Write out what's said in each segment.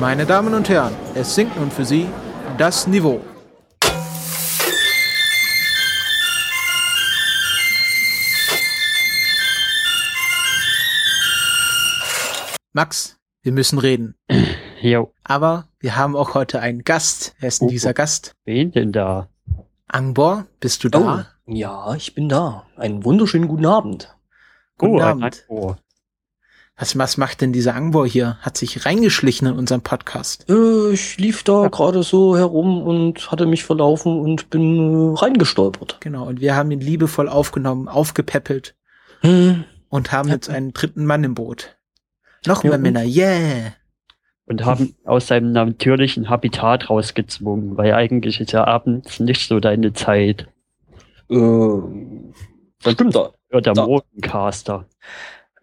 Meine Damen und Herren, es sinkt nun für Sie das Niveau. Max, wir müssen reden. Jo. Aber wir haben auch heute einen Gast. Wer ist denn Oh. dieser Gast? Wen denn da? Angbor, bist du da? Oh, ja, ich bin da. Einen wunderschönen guten Abend. Guten oh, ein Abend. Was, was macht denn dieser Angbor hier? Hat sich reingeschlichen in unseren Podcast. Äh, ich lief da gerade so herum und hatte mich verlaufen und bin äh, reingestolpert. Genau, und wir haben ihn liebevoll aufgenommen, aufgepäppelt Hm. und haben jetzt einen dritten Mann im Boot. Noch Ja, mehr und? Männer, yeah! Und haben aus seinem natürlichen Habitat rausgezwungen, weil eigentlich ist ja abends nicht so deine Zeit. Äh, stimmt da. Oder der Da. Morgencaster.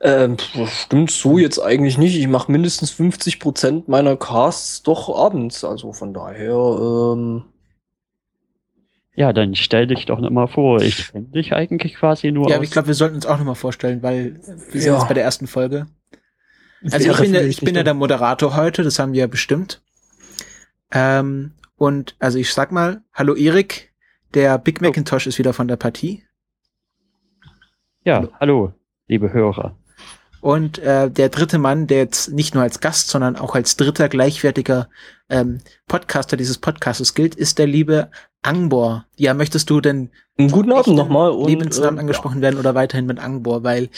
Ähm, stimmt so jetzt eigentlich nicht. Ich mache mindestens 50 Prozent meiner Casts doch abends. Also von daher, ähm, Ja, dann stell dich doch nochmal vor. Ich kenne dich eigentlich quasi nur Ja, aus. aber ich glaube, wir sollten uns auch nochmal vorstellen, weil wir sind Ja. jetzt bei der ersten Folge. Also ich bin, der, ich bin ja der Moderator heute, das haben wir ja bestimmt. Ähm, und also ich sag mal, hallo Erik, der Big Oh. Macintosh ist wieder von der Partie. ja, hallo, liebe Hörer. Und äh, der dritte Mann, der jetzt nicht nur als Gast, sondern auch als dritter gleichwertiger ähm, Podcaster dieses Podcastes gilt, ist der liebe Angbor. Ja, möchtest du denn Einen guten Abend nochmal. und, Lebensnamen ähm, angesprochen werden oder weiterhin mit Angbor? Weil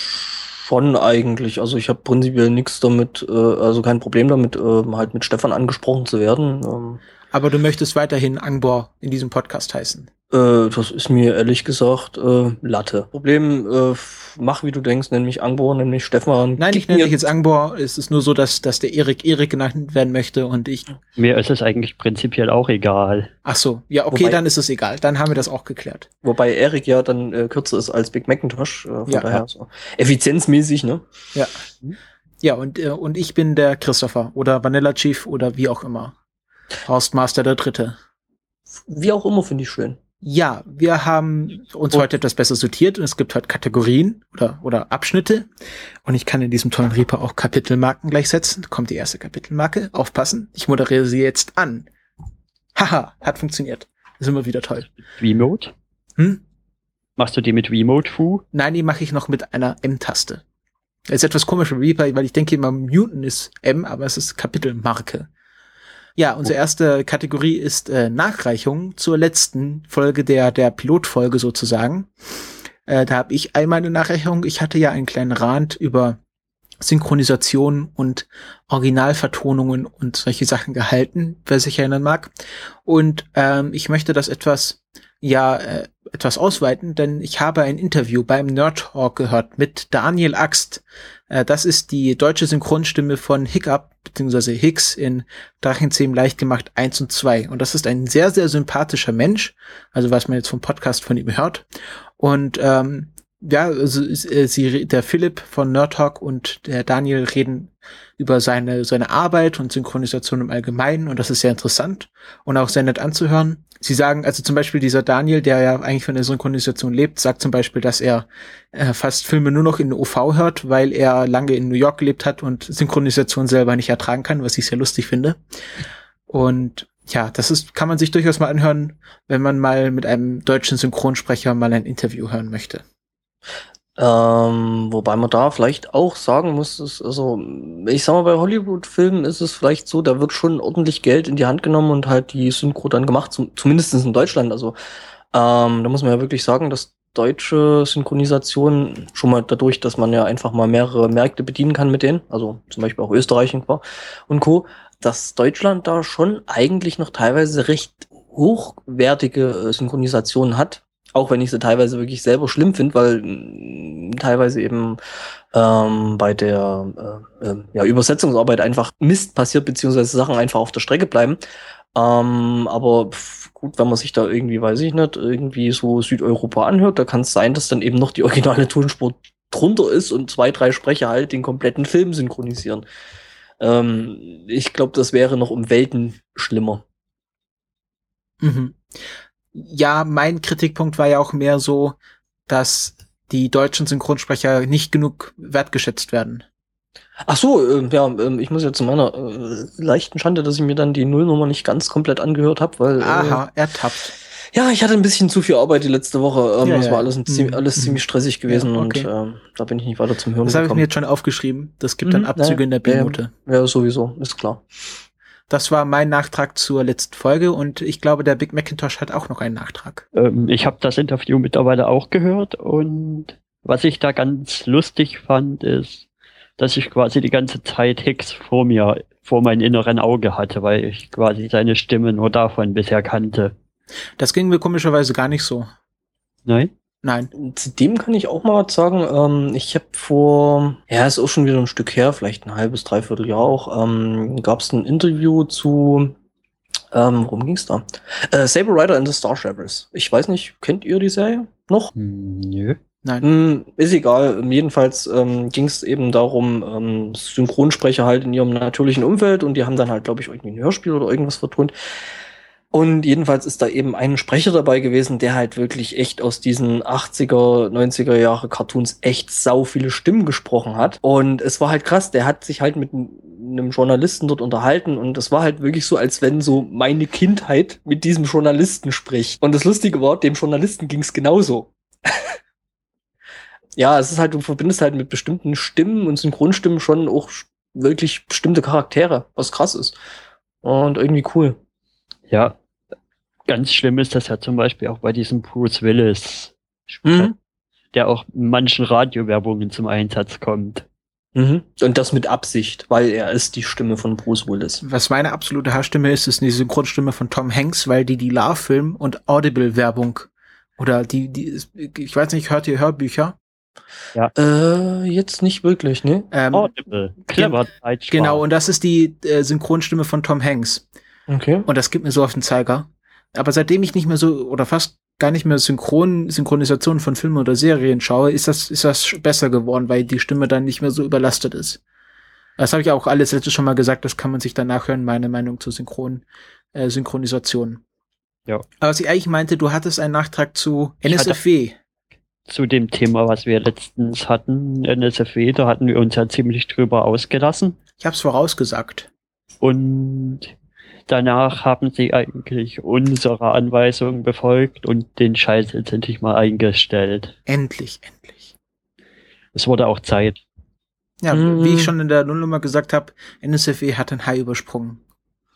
Schon eigentlich. Also ich habe prinzipiell nichts damit, äh, also kein Problem damit, ähm, halt mit Stefan angesprochen zu werden. Ähm, aber du möchtest weiterhin Angbor in diesem Podcast heißen. Äh, das ist mir ehrlich gesagt äh, Latte. Problem, äh, mach wie du denkst, nenn mich Angbo, nenn mich Stefan. Nein, ich nenne dich jetzt Angbor. Es ist nur so, dass, dass der Erik Erik genannt werden möchte und ich. Mir ist es eigentlich prinzipiell auch egal. Ach so, ja, okay, Wobei- dann ist es egal. Dann haben wir das auch geklärt. Wobei Erik ja dann äh, kürzer ist als Big Macintosh. Äh, von Ja. daher so. Effizienzmäßig, ne? Ja. Ja, und, äh, und ich bin der Christopher oder Vanilla Chief oder wie auch immer. Horstmaster der Dritte. Wie auch immer, finde ich schön. Ja, wir haben uns heute etwas besser sortiert und es gibt heute Kategorien oder, oder Abschnitte. Und ich kann in diesem tollen Reaper auch Kapitelmarken gleich setzen. Da kommt die erste Kapitelmarke. Aufpassen. Ich moderiere sie jetzt an. Haha, hat funktioniert. Ist immer wieder toll. Remote? Hm? Machst du die mit Remote Fu? Nein, die mache ich noch mit einer M-Taste. Ist etwas komisch für Reaper, weil ich denke immer, Muten ist M, aber es ist Kapitelmarke. Ja, unsere erste Kategorie ist äh, Nachreichung zur letzten Folge der, der Pilotfolge sozusagen. Äh, da habe ich einmal eine Nachreichung. Ich hatte ja einen kleinen Rand über Synchronisation und Originalvertonungen und solche Sachen gehalten, wer sich erinnern mag. Und ähm, ich möchte das etwas, ja, äh, etwas ausweiten, denn ich habe ein Interview beim Nerd Talk gehört mit Daniel Axt. Äh, das ist die deutsche Synchronstimme von Hiccup, beziehungsweise Hicks in Drachenzähmen leicht gemacht 1 und 2. Und das ist ein sehr, sehr sympathischer Mensch, also was man jetzt vom Podcast von ihm hört. Und ähm, ja, also, äh, sie, der Philipp von Nerd Talk und der Daniel reden über seine, seine Arbeit und Synchronisation im Allgemeinen und das ist sehr interessant und auch sehr nett anzuhören. Sie sagen, also zum Beispiel dieser Daniel, der ja eigentlich von der Synchronisation lebt, sagt zum Beispiel, dass er äh, fast Filme nur noch in OV hört, weil er lange in New York gelebt hat und Synchronisation selber nicht ertragen kann, was ich sehr lustig finde. Und ja, das ist, kann man sich durchaus mal anhören, wenn man mal mit einem deutschen Synchronsprecher mal ein Interview hören möchte. Ähm, wobei man da vielleicht auch sagen muss, ist, also, ich sag mal, bei Hollywood-Filmen ist es vielleicht so, da wird schon ordentlich Geld in die Hand genommen und halt die Synchro dann gemacht, zum, zumindest in Deutschland. Also, ähm, da muss man ja wirklich sagen, dass deutsche Synchronisation schon mal dadurch, dass man ja einfach mal mehrere Märkte bedienen kann mit denen, also zum Beispiel auch Österreich und Co. dass Deutschland da schon eigentlich noch teilweise recht hochwertige äh, Synchronisationen hat. Auch wenn ich sie teilweise wirklich selber schlimm finde, weil mh, teilweise eben ähm, bei der äh, äh, ja, Übersetzungsarbeit einfach Mist passiert, beziehungsweise Sachen einfach auf der Strecke bleiben. Ähm, aber pf, gut, wenn man sich da irgendwie, weiß ich nicht, irgendwie so Südeuropa anhört, da kann es sein, dass dann eben noch die originale Tonspur drunter ist und zwei, drei Sprecher halt den kompletten Film synchronisieren. Ähm, ich glaube, das wäre noch um Welten schlimmer. Mhm. Ja, mein Kritikpunkt war ja auch mehr so, dass die deutschen Synchronsprecher nicht genug wertgeschätzt werden. Ach so, äh, ja, äh, ich muss ja zu meiner äh, leichten Schande, dass ich mir dann die Nullnummer nicht ganz komplett angehört habe, weil äh, Aha, ertappt. ja, ich hatte ein bisschen zu viel Arbeit die letzte Woche. Ähm, Ja, das ja. war alles, ein, ziemlich, Mhm. alles ziemlich stressig gewesen Ja, und okay. ähm, da bin ich nicht weiter zum Hören Das habe ich mir jetzt schon aufgeschrieben. Das gibt dann Mhm, Abzüge in der ja, ja. B-Note. Ja, sowieso, ist klar. Das war mein Nachtrag zur letzten Folge und ich glaube, der Big Macintosh hat auch noch einen Nachtrag. Ähm, ich habe das Interview mittlerweile auch gehört und was ich da ganz lustig fand, ist, dass ich quasi die ganze Zeit Hicks vor mir, vor meinem inneren Auge hatte, weil ich quasi seine Stimme nur davon bisher kannte. Das ging mir komischerweise gar nicht so. Nein? Nein. Zu dem kann ich auch mal was sagen. Ähm, ich habe vor, ja, ist auch schon wieder ein Stück her, vielleicht ein halbes, dreiviertel Jahr auch, ähm, gab es ein Interview zu, ähm, worum ging's da? Äh, Saber Rider and the Star Sheriffs. Ich weiß nicht, kennt ihr die Serie noch? Hm, Nö. Nein. Hm, ist egal. Jedenfalls ähm, ging es eben darum, ähm, Synchronsprecher halt in ihrem natürlichen Umfeld und die haben dann halt, glaube ich, irgendwie ein Hörspiel oder irgendwas vertont. Und jedenfalls ist da eben ein Sprecher dabei gewesen, der halt wirklich echt aus diesen 80er, 90er Jahre Cartoons echt sau viele Stimmen gesprochen hat. Und es war halt krass, der hat sich halt mit einem Journalisten dort unterhalten und es war halt wirklich so, als wenn so meine Kindheit mit diesem Journalisten spricht. Und das Lustige war, dem Journalisten ging es genauso. ja, es ist halt, du verbindest halt mit bestimmten Stimmen und Synchronstimmen schon auch wirklich bestimmte Charaktere, was krass ist. Und irgendwie cool. Ja. Ganz schlimm ist das ja zum Beispiel auch bei diesem Bruce Willis, Mhm. der auch in manchen Radiowerbungen zum Einsatz kommt. Mhm. Und das mit Absicht, weil er ist die Stimme von Bruce Willis. Was meine absolute Haarstimme ist, ist die Synchronstimme von Tom Hanks, weil die die Love-Film und Audible-Werbung oder die, die, ich weiß nicht, hört ihr Hörbücher? Äh, jetzt nicht wirklich, ne? Ähm, Audible. Clever genau, und das ist die äh, Synchronstimme von Tom Hanks. Okay. Und das gibt mir so auf den Zeiger. Aber seitdem ich nicht mehr so, oder fast gar nicht mehr synchron, Synchronisation von Filmen oder Serien schaue, ist das, ist das besser geworden, weil die Stimme dann nicht mehr so überlastet ist. Das habe ich auch alles letztes schon mal gesagt, das kann man sich danach hören, meine Meinung zur Synchron, äh, Synchronisation. Ja. Aber was ich eigentlich meinte, du hattest einen Nachtrag zu NSFW. Zu dem Thema, was wir letztens hatten, NSFW, da hatten wir uns ja ziemlich drüber ausgelassen. Ich hab's vorausgesagt. Und danach haben sie eigentlich unsere Anweisungen befolgt und den Scheiß jetzt endlich mal eingestellt. Endlich, endlich. Es wurde auch Zeit. Ja, Mhm. wie ich schon in der Nullnummer gesagt habe, NSFW hat ein High übersprungen.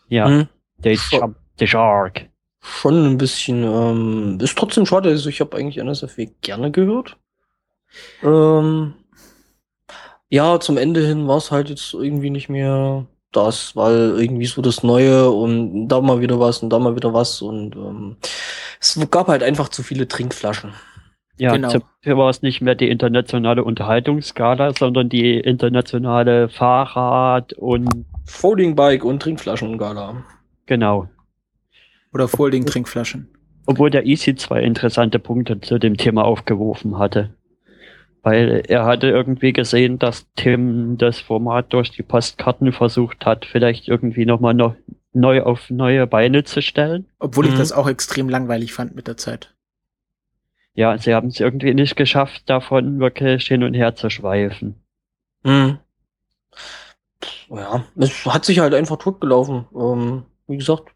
Ja, Mhm. they jumped the shark. Schon ein bisschen, ähm, ist trotzdem schade, also ich habe eigentlich NSFW gerne gehört. Ähm, ja, zum Ende hin war es halt jetzt irgendwie nicht mehr das, weil irgendwie so das Neue und da mal wieder was und da mal wieder was und ähm, es gab halt einfach zu viele Trinkflaschen. Ja, Genau. Beispiel war es nicht mehr die internationale Unterhaltungsskala, sondern die internationale Fahrrad- und Folding Bike und Trinkflaschen-Gala. genau. Oder Folding-Trinkflaschen. Obwohl der Easy zwei interessante Punkte zu dem Thema aufgerufen hatte. Weil er hatte irgendwie gesehen, dass Tim das Format durch die Postkarten versucht hat, vielleicht irgendwie nochmal noch neu auf neue Beine zu stellen. Obwohl ich Mhm. das auch extrem langweilig fand mit der Zeit. Ja, sie haben es irgendwie nicht geschafft, davon wirklich hin und her zu schweifen. Mhm. Ja, es hat sich halt einfach totgelaufen. Ähm, wie gesagt,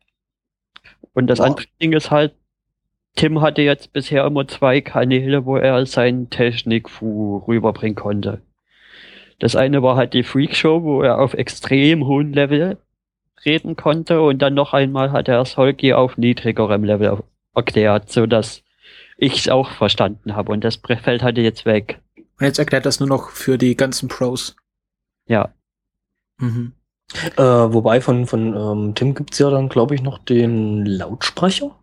Und das Ja. andere Ding ist halt, Tim hatte jetzt bisher immer zwei Kanäle, wo er seinen Technikfu rüberbringen konnte. Das eine war halt die Freakshow, wo er auf extrem hohem Level reden konnte und dann noch einmal hat er Solki auf niedrigerem Level erklärt, so dass ich es auch verstanden habe und das fällt halt jetzt weg. Und jetzt erklärt das nur noch für die ganzen Pros. Ja, Mhm. Äh, wobei von, von ähm, Tim gibt's ja dann, glaube ich, noch den Lautsprecher.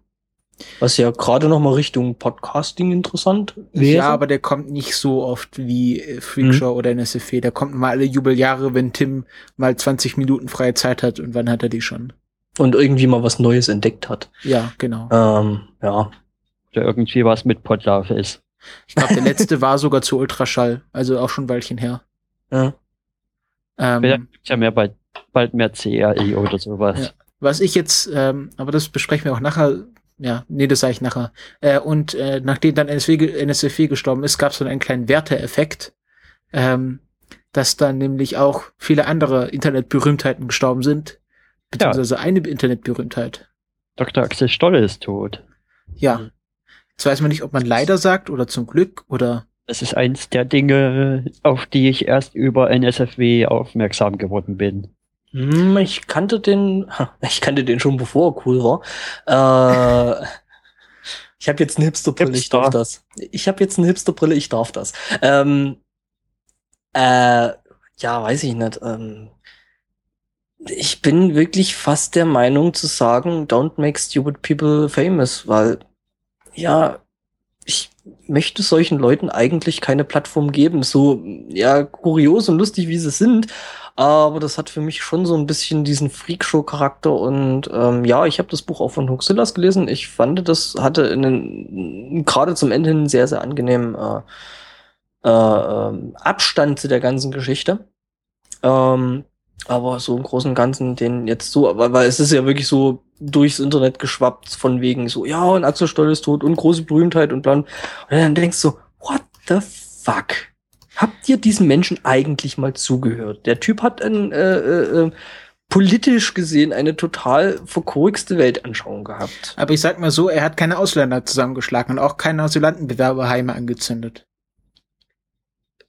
Was ja gerade noch mal Richtung Podcasting interessant wäre. Ja, aber der kommt nicht so oft wie äh, Freakshow oder NSFW. Der kommt mal alle Jubeljahre, wenn Tim mal 20 Minuten freie Zeit hat. Und wann hat er die schon? Und irgendwie mal was Neues entdeckt hat. Ja, genau. Ähm, ja. oder irgendwie was mit Podlove ist. Ich glaube, der letzte war sogar zu Ultraschall. Also auch schon ein Weilchen her. ja. Vielleicht Ähm, gibt's ja mehr bald, bald mehr CRI oder sowas. Ja. was ich jetzt, ähm, aber das besprechen wir auch nachher. Ja, nee, das sage ich nachher. Äh, und äh, nachdem dann NSW, NSFW gestorben ist, gab es dann einen kleinen Werteeffekt. Ähm, dass dann nämlich auch viele andere Internetberühmtheiten gestorben sind. Beziehungsweise ja. eine Internetberühmtheit. Dr. Axel Stolle ist tot. Ja. Jetzt weiß man nicht, ob man leider sagt oder zum Glück oder. Das ist eins der Dinge, auf die ich erst über NSFW aufmerksam geworden bin. Hm, ich kannte den, ich kannte den schon bevor er cool war. Äh, ich habe jetzt eine Hipsterbrille, ich darf das. Ich habe jetzt eine Hipsterbrille, ich darf das. Ähm, äh, ja, weiß ich nicht. Ähm, ich bin wirklich fast der Meinung zu sagen, don't make stupid people famous, weil ja, ich möchte solchen Leuten eigentlich keine Plattform geben, so ja kurios und lustig wie sie sind, aber das hat für mich schon so ein bisschen diesen Freakshow-Charakter und ähm, ja, ich habe das Buch auch von Huxillas gelesen. Ich fand, das hatte einen gerade zum Ende hin sehr sehr angenehmen äh, äh, ähm, Abstand zu der ganzen Geschichte. Ähm, aber so im Großen und Ganzen den jetzt so, weil, weil es ist ja wirklich so durchs Internet geschwappt von wegen so, ja, und Axel Stoll ist tot und große Berühmtheit und dann, und dann denkst du, what the fuck? Habt ihr diesem Menschen eigentlich mal zugehört? Der Typ hat ein, äh, äh, äh politisch gesehen eine total verkorkste Weltanschauung gehabt. Aber ich sag mal so, er hat keine Ausländer zusammengeschlagen und auch keine Asylantenbewerberheime angezündet.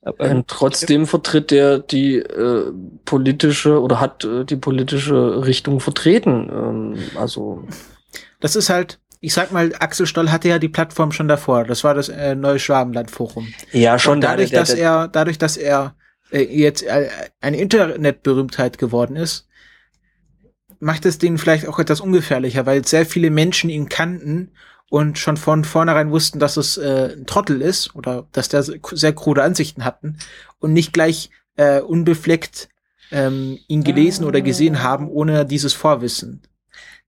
Aber ähm, trotzdem vertritt er die äh, politische oder hat äh, die politische Richtung vertreten. Ähm, also das ist halt, ich sag mal, Axel Stoll hatte ja die Plattform schon davor. Das war das äh, neue Schwabenland-Forum. Ja, schon. Und dadurch, der, der, dass er, dadurch, dass er äh, jetzt äh, eine Internetberühmtheit geworden ist, macht es den vielleicht auch etwas ungefährlicher, weil sehr viele Menschen ihn kannten und schon von vornherein wussten, dass es äh, ein Trottel ist oder dass der sehr krude Ansichten hatten und nicht gleich äh, unbefleckt ähm, ihn gelesen oder gesehen haben, ohne dieses Vorwissen.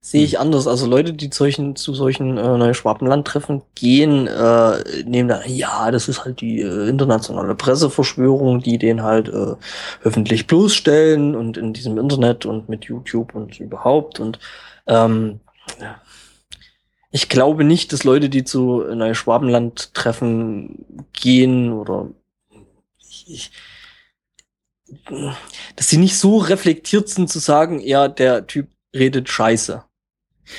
Sehe ich anders. Also Leute, die zu solchen, zu solchen äh, neue Schwabenlandtreffen gehen, äh, nehmen da, ja, das ist halt die äh, internationale Presseverschwörung, die den halt äh, öffentlich bloßstellen und in diesem Internet und mit YouTube und überhaupt und ähm, ich glaube nicht, dass Leute, die zu Neuschwabenland-Treffen gehen oder ich, dass sie nicht so reflektiert sind zu sagen, ja, der Typ redet scheiße.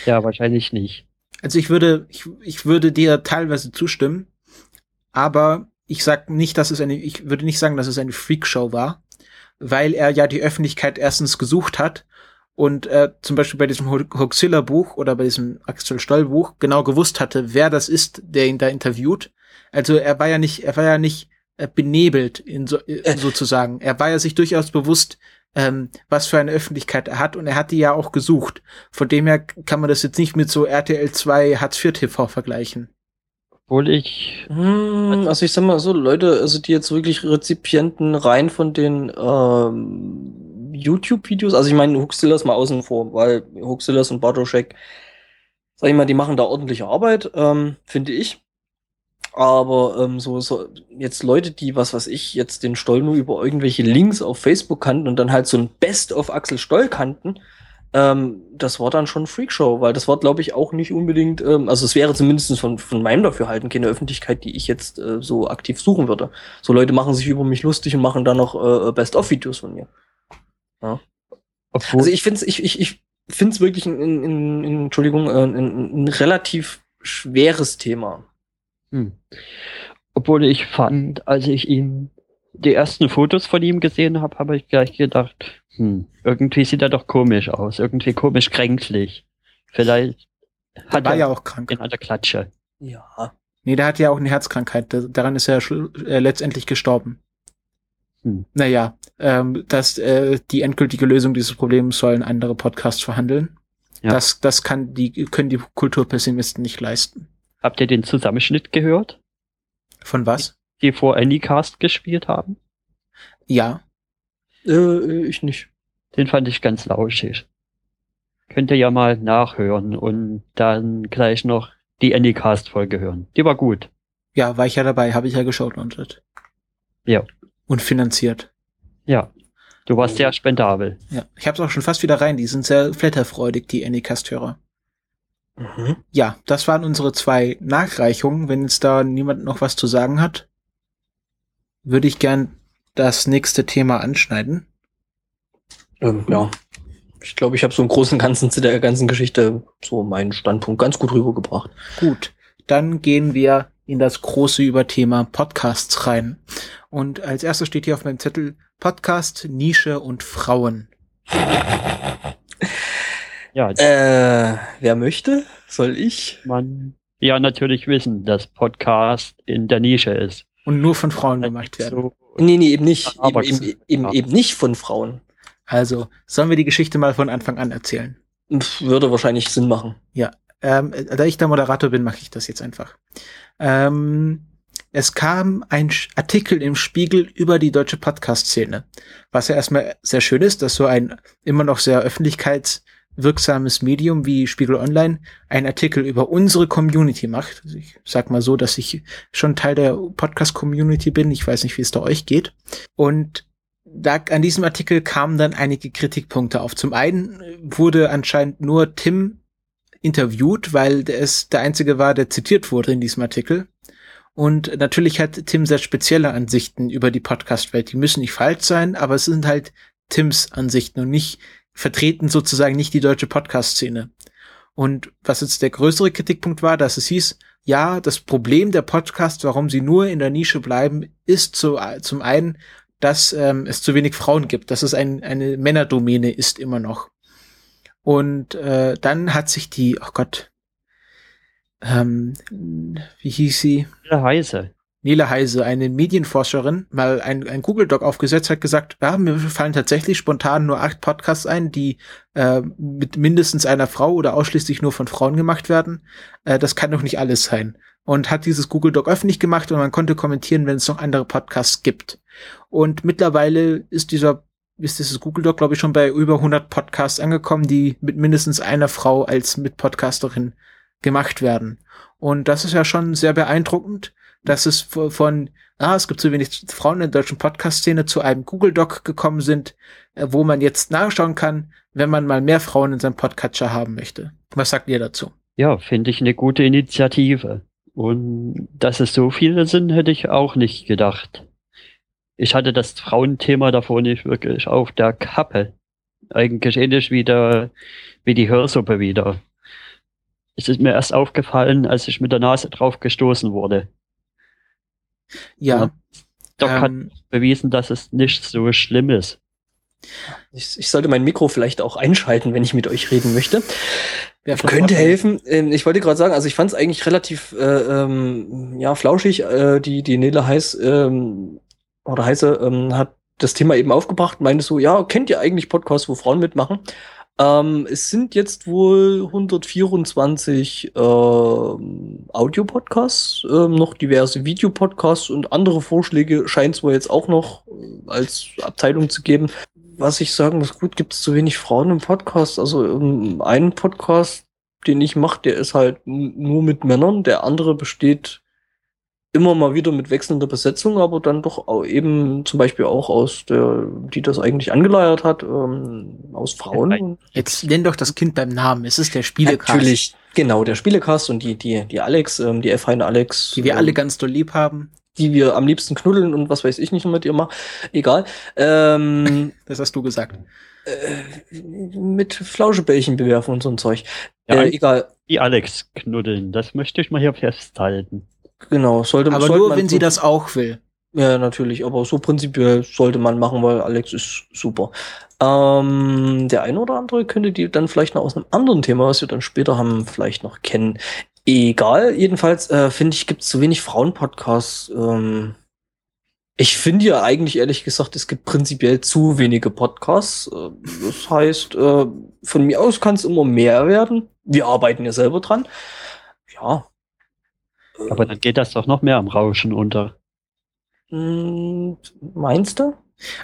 Ja, wahrscheinlich nicht. Also ich würde, ich, ich würde dir teilweise zustimmen, aber ich sag nicht, dass es eine, ich würde nicht sagen, dass es eine Freakshow war, weil er ja die Öffentlichkeit erstens gesucht hat und äh, zum Beispiel bei diesem Hoxilla Buch oder bei diesem Axel Stoll Buch genau gewusst hatte, wer das ist, der ihn da interviewt. Also er war ja nicht, er war ja nicht äh, benebelt in so, äh, sozusagen. Er war ja sich durchaus bewusst, ähm, was für eine Öffentlichkeit er hat und er hat die ja auch gesucht. Von dem her kann man das jetzt nicht mit so RTL 2 Hartz IV TV vergleichen. Obwohl ich. Hm, also ich sag mal so, Leute, also die jetzt wirklich Rezipienten rein von den ähm, YouTube-Videos, also ich meine Huxillas mal außen vor, weil Huxillas und Bartoschek, sag ich mal, die machen da ordentliche Arbeit, ähm, finde ich. Aber ähm, so, so jetzt Leute, die, was weiß ich, jetzt den Stoll nur über irgendwelche Links auf Facebook kannten und dann halt so ein Best of Axel Stoll kannten, ähm, das war dann schon Freakshow, weil das war, glaube ich, auch nicht unbedingt, ähm, also es wäre zumindest von, von meinem Dafürhalten keine Öffentlichkeit, die ich jetzt äh, so aktiv suchen würde. So Leute machen sich über mich lustig und machen dann noch äh, Best-of-Videos von mir. Ja. Obwohl also ich finde es ich, ich, ich find's wirklich ein, ein, ein, Entschuldigung, äh, ein relativ schweres Thema. Hm. Obwohl ich fand, als ich ihn die ersten Fotos von ihm gesehen habe, habe ich gleich gedacht, hm, irgendwie sieht er doch komisch aus, irgendwie komisch kränklich. Vielleicht der hat war er ja auch krank. In einer Klatsche. Ja. Nee, der hat ja auch eine Herzkrankheit. Daran ist er äh, letztendlich gestorben. Hm. Naja, ähm, dass äh, die endgültige Lösung dieses Problems sollen andere Podcasts verhandeln. Ja. Das, das kann die, können die Kulturpessimisten nicht leisten. Habt ihr den Zusammenschnitt gehört? Von was? Die, vor Anycast gespielt haben? Ja. Äh, ich nicht. Den fand ich ganz lauschig. Könnt ihr ja mal nachhören und dann gleich noch die Anycast-Folge hören. Die war gut. Ja, war ich ja dabei, habe ich ja geschaut und Ja und finanziert. Ja. Du warst sehr spendabel. Ja, ich habe es auch schon fast wieder rein. Die sind sehr flatterfreudig, die Anycast-Hörer. Mhm. Ja, das waren unsere zwei Nachreichungen. Wenn jetzt da niemand noch was zu sagen hat, würde ich gern das nächste Thema anschneiden? Ähm, ja. Ich glaube, ich habe so im Großen und Ganzen zu der ganzen Geschichte so meinen Standpunkt ganz gut rübergebracht. Gut, dann gehen wir in das große Überthema Podcasts rein. Und als erstes steht hier auf meinem Zettel Podcast, Nische und Frauen. Ja, äh, wer möchte? Soll ich? Man ja natürlich wissen, dass Podcast in der Nische ist. Und nur von Frauen gemacht werden. So nee, nee, eben nicht. Eben, eben, eben, eben nicht von Frauen. Also, sollen wir die Geschichte mal von Anfang an erzählen? Würde wahrscheinlich Sinn machen. Ja, ähm, da ich der Moderator bin, mache ich das jetzt einfach. Ähm, es kam ein Artikel im Spiegel über die deutsche Podcast-Szene, was ja erstmal sehr schön ist, dass so ein immer noch sehr öffentlichkeitswirksames Medium wie Spiegel Online einen Artikel über unsere Community macht. Also ich sag mal so, dass ich schon Teil der Podcast-Community bin. Ich weiß nicht, wie es da euch geht. Und da, an diesem Artikel kamen dann einige Kritikpunkte auf. Zum einen wurde anscheinend nur Tim interviewt, weil es der einzige war, der zitiert wurde in diesem Artikel. Und natürlich hat Tim sehr spezielle Ansichten über die Podcast-Welt. Die müssen nicht falsch sein, aber es sind halt Tims Ansichten und nicht vertreten sozusagen nicht die deutsche Podcast-Szene. Und was jetzt der größere Kritikpunkt war, dass es hieß, ja, das Problem der Podcasts, warum sie nur in der Nische bleiben, ist zu, zum einen, dass ähm, es zu wenig Frauen gibt, dass es ein, eine Männerdomäne ist immer noch. Und äh, dann hat sich die, oh Gott, ähm, wie hieß sie? Heise. Nele Heise, eine Medienforscherin, mal ein, ein Google-Doc aufgesetzt, hat gesagt, ja, mir fallen tatsächlich spontan nur acht Podcasts ein, die äh, mit mindestens einer Frau oder ausschließlich nur von Frauen gemacht werden. Äh, das kann doch nicht alles sein. Und hat dieses Google-Doc öffentlich gemacht und man konnte kommentieren, wenn es noch andere Podcasts gibt. Und mittlerweile ist dieser ist dieses Google Doc, glaube ich, schon bei über 100 Podcasts angekommen, die mit mindestens einer Frau als Mitpodcasterin gemacht werden. Und das ist ja schon sehr beeindruckend, dass es von, ah, es gibt so wenig Frauen in der deutschen Podcast-Szene zu einem Google Doc gekommen sind, äh, wo man jetzt nachschauen kann, wenn man mal mehr Frauen in seinem Podcatcher haben möchte. Was sagt ihr dazu? Ja, finde ich eine gute Initiative. Und dass es so viele sind, hätte ich auch nicht gedacht. Ich hatte das Frauenthema davor nicht wirklich auf der Kappe. Eigentlich ähnlich wie, der, wie die Hörsuppe wieder es ist mir erst aufgefallen, als ich mit der Nase drauf gestoßen wurde. Ja. Doc ähm, hat bewiesen, dass es nicht so schlimm ist. Ich, ich, sollte mein Mikro vielleicht auch einschalten, wenn ich mit euch reden möchte. Ja, Könnte helfen. Ähm, ich wollte gerade sagen, also ich fand es eigentlich relativ äh, ähm, ja flauschig. Äh, die die Nele heiß ähm, oder heiße ähm, hat das Thema eben aufgebracht, meinte so, ja, kennt ihr eigentlich Podcasts, wo Frauen mitmachen? Ähm, es sind jetzt wohl 124 äh, Audio-Podcasts, äh, noch diverse Videopodcasts und andere Vorschläge scheint es wohl jetzt auch noch äh, als Abteilung zu geben. Was ich sagen muss, gut, gibt es zu wenig Frauen im Podcast. Also ähm, einen Podcast, den ich mache, der ist halt nur mit Männern, der andere besteht immer mal wieder mit wechselnder Besetzung, aber dann doch auch eben zum Beispiel auch aus der, die das eigentlich angeleiert hat, ähm, aus Frauen. Jetzt nenn doch das Kind beim Namen. Es ist der Spielecast. Natürlich, genau, der Spielecast und die, die, die Alex, ähm, die F1 Alex. Die wir ähm, alle ganz doll lieb haben. Die wir am liebsten knuddeln und was weiß ich nicht mit ihr machen. Egal. Ähm, das hast du gesagt. Äh, mit Flauschebällchen bewerfen und so ein Zeug. Ja, äh, egal. Die Alex knuddeln, das möchte ich mal hier festhalten. Genau, sollte man. Aber nur, wenn sie das auch will. Ja, natürlich, aber so prinzipiell sollte man machen, weil Alex ist super. Ähm, der eine oder andere könnte die dann vielleicht noch aus einem anderen Thema, was wir dann später haben, vielleicht noch kennen. Egal, jedenfalls äh, finde ich, gibt es zu wenig Frauen-Podcasts. Ähm, ich finde ja eigentlich ehrlich gesagt, es gibt prinzipiell zu wenige Podcasts. Äh, das heißt, äh, von mir aus kann es immer mehr werden. Wir arbeiten ja selber dran. Ja, aber dann geht das doch noch mehr am Rauschen unter. Hm, meinst du?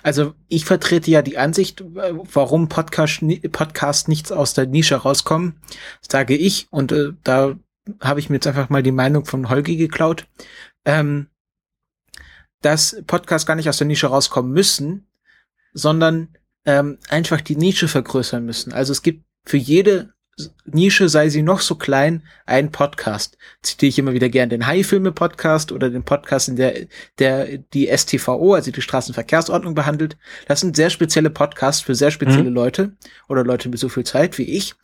Also ich vertrete ja die Ansicht, warum Podcast, Podcast nichts aus der Nische rauskommen, sage ich, und äh, da habe ich mir jetzt einfach mal die Meinung von Holgi geklaut, ähm, dass Podcasts gar nicht aus der Nische rauskommen müssen, sondern ähm, einfach die Nische vergrößern müssen. Also es gibt für jede Nische, sei sie noch so klein, ein Podcast. Zitiere ich immer wieder gern den High-Filme-Podcast oder den Podcast, in der, der die STVO, also die Straßenverkehrsordnung behandelt. Das sind sehr spezielle Podcasts für sehr spezielle mhm. Leute oder Leute mit so viel Zeit wie ich.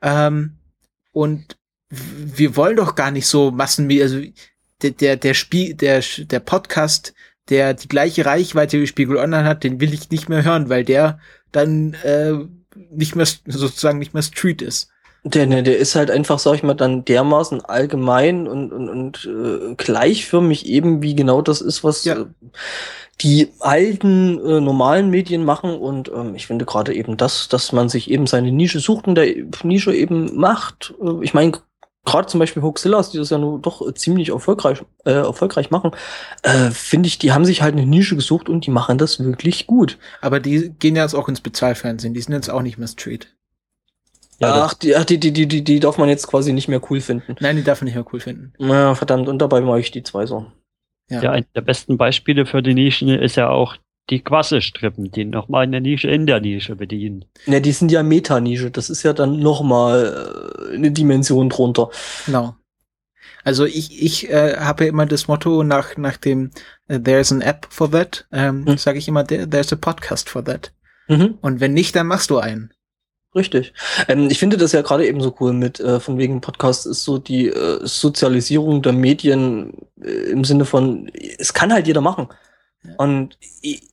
Ähm, und wir wollen doch gar nicht so Massenmedien, also der, der, der Spiel, der, der Podcast, der die gleiche Reichweite wie Spiegel Online hat, den will ich nicht mehr hören, weil der dann äh, nicht mehr sozusagen nicht mehr Street ist. Der, ne, der ist halt einfach, sag ich mal, dann dermaßen allgemein und, und, und äh, gleichförmig eben, wie genau das ist, was ja. äh, die alten äh, normalen Medien machen. Und ähm, ich finde gerade eben das, dass man sich eben seine Nische sucht und der Nische eben macht. Äh, ich meine, gerade zum Beispiel Hoaxillas, die das ja nur doch ziemlich erfolgreich, äh, erfolgreich machen, äh, finde ich, die haben sich halt eine Nische gesucht und die machen das wirklich gut. Aber die gehen ja jetzt auch ins Bezahlfernsehen, die sind jetzt auch nicht mehr Street. Ja, ach, die, ach, die, die, die, die, die darf man jetzt quasi nicht mehr cool finden. Nein, die darf man nicht mehr cool finden. Ja, verdammt, und dabei mache ich die zwei so. Ja. ja, ein der besten Beispiele für die Nischen ist ja auch die Quasselstrippen, die nochmal eine Nische in der Nische bedienen. Ja, die sind ja Metanische. Das ist ja dann nochmal äh, eine Dimension drunter. Genau. Also ich, ich äh, habe ja immer das Motto nach, nach dem uh, There's an App for that, ähm, mhm. sage ich immer, There's a Podcast for that. Mhm. Und wenn nicht, dann machst du einen. Richtig. Ähm, ich finde das ja gerade eben so cool mit, äh, von wegen Podcast ist so die äh, Sozialisierung der Medien äh, im Sinne von, es kann halt jeder machen. Und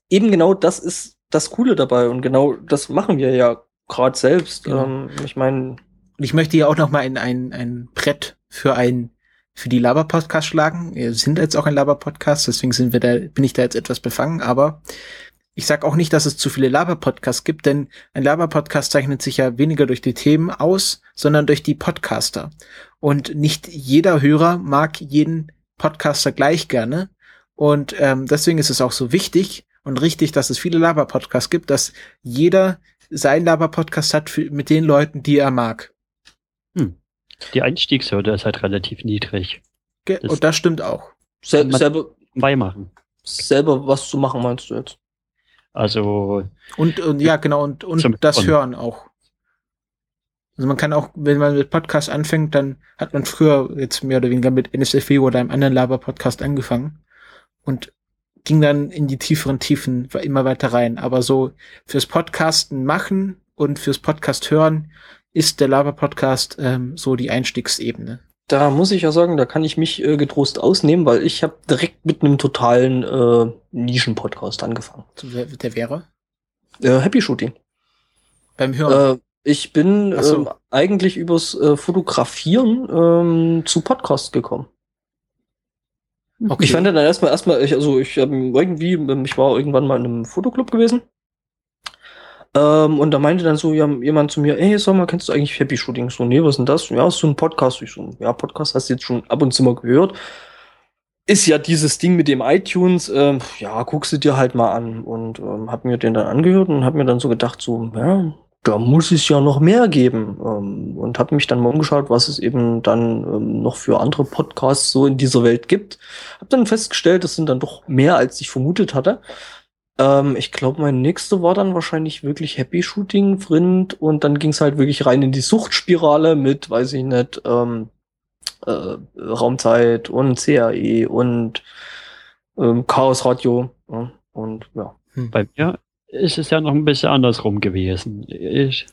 eben genau das ist das Coole dabei und genau das machen wir ja gerade selbst. Genau. Ähm, ich meine. Ich möchte ja auch noch mal ein, ein, ein Brett für ein für die Laber-Podcast schlagen. Wir sind jetzt auch ein Laber-Podcast, deswegen sind wir da, bin ich da jetzt etwas befangen, aber ich sag auch nicht, dass es zu viele Laber-Podcasts gibt, denn ein Laber-Podcast zeichnet sich ja weniger durch die Themen aus, sondern durch die Podcaster. Und nicht jeder Hörer mag jeden Podcaster gleich gerne. Und ähm, deswegen ist es auch so wichtig und richtig, dass es viele Laber-Podcasts gibt, dass jeder sein Laber-Podcast hat für, mit den Leuten, die er mag. Hm. Die Einstiegshürde ist halt relativ niedrig. Ge das und das stimmt auch. Sel selber beimachen. Selber was zu machen, meinst du jetzt? Also. Und, und ja, genau, und, und das Hören auch. Also man kann auch, wenn man mit Podcast anfängt, dann hat man früher jetzt mehr oder weniger mit NSFW oder einem anderen Laber-Podcast angefangen und ging dann in die tieferen Tiefen immer weiter rein. Aber so fürs Podcasten machen und fürs Podcast hören ist der Lava-Podcast ähm, so die Einstiegsebene. Da muss ich ja sagen, da kann ich mich äh, getrost ausnehmen, weil ich habe direkt mit einem totalen äh, Nischen-Podcast angefangen. Der, der wäre? Äh, Happy Shooting. Beim Hören? Äh, ich bin so. ähm, eigentlich übers äh, Fotografieren ähm, zu Podcast gekommen. Okay. Ich fand dann erstmal, erstmal, ich, also ich habe irgendwie, ich war irgendwann mal in einem Fotoclub gewesen. Ähm, und da meinte dann so jemand zu mir, ey, sag mal, kennst du eigentlich Happy Shooting? So, nee, was ist denn das? Ja, so ein Podcast. Ich so, ja, Podcast hast du jetzt schon ab und zu mal gehört. Ist ja dieses Ding mit dem iTunes, ähm, ja, guckst du dir halt mal an. Und ähm, hab mir den dann angehört und hab mir dann so gedacht, so, ja, da muss es ja noch mehr geben. Ähm, und habe mich dann mal umgeschaut, was es eben dann ähm, noch für andere Podcasts so in dieser Welt gibt. Habe dann festgestellt, das sind dann doch mehr, als ich vermutet hatte. Ähm, ich glaube, mein nächster war dann wahrscheinlich wirklich Happy Shooting, Vrind. Und dann ging es halt wirklich rein in die Suchtspirale mit, weiß ich nicht, ähm, äh, Raumzeit und CAE und ähm, Chaos Radio. Ja, und ja. Hm. Bei mir ist es ja noch ein bisschen andersrum gewesen. Ich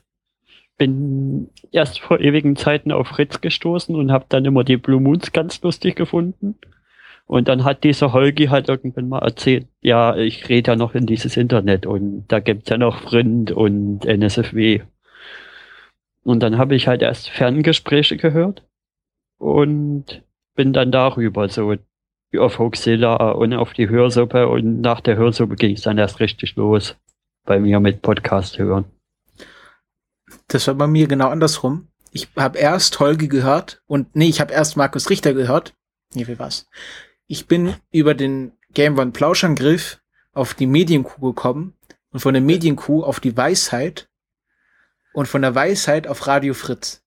bin erst vor ewigen Zeiten auf Fritz gestoßen und habe dann immer die Blue Moons ganz lustig gefunden. Und dann hat dieser Holgi halt irgendwann mal erzählt, ja, ich rede ja noch in dieses Internet und da gibt's ja noch Frind und NSFW. Und dann habe ich halt erst Ferngespräche gehört und bin dann darüber so auf Hoaxilla und auf die Hörsuppe und nach der Hörsuppe ging es dann erst richtig los bei mir mit Podcast hören. Das war bei mir genau andersrum. Ich habe erst Holgi gehört und nee, ich habe erst Markus Richter gehört. Nee, wie war's? Ich bin über den Game One Plauschangriff auf die Medienkuh gekommen und von der Medienkuh auf die Weisheit und von der Weisheit auf Radio Fritz.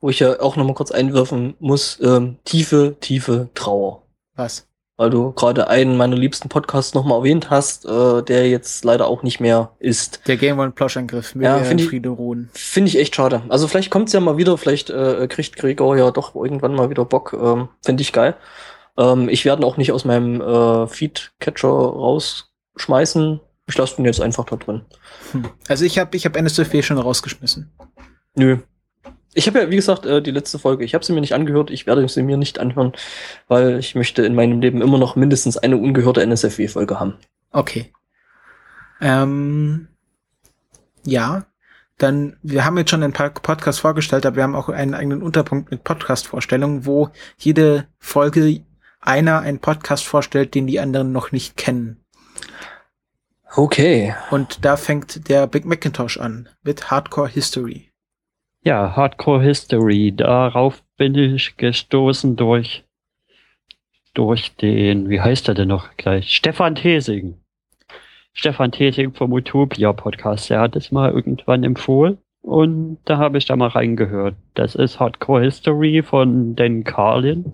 Wo ich ja auch noch mal kurz einwerfen muss, ähm, tiefe, tiefe Trauer. Was? weil du gerade einen meiner liebsten Podcasts nochmal erwähnt hast, äh, der jetzt leider auch nicht mehr ist. Der Game One Plauschangriff Ja, find ich- Friede ruhen. Finde ich echt schade. Also vielleicht kommt's ja mal wieder, vielleicht äh, kriegt Gregor ja doch irgendwann mal wieder Bock. Ähm, Finde ich geil. Ähm, ich werde ihn auch nicht aus meinem äh, Feed-Catcher rausschmeißen. Ich lasse den jetzt einfach da drin. Hm. Also ich habe ich hab NSFW schon rausgeschmissen. Nö. Ich habe ja, wie gesagt, äh, die letzte Folge, ich habe sie mir nicht angehört, ich werde sie mir nicht anhören, weil ich möchte in meinem Leben immer noch mindestens eine ungehörte NSFW-Folge haben. Okay. Ähm, ja, dann, wir haben jetzt schon ein paar Podcasts vorgestellt, aber wir haben auch einen eigenen Unterpunkt mit Podcast-Vorstellungen, wo jede Folge einer einen Podcast vorstellt, den die anderen noch nicht kennen. Okay. Und da fängt der Big Macintosh an mit Hardcore History. Ja, Hardcore History. Darauf bin ich gestoßen durch, durch den, wie heißt er denn noch gleich? Stefan Thesing. Stefan Thesing vom Utopia Podcast. Der hat es mal irgendwann empfohlen. Und da habe ich da mal reingehört. Das ist Hardcore History von Dan Carlin.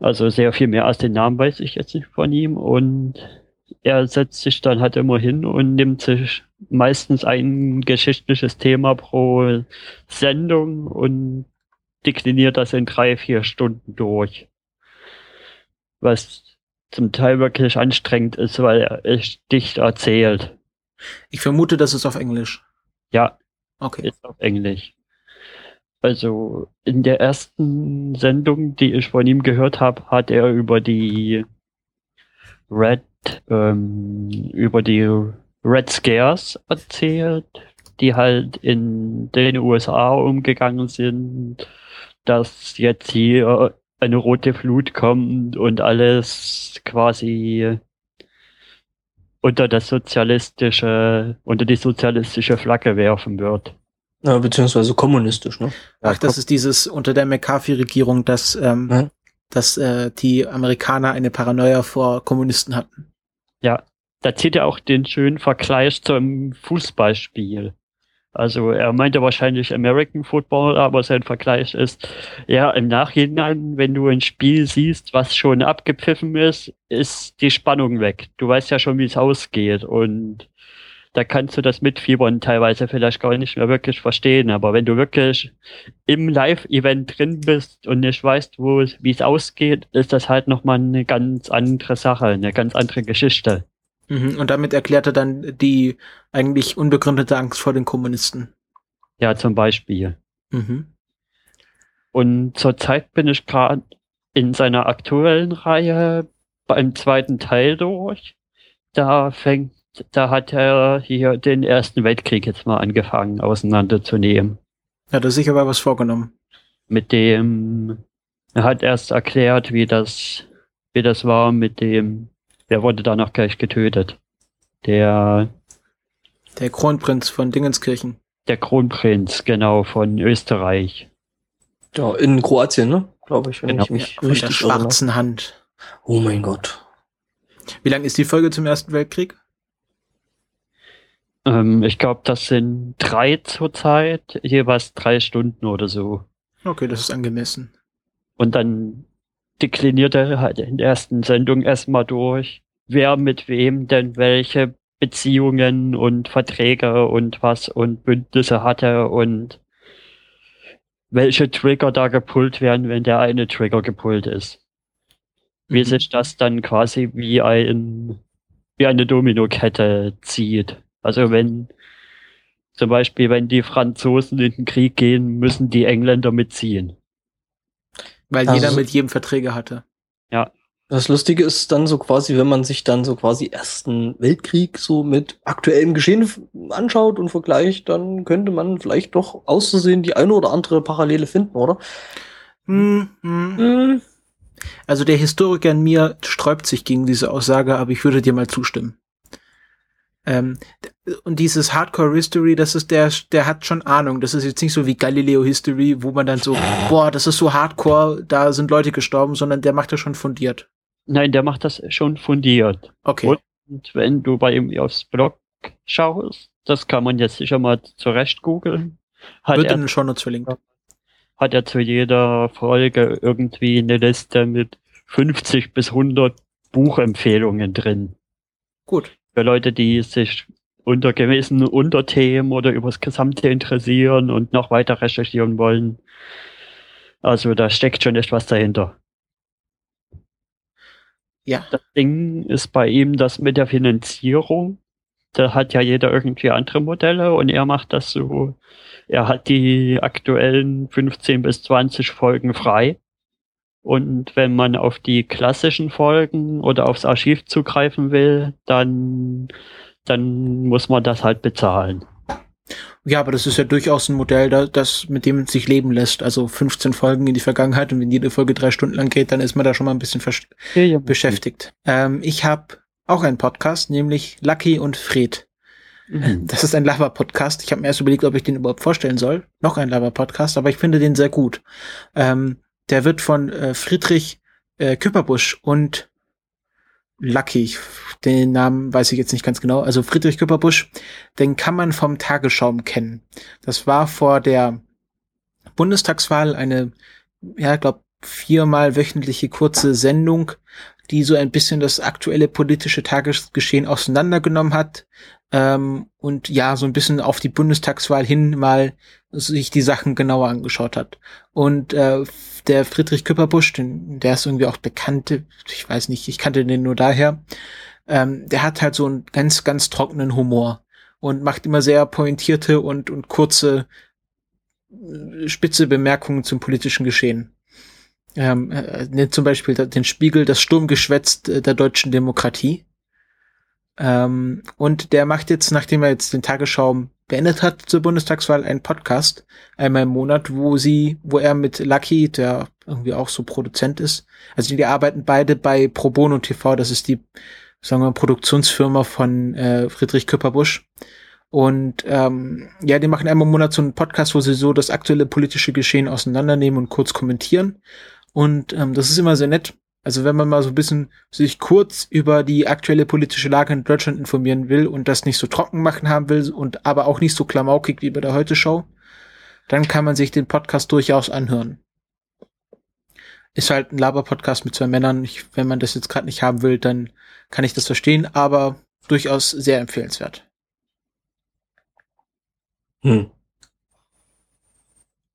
Also sehr viel mehr als den Namen weiß ich jetzt nicht von ihm. Und er setzt sich dann halt immer hin und nimmt sich meistens ein geschichtliches Thema pro Sendung und dekliniert das in drei, vier Stunden durch. Was zum Teil wirklich anstrengend ist, weil er echt dicht erzählt. Ich vermute, das ist auf Englisch. Ja, Okay. ist auf Englisch. Also in der ersten Sendung, die ich von ihm gehört habe, hat er über die Red, ähm, über die Red Scares erzählt, die halt in den USA umgegangen sind, dass jetzt hier eine rote Flut kommt und alles quasi unter das sozialistische, unter die sozialistische Flagge werfen wird. Ja, beziehungsweise kommunistisch, ne? Ach, das ist dieses unter der McCarthy-Regierung, dass, ähm, Ja. dass äh, die Amerikaner eine Paranoia vor Kommunisten hatten. Ja, da zieht er auch den schönen Vergleich zum Fußballspiel. Also er meinte wahrscheinlich American Football, aber sein Vergleich ist, ja, im Nachhinein, wenn du ein Spiel siehst, was schon abgepfiffen ist, ist die Spannung weg. Du weißt ja schon, wie es ausgeht und da kannst du das Mitfiebern teilweise vielleicht gar nicht mehr wirklich verstehen. Aber wenn du wirklich im Live-Event drin bist und nicht weißt, wo es, wie es ausgeht, ist das halt nochmal eine ganz andere Sache, eine ganz andere Geschichte. Mhm. Und damit erklärt er dann die eigentlich unbegründete Angst vor den Kommunisten. Ja, zum Beispiel. Mhm. Und zurzeit bin ich gerade in seiner aktuellen Reihe beim zweiten Teil durch. Da fängt, da hat er hier den Ersten Weltkrieg jetzt mal angefangen auseinanderzunehmen. Hat er sich aber was vorgenommen. Mit dem, er hat erst erklärt, wie das, wie das war mit dem, wer wurde danach gleich getötet? Der, Der Kronprinz von Dingenskirchen. der Kronprinz, genau, von Österreich. Ja, in Kroatien, ne? Glaube ich, wenn Genau. ich mich der richtig erinnere. schwarzen Hand. Oh mein Gott. Wie lang ist die Folge zum Ersten Weltkrieg? Ähm, ich glaube, das sind drei zurzeit, jeweils drei Stunden oder so. Okay, das ist angemessen. Und dann dekliniert er halt in der ersten Sendung erstmal durch, wer mit wem denn welche Beziehungen und Verträge und was und Bündnisse hatte und welche Trigger da gepullt werden, wenn der eine Trigger gepullt ist. Wie Mhm. sich das dann quasi wie ein, wie eine Dominokette zieht. Also wenn, zum Beispiel, wenn die Franzosen in den Krieg gehen, müssen die Engländer mitziehen. Weil Also- jeder mit jedem Verträge hatte. Das Lustige ist dann so quasi, wenn man sich dann so quasi Ersten Weltkrieg so mit aktuellem Geschehen anschaut und vergleicht, dann könnte man vielleicht doch auszusehen die eine oder andere Parallele finden, oder? Hm, hm. Hm. Also der Historiker in mir sträubt sich gegen diese Aussage, aber ich würde dir mal zustimmen. Ähm, und dieses Hardcore History, das ist der, der hat schon Ahnung. Das ist jetzt nicht so wie Galileo History, wo man dann so, boah, das ist so Hardcore, da sind Leute gestorben, sondern der macht das schon fundiert. Nein, der macht das schon fundiert. Okay. Und- wenn du bei ihm aufs Blog schaust, das kann man jetzt sicher mal zurecht googeln, hat Wird in er, den Shownotes verlinkt. hat er zu jeder Folge irgendwie eine Liste mit 50 bis 100 Buchempfehlungen drin. Gut. Für Leute, die sich unter gewissen Unterthemen oder übers Gesamte interessieren und noch weiter recherchieren wollen. Also da steckt schon etwas dahinter. Ja. Das Ding ist bei ihm das mit der Finanzierung. Da hat ja jeder irgendwie andere Modelle und er macht das so. Er hat die aktuellen 15 bis 20 Folgen frei. Und wenn man auf die klassischen Folgen oder aufs Archiv zugreifen will, dann, dann muss man das halt bezahlen. Ja, aber das ist ja durchaus ein Modell, das, das mit dem sich leben lässt. Also 15 Folgen in die Vergangenheit und wenn jede Folge drei Stunden lang geht, dann ist man da schon mal ein bisschen Ja, ja. beschäftigt. Ähm, ich habe auch einen Podcast, nämlich Lucky und Fred. Mhm. Das ist ein Lava-Podcast. Ich habe mir erst überlegt, ob ich den überhaupt vorstellen soll. Noch ein Lava-Podcast, aber ich finde den sehr gut. Ähm, der wird von äh, Friedrich äh, Küpperbusch und Lucky, ich- den Namen weiß ich jetzt nicht ganz genau, also Friedrich Küpperbusch, den kann man vom Tagesschaum kennen. Das war vor der Bundestagswahl eine, ja, glaub, viermal wöchentliche kurze Sendung, die so ein bisschen das aktuelle politische Tagesgeschehen auseinandergenommen hat ähm, und ja, so ein bisschen auf die Bundestagswahl hin mal sich die Sachen genauer angeschaut hat. Und äh, der Friedrich Küpperbusch, der ist irgendwie auch bekannt, ich weiß nicht, ich kannte den nur daher, ähm, der hat halt so einen ganz, ganz trockenen Humor und macht immer sehr pointierte und, und kurze, äh, spitze Bemerkungen zum politischen Geschehen. Ähm, äh, nennt zum Beispiel den Spiegel das Sturmgeschwätz äh, der deutschen Demokratie. Ähm, und der macht jetzt, nachdem er jetzt den Tagesschau beendet hat zur Bundestagswahl, einen Podcast einmal im Monat, wo sie, wo er mit Lucky, der irgendwie auch so Produzent ist, also die arbeiten beide bei Pro Bono TV, das ist die, sagen wir mal, Produktionsfirma von äh, Friedrich Küpperbusch. Und ähm, ja, die machen einmal im Monat so einen Podcast, wo sie so das aktuelle politische Geschehen auseinandernehmen und kurz kommentieren. Und ähm, das ist immer sehr nett. Also wenn man mal so ein bisschen sich kurz über die aktuelle politische Lage in Deutschland informieren will und das nicht so trocken machen haben will und aber auch nicht so klamaukig wie bei der Heute-Show, dann kann man sich den Podcast durchaus anhören. Ist halt ein Laber-Podcast mit zwei Männern. Ich, wenn man das jetzt gerade nicht haben will, dann kann ich das verstehen, aber durchaus sehr empfehlenswert. Hm.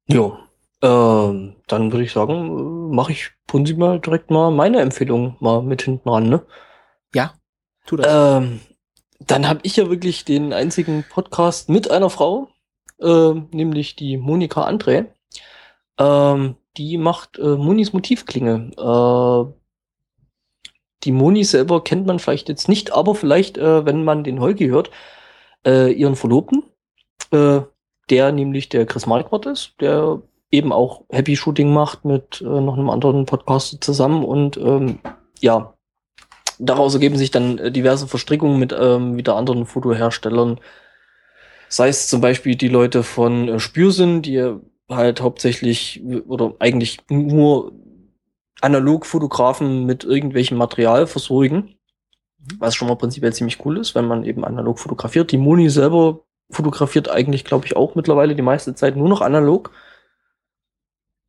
Jo. Ähm, dann würde ich sagen, mache ich Punsi mal direkt mal meine Empfehlung mal mit hinten ran, ne? Ja, tu das. Ähm, dann habe ich ja wirklich den einzigen Podcast mit einer Frau, ähm, nämlich die Monika André. Ähm, die macht äh, Monis Motivklinge. Äh, die Moni selber kennt man vielleicht jetzt nicht, aber vielleicht, äh, wenn man den Holgi hört, äh, ihren Verlobten, äh, der nämlich der Chris Marquardt ist, der eben auch Happy Shooting macht mit äh, noch einem anderen Podcast zusammen und ähm, ja, daraus ergeben sich dann äh, diverse Verstrickungen mit ähm, wieder anderen Fotoherstellern. Sei es zum Beispiel die Leute von äh, Spürsinn, die halt hauptsächlich oder eigentlich nur Analogfotografen mit irgendwelchem Material versorgen. Was schon mal prinzipiell ziemlich cool ist, wenn man eben analog fotografiert. Die Moni selber fotografiert eigentlich, glaube ich, auch mittlerweile die meiste Zeit nur noch analog.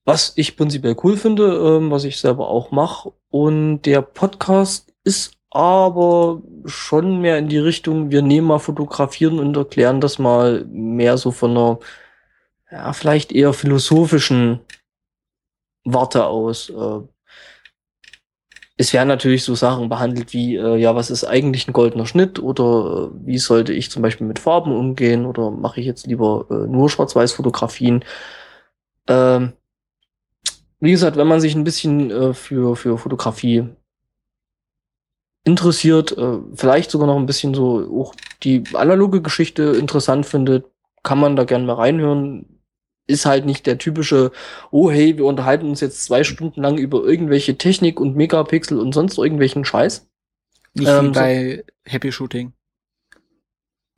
Was ich prinzipiell cool finde, ähm, was ich selber auch mache. Und der Podcast ist aber schon mehr in die Richtung, wir nehmen mal fotografieren und erklären das mal mehr so von einer, ja, vielleicht eher philosophischen Warte aus. Äh, es werden natürlich so Sachen behandelt wie, äh, ja, was ist eigentlich ein goldener Schnitt oder äh, wie sollte ich zum Beispiel mit Farben umgehen oder mache ich jetzt lieber äh, nur Schwarz-Weiß-Fotografien. Ähm, wie gesagt, wenn man sich ein bisschen äh, für, für Fotografie interessiert, äh, vielleicht sogar noch ein bisschen so auch die analoge Geschichte interessant findet, kann man da gerne mal reinhören. Ist halt nicht der typische, oh hey, wir unterhalten uns jetzt zwei Stunden lang über irgendwelche Technik und Megapixel und sonst irgendwelchen Scheiß. Nicht ähm, wie bei Happy Shooting.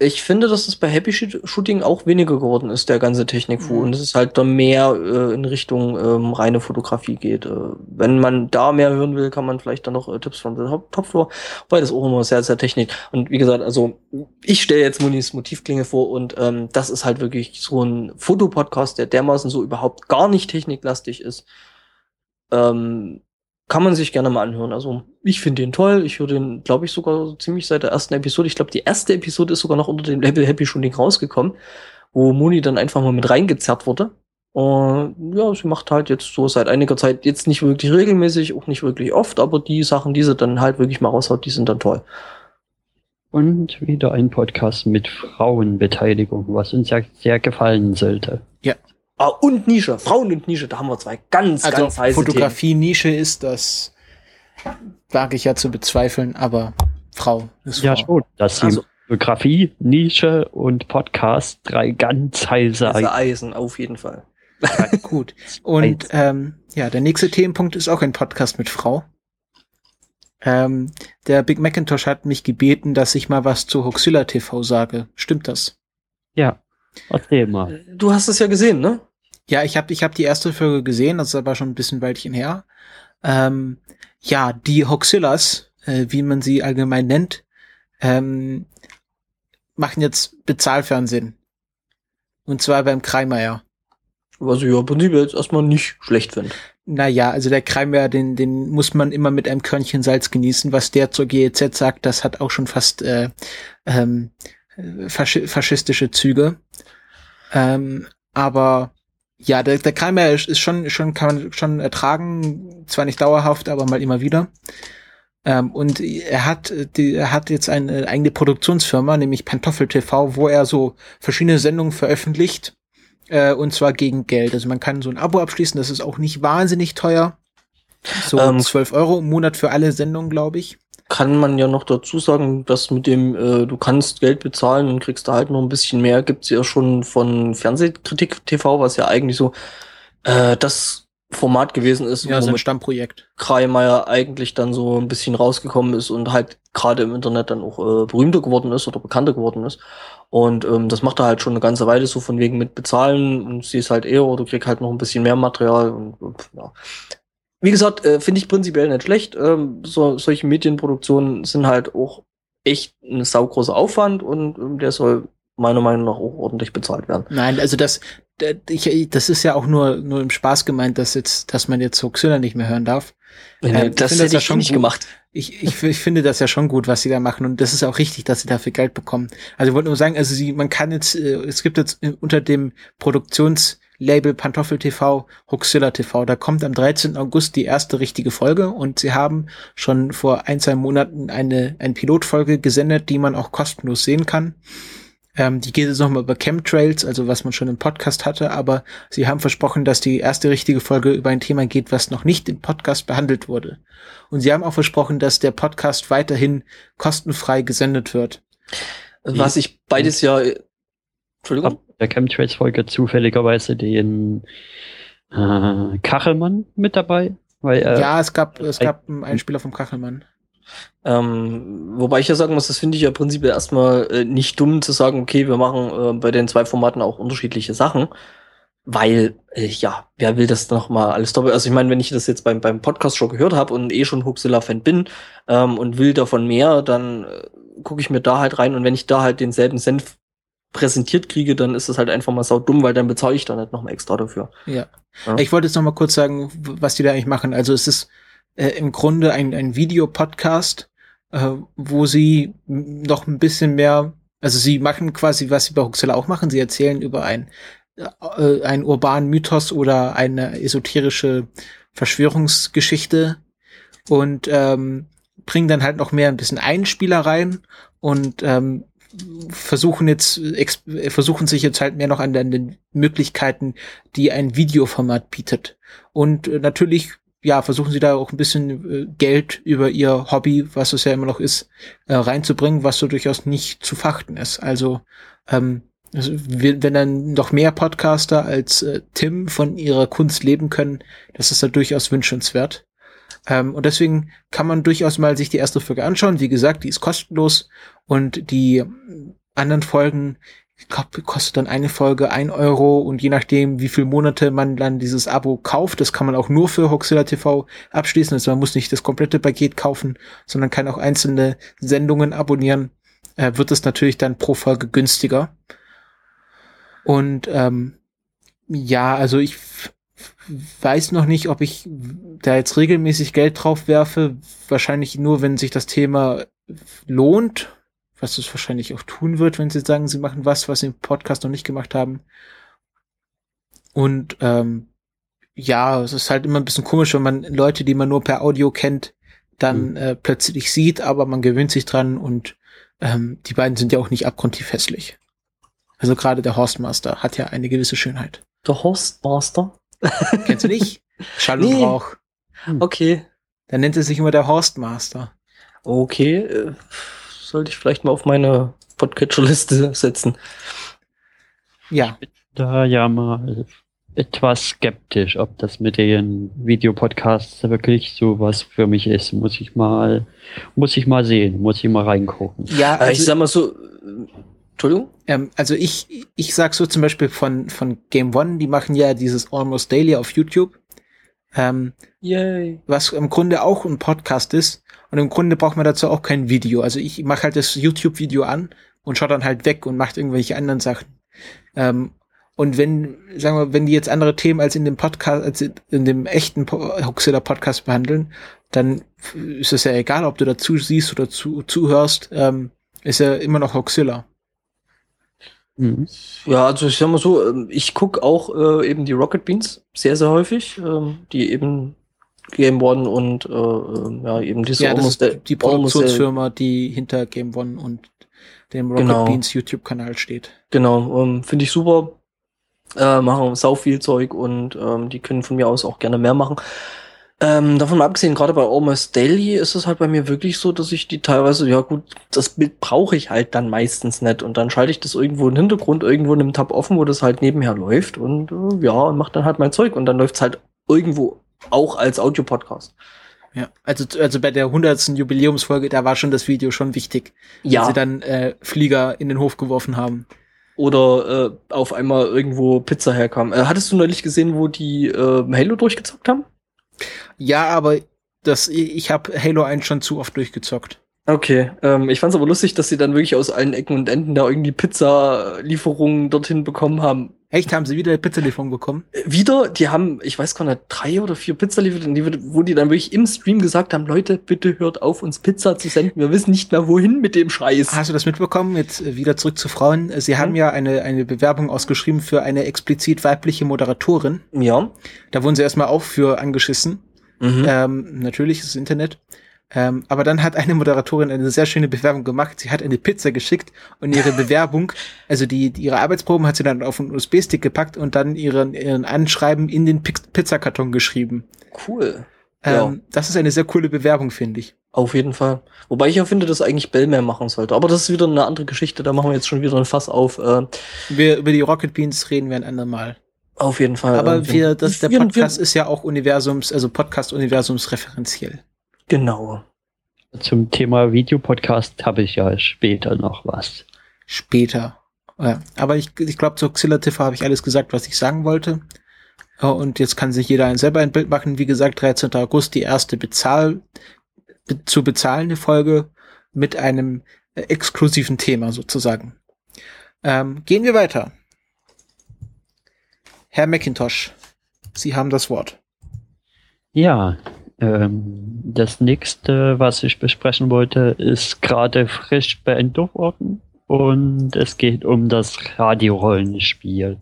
Ich finde, dass es bei Happy Shoot- Shooting auch weniger geworden ist, der ganze Technikfu. Mhm. Und es ist halt da mehr äh, in Richtung ähm, reine Fotografie geht. Äh, wenn man da mehr hören will, kann man vielleicht dann noch äh, Tipps von The Top Top Floor, weil das auch immer sehr, sehr Technik. Und wie gesagt, also ich stelle jetzt Munis Motivklinge vor und ähm, das ist halt wirklich so ein Fotopodcast, der dermaßen so überhaupt gar nicht techniklastig ist. Ähm, kann man sich gerne mal anhören. Also ich finde den toll. Ich höre den, glaube ich, sogar ziemlich seit der ersten Episode. Ich glaube, die erste Episode ist sogar noch unter dem Label Happy Shooting rausgekommen, wo Moni dann einfach mal mit reingezerrt wurde. Und ja, sie macht halt jetzt so seit einiger Zeit jetzt nicht wirklich regelmäßig, auch nicht wirklich oft, aber die Sachen, die sie dann halt wirklich mal raushaut, die sind dann toll. Und wieder ein Podcast mit Frauenbeteiligung, was uns ja sehr gefallen sollte. Ja. Ah, und Nische, Frauen und Nische, da haben wir zwei ganz, Also ganz heiße Fotografie-Nische ist das, wage ich ja zu bezweifeln, aber Frau ist Ja, Frau. schon. Die Also- Fotografie, Nische und Podcast drei ganz heiße Eisen. Eisen, auf jeden Fall. Gut. Und ähm, ja, der nächste Themenpunkt ist auch ein Podcast mit Frau. Ähm, der Big Macintosh hat mich gebeten, dass ich mal was zu Hoxilla TV sage. Stimmt das? Ja, erzähl mal. Du hast es ja gesehen, ne? Ja, ich habe ich hab die erste Folge gesehen, das ist aber schon ein bisschen Weilchen her. Ähm, ja, die Hoxillas, äh, wie man sie allgemein nennt, ähm, machen jetzt Bezahlfernsehen. Und zwar beim Kreimeier. Was ich ja im Prinzip jetzt erstmal nicht schlecht finde. Naja, also der Kreimeier, den, den muss man immer mit einem Körnchen Salz genießen. Was der zur GEZ sagt, das hat auch schon fast äh, ähm, äh, faschi faschistische Züge. Ähm, aber ja, der, der Kreimeier ist, schon, schon, kann man schon ertragen, zwar nicht dauerhaft, aber mal immer wieder. Ähm, und er hat, die, er hat jetzt eine eigene Produktionsfirma, nämlich Pantoffel TV, wo er so verschiedene Sendungen veröffentlicht äh, und zwar gegen Geld. Also man kann so ein Abo abschließen, das ist auch nicht wahnsinnig teuer. So Ähm, 12 Euro im Monat für alle Sendungen, glaube ich. Kann man ja noch dazu sagen, dass mit dem, äh, du kannst Geld bezahlen und kriegst da halt noch ein bisschen mehr, gibt's ja schon von Fernsehkritik TV, was ja eigentlich so äh, das Format gewesen ist, Ja, womit Stammprojekt. Kreimeier eigentlich dann so ein bisschen rausgekommen ist und halt gerade im Internet dann auch äh, berühmter geworden ist oder bekannter geworden ist. Und ähm, das macht er halt schon eine ganze Weile so von wegen mit bezahlen und sie ist halt eher oder krieg halt noch ein bisschen mehr Material und, und ja. Wie gesagt, äh, finde ich prinzipiell nicht schlecht. Ähm, so, solche Medienproduktionen sind halt auch echt ein saugroßer Aufwand und ähm, der soll meiner Meinung nach auch ordentlich bezahlt werden. Nein, also das, ich, das ist ja auch nur, nur im Spaß gemeint, dass jetzt, dass man jetzt Hoxilla nicht mehr hören darf. Äh, ich das finde das hätte ja ich schon nicht gut. gemacht. Ich, ich, ich finde das ja schon gut, was sie da machen und das ist auch richtig, dass sie dafür Geld bekommen. Also ich wollte nur sagen, also sie, man kann jetzt, äh, es gibt jetzt äh, unter dem Produktionslabel Pantoffel TV Huxilla TV, da kommt am 13. August die erste richtige Folge und sie haben schon vor ein, zwei Monaten eine, eine Pilotfolge gesendet, die man auch kostenlos sehen kann. Ähm, die geht jetzt nochmal über Chemtrails, also was man schon im Podcast hatte, aber sie haben versprochen, dass die erste richtige Folge über ein Thema geht, was noch nicht im Podcast behandelt wurde. Und sie haben auch versprochen, dass der Podcast weiterhin kostenfrei gesendet wird. Was ich beides ja. Entschuldigung? Hab der Chemtrails-Folge zufälligerweise den äh, Kachelmann mit dabei. Weil, äh, ja, es gab, es gab einen Einspieler vom Kachelmann. Ähm, wobei ich ja sagen muss, das finde ich ja prinzipiell erstmal äh, nicht dumm zu sagen, okay, wir machen äh, bei den zwei Formaten auch unterschiedliche Sachen. Weil, äh, ja, wer will das noch mal alles doppelt? Also ich meine, wenn ich das jetzt beim, beim Podcast schon gehört habe und eh schon Huxilla-Fan bin ähm, und will davon mehr, dann äh, gucke ich mir da halt rein und wenn ich da halt denselben Senf präsentiert kriege, dann ist das halt einfach mal sau dumm, weil dann bezahle ich da nicht noch mal extra dafür. Ja. Ja. Ich wollte jetzt noch mal kurz sagen, was die da eigentlich machen. Also es ist äh, im Grunde ein, ein Videopodcast, äh, wo sie noch ein bisschen mehr, also sie machen quasi, was sie bei Huxella auch machen, sie erzählen über ein, äh, einen urbanen Mythos oder eine esoterische Verschwörungsgeschichte und ähm, bringen dann halt noch mehr ein bisschen Einspieler rein und ähm, versuchen jetzt ex versuchen sich jetzt halt mehr noch an den, Möglichkeiten, die ein Videoformat bietet. Und äh, natürlich ja, versuchen sie da auch ein bisschen äh, Geld über ihr Hobby, was es ja immer noch ist, äh, reinzubringen, was so durchaus nicht zu fachten ist. Also ähm, also, wenn dann noch mehr Podcaster als äh, Tim von ihrer Kunst leben können, das ist da durchaus wünschenswert. Ähm, und deswegen kann man durchaus mal sich die erste Folge anschauen. Wie gesagt, die ist kostenlos und die anderen Folgen, kostet dann eine Folge ein Euro und je nachdem, wie viele Monate man dann dieses Abo kauft, das kann man auch nur für Hoxilla TV abschließen. Also man muss nicht das komplette Paket kaufen, sondern kann auch einzelne Sendungen abonnieren. Äh, wird es natürlich dann pro Folge günstiger. Und ähm, ja, also ich weiß noch nicht, ob ich da jetzt regelmäßig Geld drauf werfe. Wahrscheinlich nur, wenn sich das Thema lohnt, was es wahrscheinlich auch tun wird, wenn sie sagen, sie machen was, was sie im Podcast noch nicht gemacht haben. Und ähm, ja, es ist halt immer ein bisschen komisch, wenn man Leute, die man nur per Audio kennt, dann mhm. äh, plötzlich sieht, aber man gewöhnt sich dran und ähm, die beiden sind ja auch nicht abgrundtief hässlich. Also gerade der Horstmaster hat ja eine gewisse Schönheit. Der Horstmaster? Kennst du nicht? Schall und nee. Rauch. Hm. Okay. Dann nennt er sich immer der Horstmaster. Okay, äh, sollte ich vielleicht mal auf meine Podcatcher-Liste setzen. Ja. Ich bin da ja mal etwas skeptisch, ob das mit den Videopodcasts wirklich so was für mich ist. Muss ich mal, muss ich mal sehen, muss ich mal reingucken. Ja, also, ich sag mal so, Entschuldigung? Ähm, also ich, ich sag so zum Beispiel von, von Game One, die machen ja dieses Almost Daily auf YouTube. Ähm, Yay. Was im Grunde auch ein Podcast ist. Und im Grunde braucht man dazu auch kein Video. Also ich mache halt das YouTube-Video an und schaue dann halt weg und macht irgendwelche anderen Sachen. Ähm, und wenn, sagen wir, wenn die jetzt andere Themen als in dem Podcast, als in dem echten Huxilla Podcast behandeln, dann ist es ja egal, ob du dazu siehst oder zu, zuhörst, ähm, ist ja immer noch Huxilla. Mhm. Ja, also ich sag mal so, ähm, ich guck auch äh, eben die Rocket Beans sehr, sehr häufig, ähm, die eben Game One und äh, ähm, ja, eben diese ja, das ist die Produktionsfirma, die hinter Game One und dem Rocket genau. Beans YouTube-Kanal steht. Genau, ähm, finde ich super äh, machen sau viel Zeug und ähm, die können von mir aus auch gerne mehr machen. Ähm, davon abgesehen, gerade bei Almost Daily ist es halt bei mir wirklich so, dass ich die teilweise, ja gut, das Bild brauche ich halt dann meistens nicht und dann schalte ich das irgendwo im Hintergrund, irgendwo in einem Tab offen, wo das halt nebenher läuft und äh, ja, und mach dann halt mein Zeug und dann läuft's halt irgendwo auch als Audio-Podcast. Ja, also, also bei der 100. Jubiläumsfolge, da war schon das Video schon wichtig, ja. sie dann äh, Flieger in den Hof geworfen haben oder äh, auf einmal irgendwo Pizza herkam. Äh, hattest du neulich gesehen, wo die äh, Halo durchgezockt haben? Ja, aber das, ich habe Halo 1 schon zu oft durchgezockt. Okay, ähm, ich fand's aber lustig, dass sie dann wirklich aus allen Ecken und Enden da irgendwie Pizza-Lieferungen dorthin bekommen haben. Echt, haben sie wieder Pizzalieferung bekommen? Äh, wieder, die haben, ich weiß gar nicht, drei oder vier Pizzalieferungen, wo die dann wirklich im Stream gesagt haben, Leute, bitte hört auf, uns Pizza zu senden. Wir wissen nicht mehr, wohin mit dem Scheiß. Hast du das mitbekommen? Jetzt äh, wieder zurück zu Frauen. Äh, sie mhm. haben ja eine, eine Bewerbung ausgeschrieben für eine explizit weibliche Moderatorin. Ja. Da wurden sie erstmal auch für angeschissen. Mhm. Ähm, natürlich, das Internet. Ähm, aber dann hat eine Moderatorin eine sehr schöne Bewerbung gemacht. Sie hat eine Pizza geschickt und ihre Bewerbung, also die, die ihre Arbeitsproben hat sie dann auf einen USB-Stick gepackt und dann ihren, ihren Anschreiben in den Pizzakarton geschrieben. Cool. Ähm, ja. Das ist eine sehr coole Bewerbung, finde ich. Auf jeden Fall. Wobei ich ja finde, dass eigentlich Bell mehr machen sollte. Aber das ist wieder eine andere Geschichte. Da machen wir jetzt schon wieder ein Fass auf. Äh, wir, über die Rocket Beans reden wir ein andermal. Auf jeden Fall. Aber wir, das, der Podcast wir, ist ja auch Universums, also Podcast-Universums referenziell. Genau. Zum Thema Videopodcast habe ich ja später noch was. Später. Ja, aber ich, ich glaube, zu Xilla TV habe ich alles gesagt, was ich sagen wollte. Und jetzt kann sich jeder ein selber ein Bild machen. Wie gesagt, 13. August die erste bezahl be zu bezahlende Folge mit einem äh, exklusiven Thema sozusagen. Ähm, gehen wir weiter. Herr McIntosh, Sie haben das Wort. Ja, ähm, das nächste, was ich besprechen wollte, ist gerade frisch beendet worden und es geht um das Radiorollenspiel.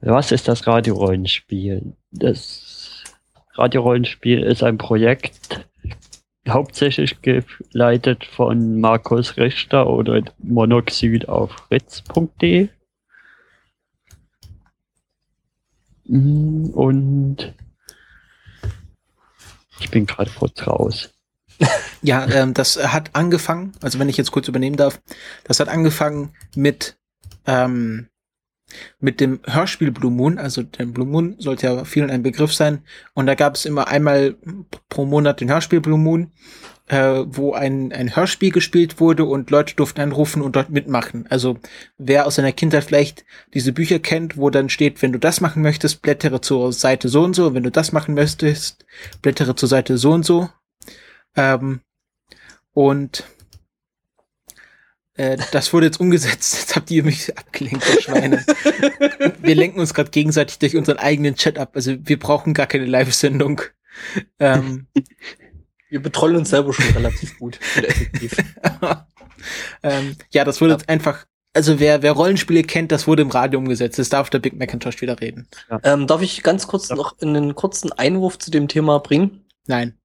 Was ist das Radiorollenspiel? Das Radiorollenspiel ist ein Projekt, hauptsächlich geleitet von Markus Richter oder Monoxid auf fritz.de. Und ich bin gerade kurz raus. ja, ähm, das hat angefangen, also wenn ich jetzt kurz übernehmen darf, das hat angefangen mit ähm, mit dem Hörspiel Blue Moon, also der Blue Moon sollte ja vielen ein Begriff sein, und da gab es immer einmal pro Monat den Hörspiel Blue Moon, äh, wo ein, ein Hörspiel gespielt wurde und Leute durften anrufen und dort mitmachen. Also wer aus seiner Kindheit vielleicht diese Bücher kennt, wo dann steht, wenn du das machen möchtest, blättere zur Seite so und so, wenn du das machen möchtest, blättere zur Seite so und so. Ähm, und Äh, das wurde jetzt umgesetzt. Jetzt habt ihr mich abgelenkt, ihr Schweine. wir lenken uns gerade gegenseitig durch unseren eigenen Chat ab. Also wir brauchen gar keine Live-Sendung. Ähm, Wir betrollen uns selber schon relativ gut und effektiv. ähm, ja, das wurde jetzt einfach. Also wer, wer Rollenspiele kennt, das wurde im Radio umgesetzt. Das darf der Big Macintosh wieder reden. Ähm, darf ich ganz kurz Ja. noch einen kurzen Einwurf zu dem Thema bringen? Nein.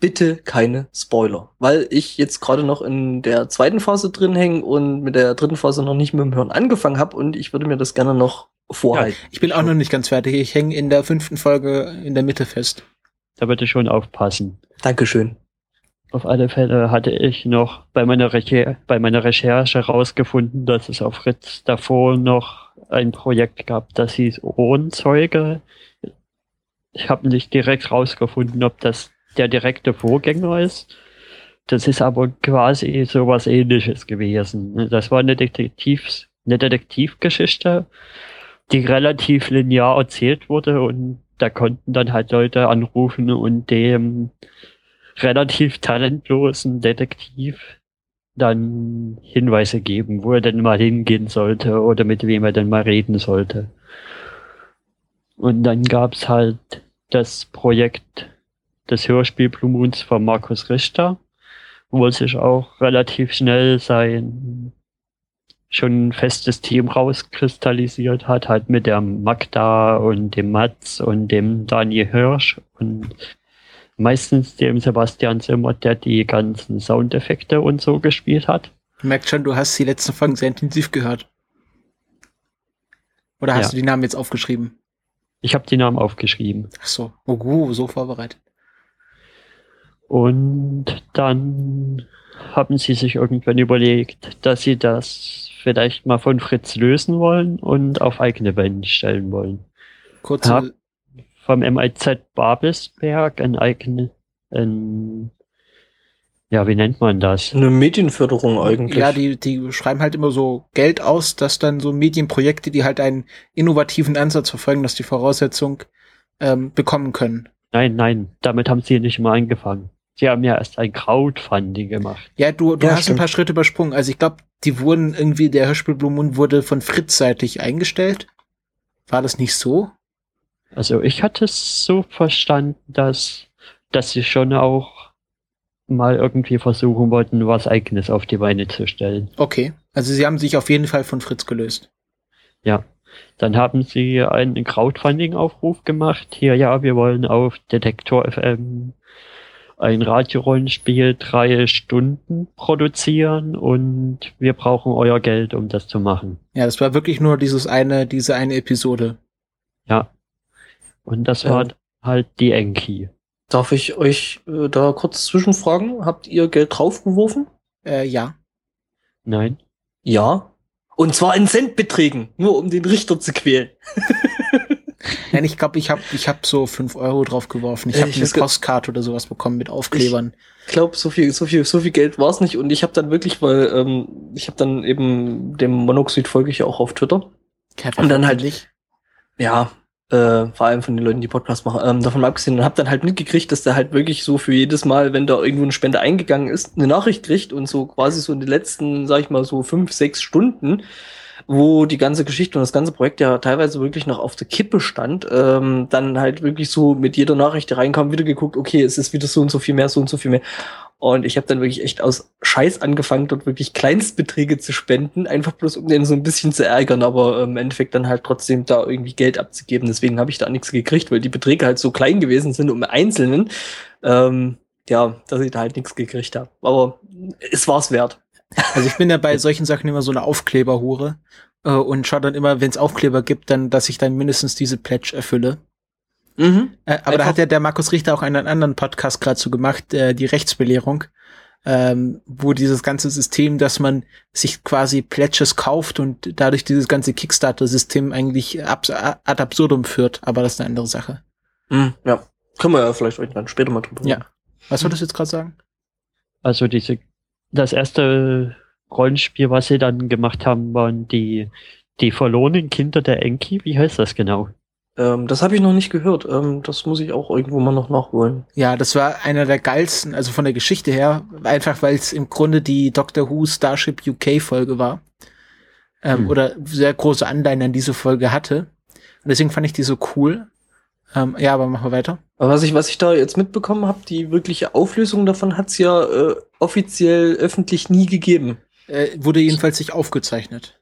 Bitte keine Spoiler, weil ich jetzt gerade noch in der zweiten Phase drin hänge und mit der dritten Phase noch nicht mit dem Hören angefangen habe und ich würde mir das gerne noch vorhalten. Ich bin auch noch nicht ganz fertig. Ich hänge in der fünften Folge in der Mitte fest. Da würde ich schon aufpassen. Dankeschön. Auf alle Fälle hatte ich noch bei meiner, Recher bei meiner Recherche herausgefunden, dass es auf Fritz davor noch ein Projekt gab, das hieß Ohrenzeuge. Ich habe nicht direkt rausgefunden, ob das der direkte Vorgänger ist. Das ist aber quasi sowas ähnliches gewesen. Das war eine, Detektivs eine Detektivgeschichte, die relativ linear erzählt wurde und da konnten dann halt Leute anrufen und dem relativ talentlosen Detektiv dann Hinweise geben, wo er denn mal hingehen sollte oder mit wem er denn mal reden sollte. Und dann gab's halt das Projekt des Hörspiel Blue Moons von Markus Richter, wo sich auch relativ schnell sein schon festes Team rauskristallisiert hat, halt mit der Magda und dem Mats und dem Daniel Hirsch und meistens dem Sebastian Zimmer, der die ganzen Soundeffekte und so gespielt hat. Du merkst schon, du hast die letzten Folgen sehr intensiv gehört. Oder hast Ja. du die Namen jetzt aufgeschrieben? Ich habe die Namen aufgeschrieben. Ach so. Oh, so vorbereitet. Und dann haben sie sich irgendwann überlegt, dass sie das vielleicht mal von Fritz lösen wollen und auf eigene Beine stellen wollen. Kurze, Ja. Vom MIZ Babelsberg ein eigene, ein, ja, wie nennt man das? Eine Medienförderung eigentlich. Ja, die, die schreiben halt immer so Geld aus, dass dann so Medienprojekte, die halt einen innovativen Ansatz verfolgen, dass die Voraussetzung ähm, bekommen können. Nein, nein, damit haben sie nicht mal angefangen. Sie haben ja erst ein Crowdfunding gemacht. Ja, du, du Ja, hast stimmt. ein paar Schritte übersprungen. Also ich glaube, die wurden irgendwie, der Hörspiel Blue Moon wurde von Fritz seitig eingestellt. War das nicht so? Also ich hatte es so verstanden, dass, dass sie schon auch mal irgendwie versuchen wollten, was eigenes auf die Beine zu stellen. Okay. Also sie haben sich auf jeden Fall von Fritz gelöst. Ja. Dann haben sie einen Crowdfunding-Aufruf gemacht. Hier, ja, wir wollen auf Detektor FM ein Radiorollenspiel drei Stunden produzieren und wir brauchen euer Geld, um das zu machen. Ja, das war wirklich nur dieses eine, diese eine Episode. Ja. Und das war Ähm. halt die Enki. Darf ich euch äh, da kurz zwischenfragen? Habt ihr Geld draufgeworfen? Äh, ja. Nein? Ja. Und zwar in Centbeträgen, nur um den Richter zu quälen. Nein, ich glaube, ich habe ich hab so fünf Euro drauf geworfen. Ich Äh, habe eine Postkarte oder sowas bekommen mit Aufklebern. Ich glaube, so viel, so viel, so viel Geld war es nicht. Und ich habe dann wirklich, weil ähm, ich habe dann eben dem Monoxid folge ich ja auch auf Twitter. Und dann halt- nicht. Ja, äh, vor allem von den Leuten, die Podcasts machen, ähm, davon mal abgesehen und habe dann halt mitgekriegt, dass der halt wirklich so für jedes Mal, wenn da irgendwo eine Spende eingegangen ist, eine Nachricht kriegt und so quasi so in den letzten, sag ich mal, so fünf, sechs Stunden, wo die ganze Geschichte und das ganze Projekt ja teilweise wirklich noch auf der Kippe stand, ähm, dann halt wirklich so mit jeder Nachricht, die reinkam, wieder geguckt, okay, es ist wieder so und so viel mehr, so und so viel mehr. Und ich habe dann wirklich echt aus Scheiß angefangen, dort wirklich Kleinstbeträge zu spenden, einfach bloß um den so ein bisschen zu ärgern, aber ähm, im Endeffekt dann halt trotzdem da irgendwie Geld abzugeben. Deswegen habe ich da nichts gekriegt, weil die Beträge halt so klein gewesen sind um Einzelnen, ähm, ja, dass ich da halt nichts gekriegt habe. Aber es war's wert. Also ich bin ja bei solchen Sachen immer so eine Aufkleberhure äh, und schaue dann immer, wenn es Aufkleber gibt, dann, dass ich dann mindestens diese Pledge erfülle. Mhm. Äh, aber da Einfach- hat ja der Markus Richter auch einen anderen Podcast gerade zu gemacht, äh, die Rechtsbelehrung, ähm, wo dieses ganze System, dass man sich quasi Pledges kauft und dadurch dieses ganze Kickstarter-System eigentlich abs ad absurdum führt. Aber das ist eine andere Sache. Mhm, ja. Können wir ja vielleicht irgendwann später mal drüber Ja. reden. Was wolltest du jetzt gerade sagen? Also diese, das erste Rollenspiel, was sie dann gemacht haben, waren die, die verlorenen Kinder der Enki. Wie heißt das genau? Ähm, das habe ich noch nicht gehört. Ähm, das muss ich auch irgendwo mal noch nachholen. Ja, das war einer der geilsten, also von der Geschichte her, einfach weil es im Grunde die Doctor Who Starship UK Folge war. Ähm, Hm. Oder sehr große Anleihen an diese Folge hatte. Und deswegen fand ich die so cool. Ähm, ja, aber machen wir weiter. Aber was ich, was ich da jetzt mitbekommen habe, die wirkliche Auflösung davon hat's ja äh, offiziell öffentlich nie gegeben. Äh, wurde jedenfalls nicht aufgezeichnet.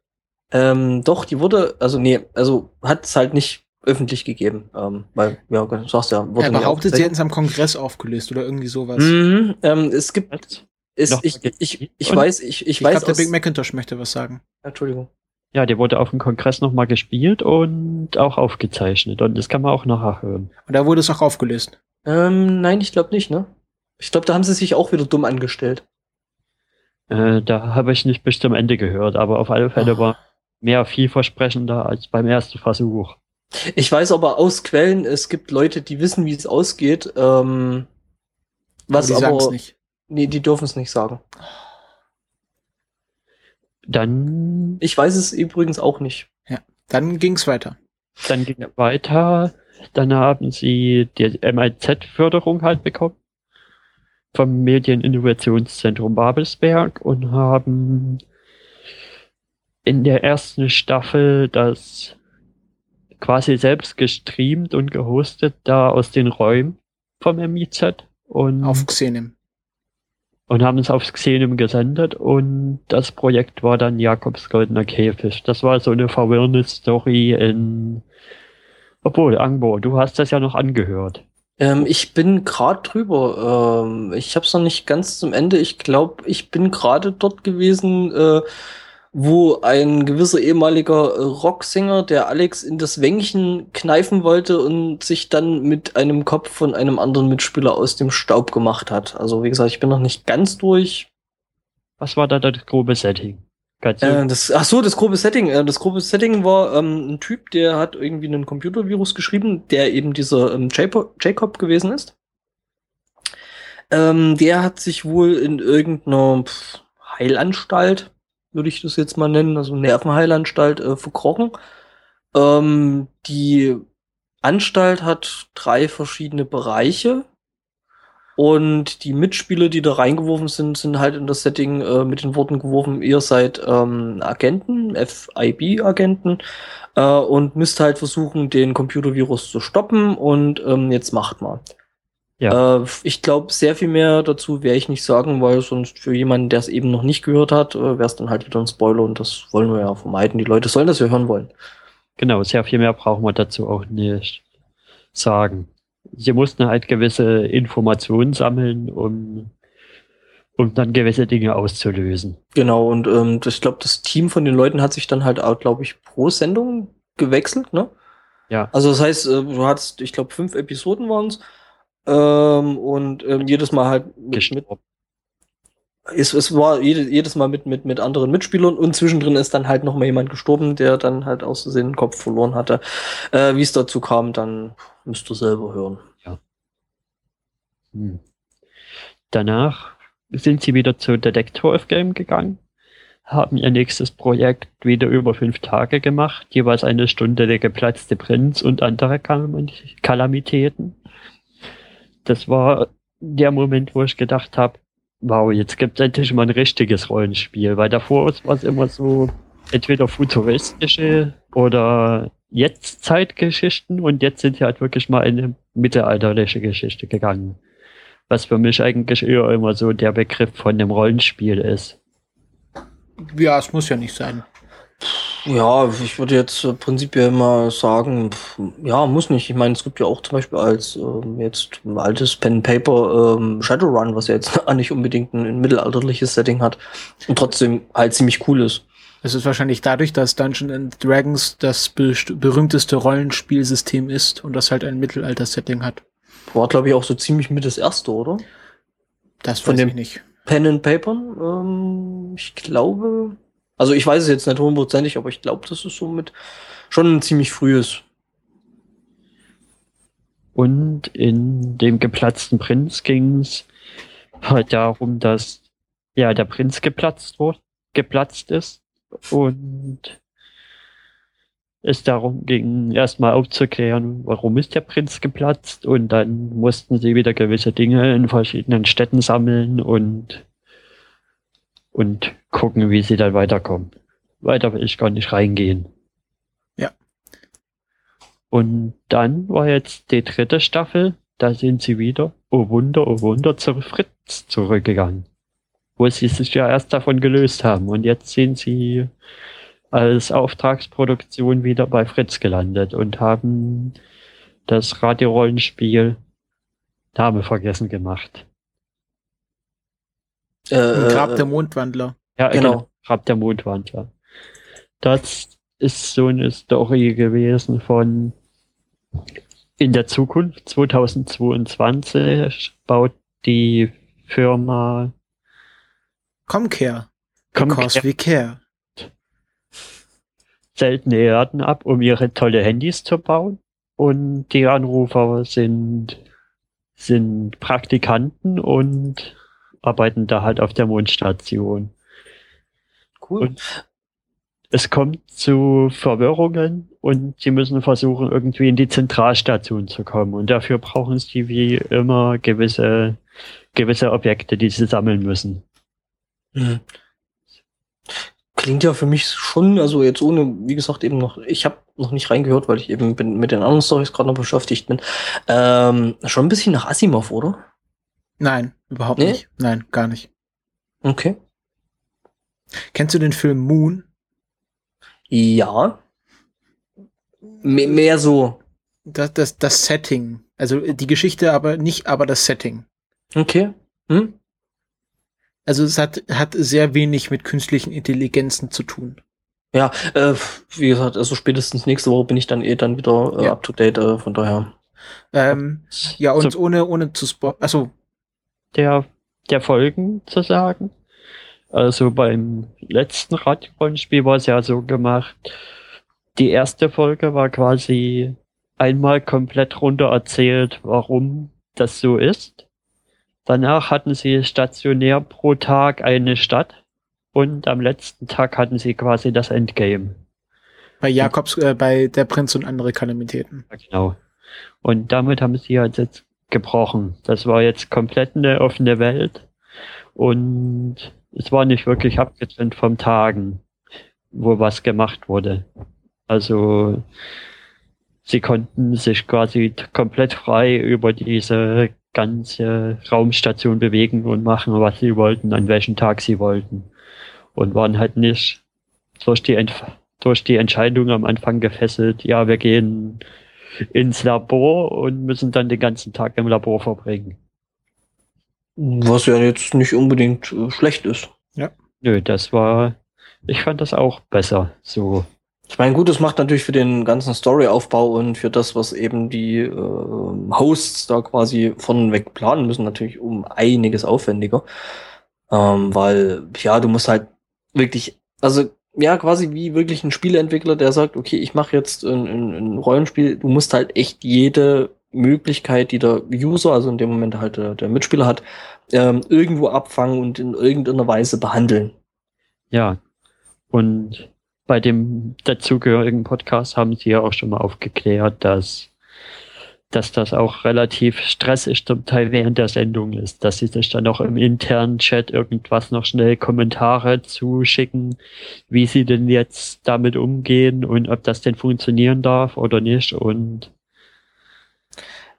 Ähm, doch, die wurde, also nee, also hat's halt nicht öffentlich gegeben. Ähm, weil, ja, du sagst ja, wurde Er behauptet, sie hätten es am Kongress aufgelöst oder irgendwie sowas. Mhm, ähm, es gibt, es, ich, ich, ich Und- weiß, ich, ich Ich weiß glaube, der Big Macintosh möchte was sagen. Entschuldigung. Ja, die wurde auf dem Kongress nochmal gespielt und auch aufgezeichnet. Und das kann man auch nachher hören. Und da wurde es auch aufgelöst. Ähm, nein, ich glaube nicht, ne? Ich glaube, da haben sie sich auch wieder dumm angestellt. Äh, da habe ich nicht bis zum Ende gehört, aber auf alle Fälle Ah. war mehr vielversprechender als beim ersten Versuch. Ich weiß aber aus Quellen, es gibt Leute, die wissen, wie es ausgeht. Ähm, was die sagen's aber, nicht. nee, die dürfen es nicht sagen. Dann, Ich weiß es übrigens auch nicht. Dann ging's weiter. dann ging es weiter. Dann haben sie die MIZ-Förderung halt bekommen vom Medieninnovationszentrum Babelsberg und haben in der ersten Staffel das quasi selbst gestreamt und gehostet da aus den Räumen vom MIZ und, Auf Xenim. Und haben es aufs Xenim gesendet und das Projekt war dann Jakobs Goldener Käfig. Das war so eine verwirrende Story in obwohl, Angbo, du hast das ja noch angehört. Ähm, ich bin gerade drüber. Ähm, ich habe es noch nicht ganz zum Ende. Ich glaube, ich bin gerade dort gewesen, äh, wo ein gewisser ehemaliger Rocksänger, der Alex in das Wängchen kneifen wollte und sich dann mit einem Kopf von einem anderen Mitspieler aus dem Staub gemacht hat. Also wie gesagt, ich bin noch nicht ganz durch. Was war da das grobe Setting? Äh, das, ach so, das grobe Setting. Äh, das grobe Setting war ähm, ein Typ, der hat irgendwie einen Computervirus geschrieben, der eben dieser ähm, Jacob, gewesen ist. Ähm, der hat sich wohl in irgendeiner Heilanstalt, würde ich das jetzt mal nennen, also Nervenheilanstalt, äh, verkrochen. Ähm, die Anstalt hat drei verschiedene Bereiche. Und die Mitspieler, die da reingeworfen sind, sind halt in das Setting äh, mit den Worten geworfen, ihr seid ähm, Agenten, FIB-Agenten, äh, und müsst halt versuchen, den Computervirus zu stoppen und ähm, jetzt macht mal. Ja. Äh, ich glaube, sehr viel mehr dazu werde ich nicht sagen, weil sonst für jemanden, der es eben noch nicht gehört hat, äh, wäre es dann halt wieder ein Spoiler und das wollen wir ja vermeiden. Die Leute sollen das ja hören wollen. Genau, sehr viel mehr brauchen wir dazu auch nicht sagen. Sie mussten halt gewisse Informationen sammeln, um, um dann gewisse Dinge auszulösen. Genau, und ähm, ich glaube, das Team von den Leuten hat sich dann halt auch, glaube ich, pro Sendung gewechselt, ne? Ja. Also das heißt, äh, du hattest, ich glaube, fünf Episoden waren es. Ähm, und ähm, jedes Mal halt mit, mit es, es war jede, jedes Mal mit, mit, mit anderen Mitspielern und zwischendrin ist dann halt noch mal jemand gestorben, der dann halt aus Versehen den Kopf verloren hatte. Äh, Wie es dazu kam, dann müsst ihr selber hören. Hm. Danach sind sie wieder zu Detective Game gegangen, haben ihr nächstes Projekt wieder über fünf Tage gemacht, jeweils eine Stunde der geplatzte Prinz und andere Kalam- Kalamitäten. Das war der Moment, wo ich gedacht habe, wow, jetzt gibt es endlich mal ein richtiges Rollenspiel, weil davor war es immer so entweder futuristische oder jetzt Zeitgeschichten und jetzt sind sie halt wirklich mal in eine mittelalterliche Geschichte gegangen. Was für mich eigentlich eher immer so der Begriff von dem Rollenspiel ist. Ja, es muss ja nicht sein. Ja, ich würde jetzt äh, prinzipiell mal sagen, ja, muss nicht. Ich meine, es gibt ja auch zum Beispiel als ähm, jetzt ein altes Pen and Paper ähm, Shadowrun, was ja jetzt nicht unbedingt ein, ein mittelalterliches Setting hat und trotzdem halt ziemlich cool ist. Es ist wahrscheinlich dadurch, dass Dungeons and Dragons das best- berühmteste Rollenspielsystem ist und das halt ein Mittelalter-Setting hat. War, glaube ich, auch so ziemlich mit das erste, oder? Das Von weiß dem- ich nicht. Pen and Paper, ähm, ich glaube, also ich weiß es jetzt nicht hundertprozentig, aber ich glaube, das ist so mit schon ein ziemlich frühes. Und in dem geplatzten Prinz ging es halt darum, dass ja der Prinz geplatzt wurde, geplatzt ist und es darum ging, erstmal aufzuklären, warum ist der Prinz geplatzt und dann mussten sie wieder gewisse Dinge in verschiedenen Städten sammeln und, und gucken, wie sie dann weiterkommen. Weiter will ich gar nicht reingehen. Ja. Und dann war jetzt die dritte Staffel, da sind sie wieder, oh Wunder, oh Wunder, zu Fritz zurückgegangen. Wo sie sich ja erst davon gelöst haben. Und jetzt sind sie als Auftragsproduktion wieder bei Fritz gelandet und haben das Radiorollenspiel Name vergessen gemacht. Äh, Grab der Mondwandler. Ja, genau. genau. Grab der Mondwandler. Das ist so eine Story gewesen von in der Zukunft 2022 baut die Firma Comcare. Because we care seltene Erden ab, um ihre tolle Handys zu bauen. Und die Anrufer sind, sind Praktikanten und arbeiten da halt auf der Mondstation. Cool. Und es kommt zu Verwirrungen und sie müssen versuchen, irgendwie in die Zentralstation zu kommen. Und dafür brauchen sie wie immer gewisse, gewisse Objekte, die sie sammeln müssen. Mhm klingt ja für mich schon, also jetzt ohne, wie gesagt, eben noch, ich habe noch nicht reingehört, weil ich eben bin, mit den anderen Stories gerade noch beschäftigt bin. Ähm, schon ein bisschen nach Asimov, oder? Nein, überhaupt nee? nicht. Nein, gar nicht. Okay. Kennst du den Film Moon? Ja. M mehr so. Das, das, das Setting. Also die Geschichte aber nicht, aber das Setting. Okay. Hm? Also es hat, hat sehr wenig mit künstlichen Intelligenzen zu tun. Ja, äh, wie gesagt, also spätestens nächste Woche bin ich dann eh dann wieder äh, ja. up to date, äh, von daher. Ähm, ja, und so, ohne, ohne zu spoilern, also. Der, der Folgen zu sagen. Also beim letzten Radrollenspiel war es ja so gemacht. Die erste Folge war quasi einmal komplett runter erzählt, warum das so ist. Danach hatten sie stationär pro Tag eine Stadt und am letzten Tag hatten sie quasi das Endgame. Bei Jakobs, äh, bei Der Prinz und andere Kalamitäten. genau. Und damit haben sie halt jetzt gebrochen. Das war jetzt komplett eine offene Welt und es war nicht wirklich abgetrennt vom Tagen, wo was gemacht wurde. Also sie konnten sich quasi komplett frei über diese ganze Raumstation bewegen und machen, was sie wollten, an welchem Tag sie wollten. Und waren halt nicht durch die, Entf durch die Entscheidung am Anfang gefesselt, ja, wir gehen ins Labor und müssen dann den ganzen Tag im Labor verbringen. Was ja jetzt nicht unbedingt äh, schlecht ist. Ja. Nö, das war, ich fand das auch besser, so ich meine, gut, das macht natürlich für den ganzen Storyaufbau und für das, was eben die äh, Hosts da quasi von weg planen müssen, natürlich um einiges aufwendiger. Ähm, weil, ja, du musst halt wirklich, also ja, quasi wie wirklich ein Spieleentwickler, der sagt, okay, ich mache jetzt ein, ein, ein Rollenspiel, du musst halt echt jede Möglichkeit, die der User, also in dem Moment halt der, der Mitspieler hat, ähm, irgendwo abfangen und in irgendeiner Weise behandeln. Ja. Und bei dem dazugehörigen Podcast haben sie ja auch schon mal aufgeklärt, dass, dass das auch relativ stressig zum Teil während der Sendung ist, dass sie sich dann auch im internen Chat irgendwas noch schnell Kommentare zuschicken, wie sie denn jetzt damit umgehen und ob das denn funktionieren darf oder nicht und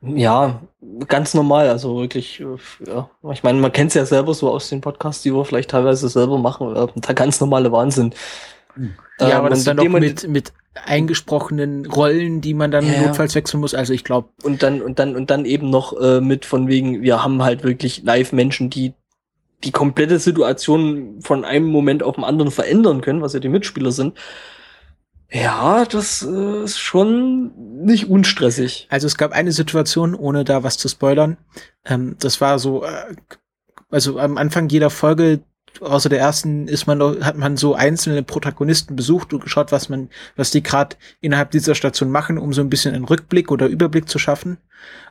ja, ganz normal, also wirklich, äh, ja. Ich meine, man kennt es ja selber so aus den Podcasts, die wir vielleicht teilweise selber machen, äh, der ganz normale Wahnsinn. Ja, ähm, aber das dann noch mit, mit eingesprochenen Rollen, die man dann ja. notfalls wechseln muss. Also ich glaube. Und dann, und dann, und dann eben noch äh, mit von wegen, wir haben halt wirklich Live-Menschen, die die komplette Situation von einem Moment auf den anderen verändern können, was ja die Mitspieler sind. Ja, das äh, ist schon nicht unstressig. Also es gab eine Situation, ohne da was zu spoilern. Ähm, das war so, äh, also am Anfang jeder Folge außer der ersten ist man noch, hat man so einzelne Protagonisten besucht und geschaut, was man, was die gerade innerhalb dieser Station machen, um so ein bisschen einen Rückblick oder Überblick zu schaffen.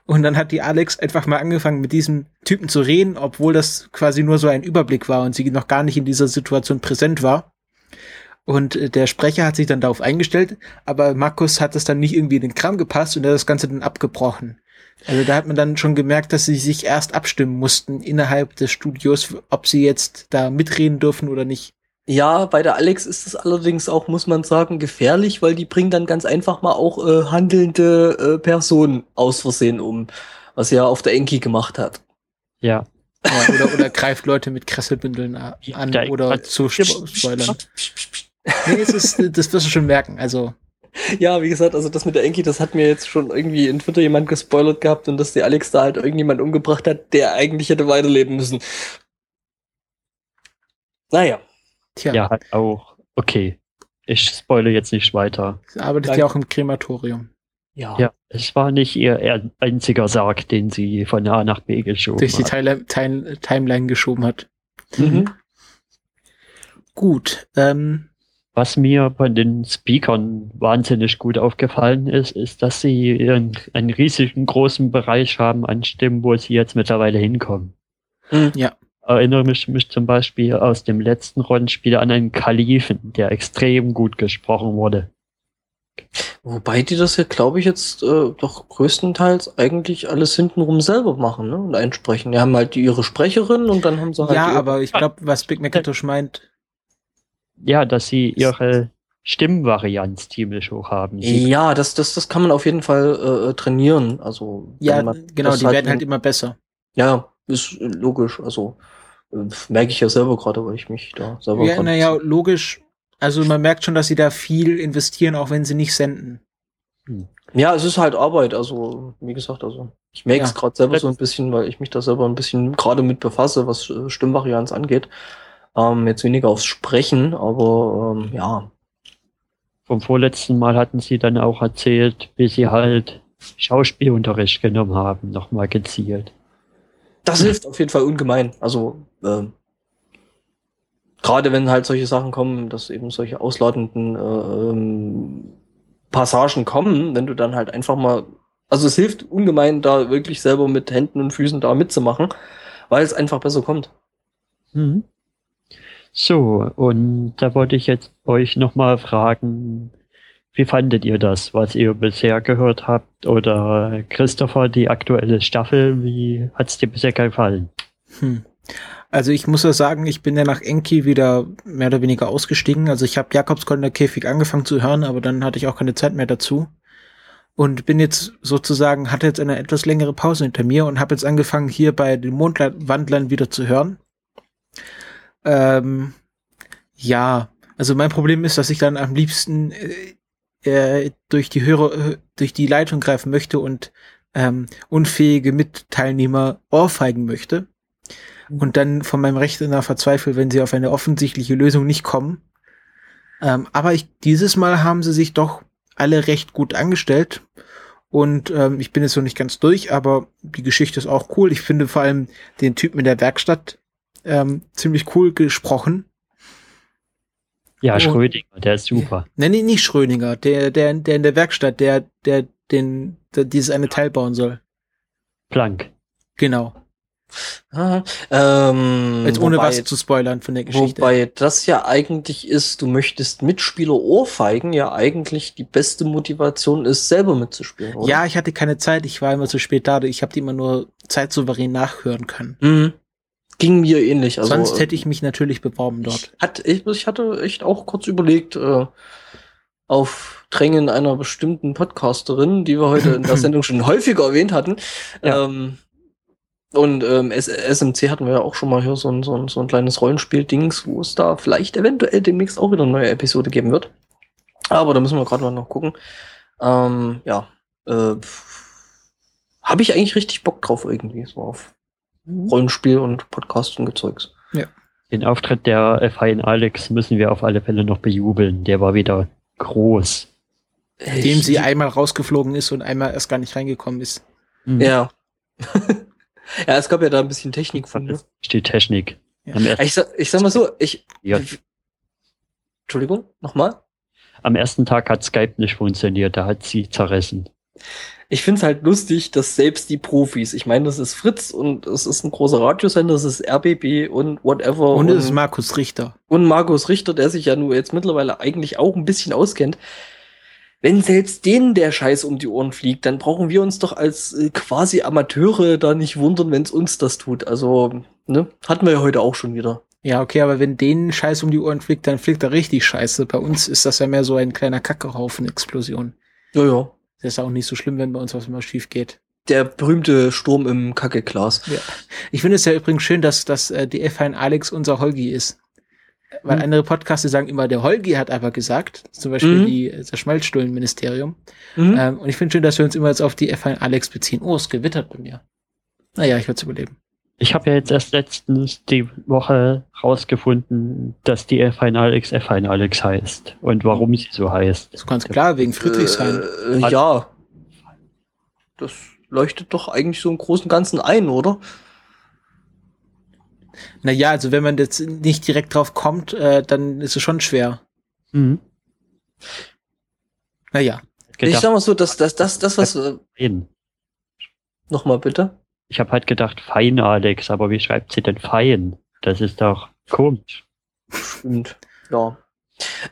Und dann hat die Alex einfach mal angefangen, mit diesem Typen zu reden, obwohl das quasi nur so ein Überblick war und sie noch gar nicht in dieser Situation präsent war. Und äh, der Sprecher hat sich dann darauf eingestellt, aber Markus hat es dann nicht irgendwie in den Kram gepasst und er hat das Ganze dann abgebrochen. Also da hat man dann schon gemerkt, dass sie sich erst abstimmen mussten innerhalb des Studios, ob sie jetzt da mitreden dürfen oder nicht. Ja, bei der Alex ist es allerdings auch, muss man sagen, gefährlich, weil die bringen dann ganz einfach mal auch äh, handelnde äh, Personen aus Versehen um, was sie ja auf der Enki gemacht hat. Ja. Ja, oder, oder greift Leute mit Kresselbündeln an Der- oder zu spo- spoilern. Nee, es ist, das wirst du schon merken. Also, Ja, wie gesagt, also das mit der Enki, das hat mir jetzt schon irgendwie in Twitter jemand gespoilert gehabt und dass die Alex da halt irgendjemand umgebracht hat, der eigentlich hätte weiterleben müssen. Naja. tja, Ja, hat auch. Okay. Ich spoile jetzt nicht weiter. sie arbeitet Danke. ja auch im Krematorium. Ja. Ja, es war nicht ihr, einziger Sarg, den sie von A nach B geschoben Durch die hat. Teile, Teil, Timeline geschoben hat. Mhm. Gut, ähm, Was mir bei den Speakern wahnsinnig gut aufgefallen ist, ist, dass sie einen, einen riesigen großen Bereich haben an Stimmen, wo sie jetzt mittlerweile hinkommen. Mhm. Erinnere mich, mich zum Beispiel aus dem letzten Rollenspiel an einen Kalifen, der extrem gut gesprochen wurde. Wobei die das ja, glaube ich, jetzt äh, doch größtenteils eigentlich alles hintenrum selber machen ne? und einsprechen. Die haben halt ihre Sprecherin und dann haben sie halt ja, aber ich glaube, was Big Macintosh meint, Ja, dass sie ihre Stimmvarianz ziemlich hoch haben. Sie, Ja, das, das, das kann man auf jeden Fall äh, trainieren. Also ja, genau, die werden halt immer besser. Ja, ist logisch. Also äh, merke ich ja selber gerade, weil ich mich da selber Ja, naja, logisch. Also man merkt schon, dass sie da viel investieren, auch wenn sie nicht senden. Ja, es ist halt Arbeit. Also wie gesagt, also ich merke es Ja. gerade selber so ein bisschen, weil ich mich da selber ein bisschen gerade mit befasse, was äh, Stimmvarianz angeht. Ähm, jetzt weniger aufs Sprechen, aber ähm, ja, Vom vorletzten Mal hatten sie dann auch erzählt, wie sie halt Schauspielunterricht genommen haben, nochmal gezielt. Das hilft auf jeden Fall ungemein. Also ähm, gerade wenn halt solche Sachen kommen, dass eben solche ausladenden äh, ähm, Passagen kommen, wenn du dann halt einfach mal, also es hilft ungemein, da wirklich selber mit Händen und Füßen da mitzumachen, weil es einfach besser kommt. Mhm. So, und da wollte ich jetzt euch nochmal fragen, wie fandet ihr das, was ihr bisher gehört habt? Oder Christopher, die aktuelle Staffel, wie hat's dir bisher gefallen? Hm. Also ich muss ja sagen, ich bin ja nach Enki wieder mehr oder weniger ausgestiegen. Also ich habe Jakobskolder Käfig angefangen zu hören, aber dann hatte ich auch keine Zeit mehr dazu. Und bin jetzt sozusagen, hatte jetzt eine etwas längere Pause hinter mir und habe jetzt angefangen, hier bei den Mondwandlern wieder zu hören. Ähm, ja, also mein Problem ist, dass ich dann am liebsten äh, äh, durch die Hörer, äh, durch die Leitung greifen möchte und ähm, unfähige Mitteilnehmer ohrfeigen möchte und dann von meinem Rechner verzweifle, wenn sie auf eine offensichtliche Lösung nicht kommen. Ähm, aber ich, dieses Mal haben sie sich doch alle recht gut angestellt. Und ähm, ich bin jetzt noch nicht ganz durch, aber die Geschichte ist auch cool. Ich finde vor allem den Typen in der Werkstatt ähm, ziemlich cool gesprochen. Ja. Schrödinger, der ist super. Nein, nee, nicht Schrödinger, der, der, der in der Werkstatt, der, der, den, der dieses eine Teil bauen soll. Plank. Genau. Ah, ähm, Jetzt ohne wobei- was zu spoilern von der Geschichte. Wobei das ja eigentlich ist, du möchtest Mitspieler ohrfeigen, ja eigentlich die beste Motivation ist, selber mitzuspielen, oder? ja, ich hatte keine Zeit, ich war immer zu spät da, ich habe die immer nur zeitsouverän nachhören können. Mhm. Ging mir ähnlich. Also, Sonst hätte ich mich natürlich beworben dort. Hat, ich, ich hatte echt auch kurz überlegt, äh, auf Drängen einer bestimmten Podcasterin, die wir heute in der Sendung schon häufiger erwähnt hatten. Ja. Ähm, und ähm, SMC hatten wir ja auch schon mal hier so ein, so ein, so ein kleines Rollenspiel-Dings, wo es da vielleicht eventuell demnächst auch wieder eine neue Episode geben wird. Aber da müssen wir gerade mal noch gucken. Ähm, ja. Äh, Habe ich eigentlich richtig Bock drauf irgendwie, so auf Rollenspiel und Podcast und Gezeugs. Den Auftritt der Fein Alex müssen wir auf alle Fälle noch bejubeln. Der war wieder groß. Dem sie einmal rausgeflogen ist und einmal erst gar nicht reingekommen ist. Mhm. Ja. ja, es gab ja da ein bisschen Technik von. Ne? Die Technik. Ja. Ich, sag, ich sag mal so, ich. Ja. Entschuldigung, nochmal? am ersten Tag hat Skype nicht funktioniert, da hat sie zerrissen. Ich finde es halt lustig, dass selbst die Profis, ich meine, das ist Fritz und es ist ein großer Radiosender, das ist RBB und whatever. Und, und es ist Markus Richter. Und Markus Richter, der sich ja nur jetzt mittlerweile eigentlich auch ein bisschen auskennt. Wenn selbst denen der Scheiß um die Ohren fliegt, dann brauchen wir uns doch als äh, quasi Amateure da nicht wundern, wenn es uns das tut. Also, ne, hatten wir ja heute auch schon wieder. Ja, okay, aber wenn denen Scheiß um die Ohren fliegt, dann fliegt er richtig Scheiße. Bei uns ist das ja mehr so ein kleiner Kackehaufen-Explosion. Ja, ja. Das ist auch nicht so schlimm, wenn bei uns was immer schief geht. Der berühmte Sturm im Kackeglas. Ja. Ich finde es ja übrigens schön, dass, dass äh, die F1 Alex unser Holgi ist. Weil mhm. andere Podcasts sagen immer, der Holgi hat aber gesagt, zum Beispiel mhm. die, das Schmalzstullenministerium. Mhm. Ähm, und ich finde schön, dass wir uns immer jetzt auf die F1 Alex beziehen. Oh, es gewittert bei mir. Naja, ich werde es überleben. Ich habe ja jetzt erst letztens die Woche rausgefunden, dass die F1 Alex F1 Alex heißt und warum sie so heißt. Das ist ganz klar, wegen Friedrichshain. Äh, äh, ja. Das leuchtet doch eigentlich so im Großen und Ganzen ein, oder? Naja, also wenn man jetzt nicht direkt drauf kommt, äh, dann ist es schon schwer. Mhm. Naja. Ich sag mal so, dass das, das, das, was. Äh, Nochmal bitte. Ich habe halt gedacht, fein, Alex, aber wie schreibt sie denn fein? Das ist doch komisch. Stimmt, ja.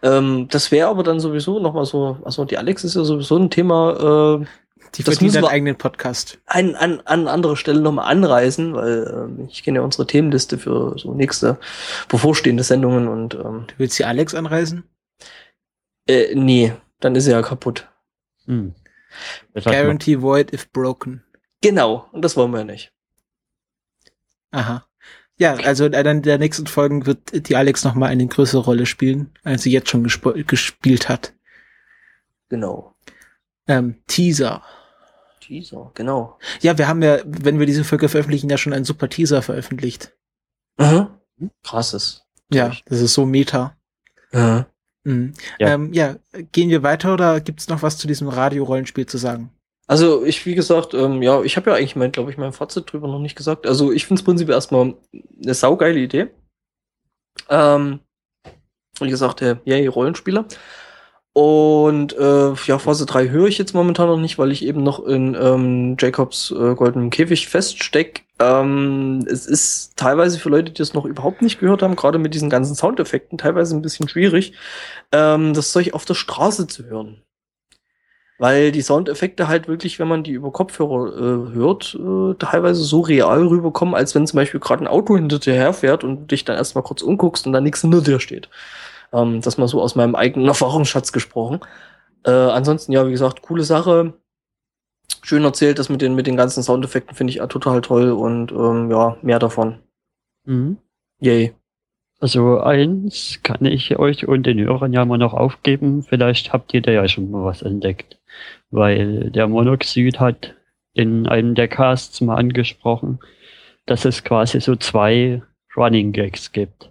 Ähm, das wäre aber dann sowieso nochmal so, also die Alex ist ja sowieso ein Thema, äh, die verdienen einen eigenen Podcast. An, an, an andere Stelle nochmal anreisen, weil äh, ich kenne ja unsere Themenliste für so nächste bevorstehende Sendungen und ähm, Du willst die Alex anreisen? Äh, nee, dann ist sie ja kaputt. Hm. Guarantee void if broken. Genau, und das wollen wir ja nicht. Aha. Ja, also dann in der nächsten Folgen wird die Alex noch mal eine größere Rolle spielen, als sie jetzt schon gespielt hat. Genau. Ähm, Teaser. Teaser, genau. Ja, wir haben ja, wenn wir diese Folge veröffentlichen, ja schon einen super Teaser veröffentlicht. Mhm. Krasses. Ja, das ist so Meta. Mhm. Mhm. Ja. Ähm, ja, gehen wir weiter oder gibt's noch was zu diesem Radio-Rollenspiel zu sagen? Also ich, wie gesagt, ähm, ja, ich habe ja eigentlich mein, glaube ich, mein Fazit drüber noch nicht gesagt. Also ich finde es prinzipiell erstmal eine saugeile Idee. Ähm, wie gesagt, der yay, Rollenspieler. Und äh, ja, Phase 3 höre ich jetzt momentan noch nicht, weil ich eben noch in ähm, Jacobs äh, goldenem Käfig feststeck. Ähm, es ist teilweise für Leute, die das noch überhaupt nicht gehört haben, gerade mit diesen ganzen Soundeffekten, teilweise ein bisschen schwierig, ähm, das Zeug auf der Straße zu hören. Weil die Soundeffekte halt wirklich, wenn man die über Kopfhörer äh, hört, äh, teilweise so real rüberkommen, als wenn zum Beispiel gerade ein Auto hinter dir herfährt und dich dann erstmal kurz umguckst und dann nichts hinter dir steht. Ähm, das mal so aus meinem eigenen Erfahrungsschatz gesprochen. Äh, ansonsten, ja, wie gesagt, coole Sache. Schön erzählt, das mit den, mit den ganzen Soundeffekten finde ich total toll und ähm, ja, mehr davon. Mhm. Yay. Also eins kann ich euch und den Hörern ja mal noch aufgeben. Vielleicht habt ihr da ja schon mal was entdeckt. Weil der Monoxid hat in einem der Casts mal angesprochen, dass es quasi so zwei Running Gags gibt.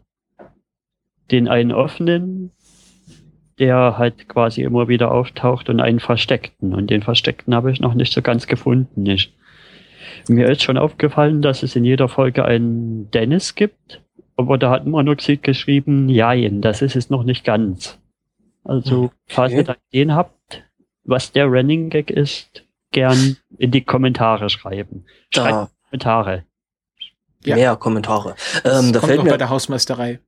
Den einen offenen, der halt quasi immer wieder auftaucht und einen versteckten. Und den versteckten habe ich noch nicht so ganz gefunden. Nicht. Mir ist schon aufgefallen, dass es in jeder Folge einen Dennis gibt aber da hat Monoxid geschrieben, jein, das ist es noch nicht ganz. Also, okay. falls ihr da Ideen habt, was der Running Gag ist, gern in die Kommentare schreiben. Schreibt da. Kommentare. Ja. Mehr Kommentare. Ähm, da fällt mir bei der Hausmeisterei.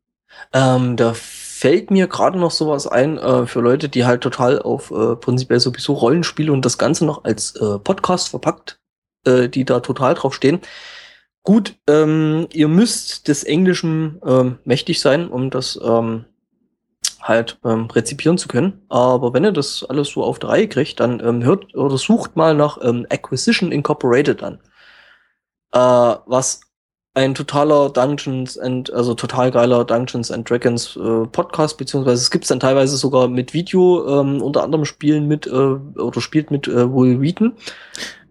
Ähm, da fällt mir gerade noch sowas ein äh, für Leute, die halt total auf äh, prinzipiell sowieso Rollenspiele und das Ganze noch als äh, Podcast verpackt, äh, die da total drauf stehen. Gut, ähm, ihr müsst des Englischen ähm, mächtig sein, um das ähm, halt ähm, rezipieren zu können. Aber wenn ihr das alles so auf der Reihe kriegt, dann ähm, hört oder sucht mal nach ähm, Acquisition Incorporated an. Äh, was ein totaler Dungeons and, also total geiler Dungeons and Dragons äh, Podcast, beziehungsweise es gibt's dann teilweise sogar mit Video, ähm, unter anderem spielen mit, äh, oder spielt mit äh, Will Wheaton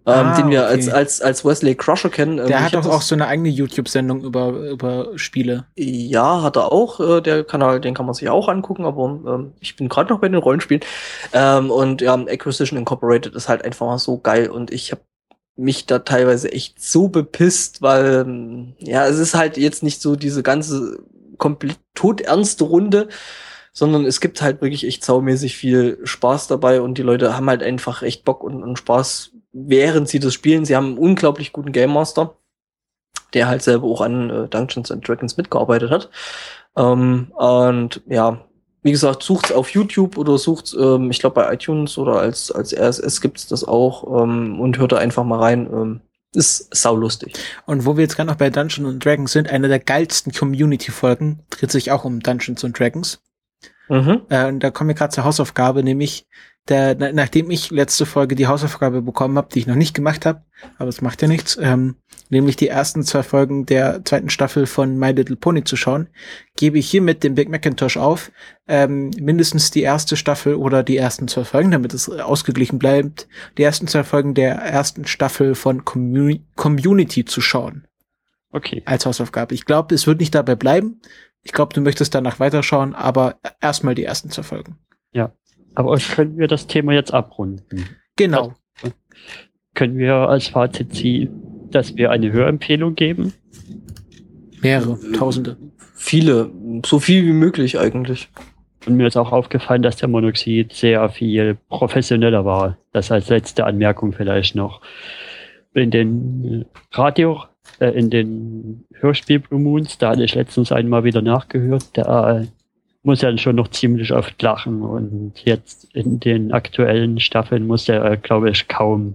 ähm, ah, den wir okay. als, als, als Wesley Crusher kennen. Ähm, der hat doch auch so eine eigene YouTube-Sendung über, über Spiele. Ja, hat er auch. Äh, der Kanal, den kann man sich auch angucken, aber ähm, ich bin gerade noch bei den Rollenspielen. Ähm, und ja, Acquisition Incorporated ist halt einfach so geil und ich habe mich da teilweise echt so bepisst, weil ähm, ja, es ist halt jetzt nicht so diese ganze komplett todernste Runde, sondern es gibt halt wirklich echt saumäßig viel Spaß dabei und die Leute haben halt einfach echt Bock und, und Spaß während sie das spielen. Sie haben einen unglaublich guten Game Master, der halt selber auch an äh, Dungeons and Dragons mitgearbeitet hat. Ähm, und ja, wie gesagt, sucht's auf YouTube oder sucht's, ähm, ich glaube bei iTunes oder als als RSS gibt's das auch ähm, und hört da einfach mal rein. Ähm, ist saulustig. Und wo wir jetzt gerade noch bei Dungeons and Dragons sind, eine der geilsten Community-Folgen dreht sich auch um Dungeons and Dragons. Mhm. Äh, und da kommen wir gerade zur Hausaufgabe, nämlich der, nachdem ich letzte Folge die Hausaufgabe bekommen habe, die ich noch nicht gemacht habe, aber es macht ja nichts, ähm, nämlich die ersten zwei Folgen der zweiten Staffel von My Little Pony zu schauen, gebe ich hiermit dem Big Macintosh auf, ähm, mindestens die erste Staffel oder die ersten zwei Folgen, damit es ausgeglichen bleibt, die ersten zwei Folgen der ersten Staffel von Commu Community zu schauen. Okay. Als Hausaufgabe. Ich glaube, es wird nicht dabei bleiben. Ich glaube, du möchtest danach weiterschauen, aber erstmal die ersten zwei Folgen. Ja. Aber können wir das Thema jetzt abrunden? Genau. Also, können wir als Fazit ziehen, dass wir eine Hörempfehlung geben? Mehrere, tausende. Viele, so viel wie möglich eigentlich. Und mir ist auch aufgefallen, dass der Monoxid sehr viel professioneller war. Das als letzte Anmerkung vielleicht noch. In den Radio, äh, in den Hörspiel Blue Moons, da hatte ich letztens einmal wieder nachgehört, da muss er schon noch ziemlich oft lachen und jetzt in den aktuellen Staffeln muss er, glaube ich, kaum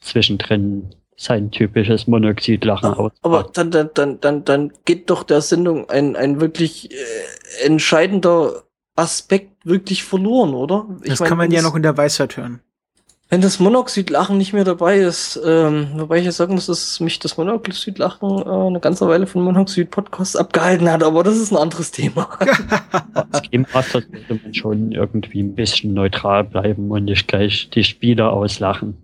zwischendrin sein typisches Monoxidlachen aus. Aber dann, dann, dann, dann, dann geht doch der Sendung ein, ein wirklich äh, entscheidender Aspekt wirklich verloren, oder? Ich das mein, kann man ja noch in der Weisheit hören. Wenn das Monoxidlachen nicht mehr dabei ist, ähm, wobei ich ja sagen muss, dass mich das Monoxidlachen äh, eine ganze Weile von Monoxid-Podcasts abgehalten hat, aber das ist ein anderes Thema. Als Game Master sollte man schon irgendwie ein bisschen neutral bleiben und nicht gleich die Spieler auslachen.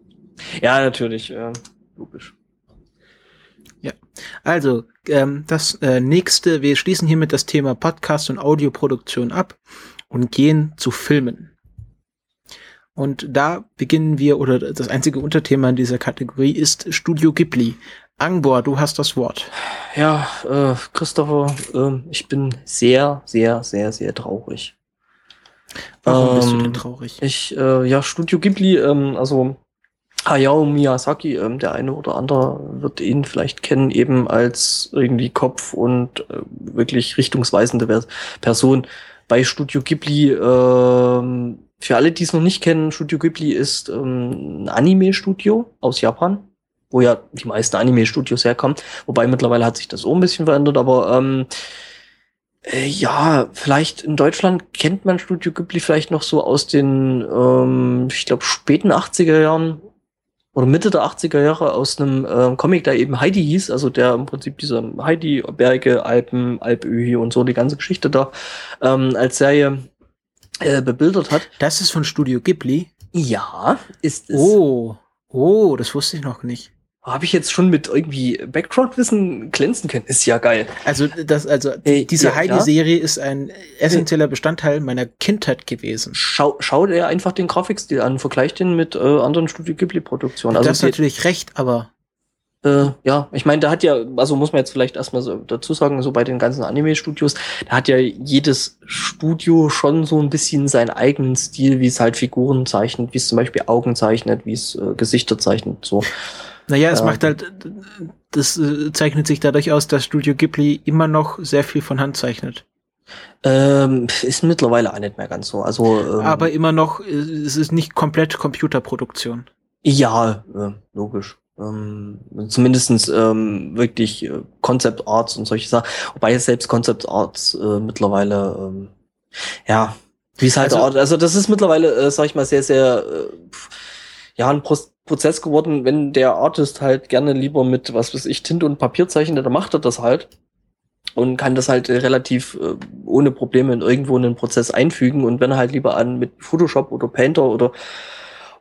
Ja, natürlich, äh, logisch. Ja, also ähm, das äh, nächste, wir schließen hiermit das Thema Podcast und Audioproduktion ab und gehen zu Filmen. Und da beginnen wir, oder das einzige Unterthema in dieser Kategorie ist Studio Ghibli. Angbor, du hast das Wort. Ja, äh, Christopher, äh, ich bin sehr, sehr, sehr, sehr traurig. Warum ähm, bist du denn ähm, traurig? Ich, äh, ja, Studio Ghibli, ähm, also Hayao Miyazaki, ähm, der eine oder andere wird ihn vielleicht kennen, eben als irgendwie Kopf und äh, wirklich richtungsweisende Person bei Studio Ghibli. Ähm, für alle, die es noch nicht kennen, Studio Ghibli ist ähm, ein Anime-Studio aus Japan, wo ja die meisten Anime-Studios herkommen. Wobei mittlerweile hat sich das auch ein bisschen verändert, aber ähm, äh, ja, vielleicht in Deutschland kennt man Studio Ghibli vielleicht noch so aus den, ähm, ich glaube, späten 80er Jahren oder Mitte der 80er Jahre aus einem äh, Comic, der eben Heidi hieß, also der im Prinzip diese Heidi-Berge, Alpen, Alpöhi und so die ganze Geschichte da ähm, als Serie äh, bebildert hat. Das ist von Studio Ghibli? Ja, ist es. Oh, oh, das wusste ich noch nicht. Habe ich jetzt schon mit irgendwie Background-Wissen glänzen können? Ist ja geil. Also das, also hey, diese ja, Heidi-Serie ist ein essentieller Bestandteil meiner Kindheit gewesen. Schau, schau dir einfach den Grafikstil an, vergleich den mit äh, anderen Studio Ghibli-Produktionen. Also das ist natürlich recht, aber äh, ja, ich meine, da hat ja, also muss man jetzt vielleicht erstmal so dazu sagen, so bei den ganzen Anime-Studios, da hat ja jedes Studio schon so ein bisschen seinen eigenen Stil, wie es halt Figuren zeichnet, wie es zum Beispiel Augen zeichnet, wie es äh, Gesichter zeichnet, so. Naja, es äh, macht halt, das äh, zeichnet sich dadurch aus, dass Studio Ghibli immer noch sehr viel von Hand zeichnet. Ähm, ist mittlerweile auch nicht mehr ganz so. Also, ähm, Aber immer noch, äh, es ist nicht komplett Computerproduktion. Ja, äh, logisch ähm, zumindestens ähm, wirklich äh, Concept Arts und solche Sachen. Wobei selbst Concept Arts äh, mittlerweile, ähm, ja, wie es halt, also, also das ist mittlerweile, äh, sag ich mal, sehr, sehr, äh, ja, ein Pro Prozess geworden, wenn der Artist halt gerne lieber mit, was weiß ich, Tinte und Papier zeichnet, dann macht er das halt und kann das halt relativ äh, ohne Probleme in irgendwo in den Prozess einfügen und wenn er halt lieber an mit Photoshop oder Painter oder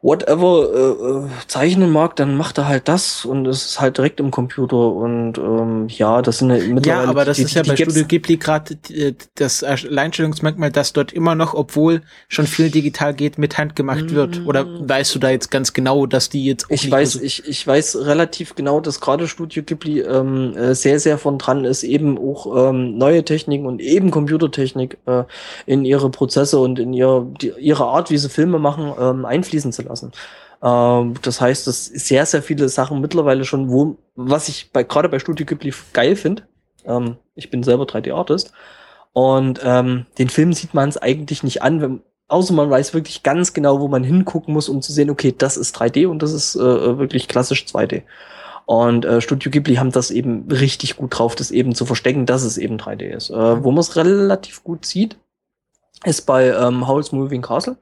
whatever äh, äh, zeichnen mag, dann macht er halt das und es ist halt direkt im Computer und ähm, ja, das sind ja mittlerweile. Ja, aber das die, ist ja bei Studio Ghibli gerade äh, das Alleinstellungsmerkmal, dass dort immer noch, obwohl schon viel digital geht, mit Hand gemacht mm. wird. Oder weißt du da jetzt ganz genau, dass die jetzt auch Ich weiß, ich, ich weiß relativ genau, dass gerade Studio Ghibli ähm, äh, sehr, sehr von dran ist, eben auch ähm, neue Techniken und eben Computertechnik äh, in ihre Prozesse und in ihre, die, ihre Art, wie sie Filme machen, ähm, einfließen zu lassen lassen. Ähm, das heißt, dass sehr, sehr viele Sachen mittlerweile schon, wo, was ich bei, gerade bei Studio Ghibli geil finde, ähm, ich bin selber 3D-Artist, und ähm, den Film sieht man es eigentlich nicht an, wenn, außer man weiß wirklich ganz genau, wo man hingucken muss, um zu sehen, okay, das ist 3D und das ist äh, wirklich klassisch 2D. Und äh, Studio Ghibli haben das eben richtig gut drauf, das eben zu verstecken, dass es eben 3D ist. Äh, wo man es relativ gut sieht, ist bei ähm, Howl's Moving Castle.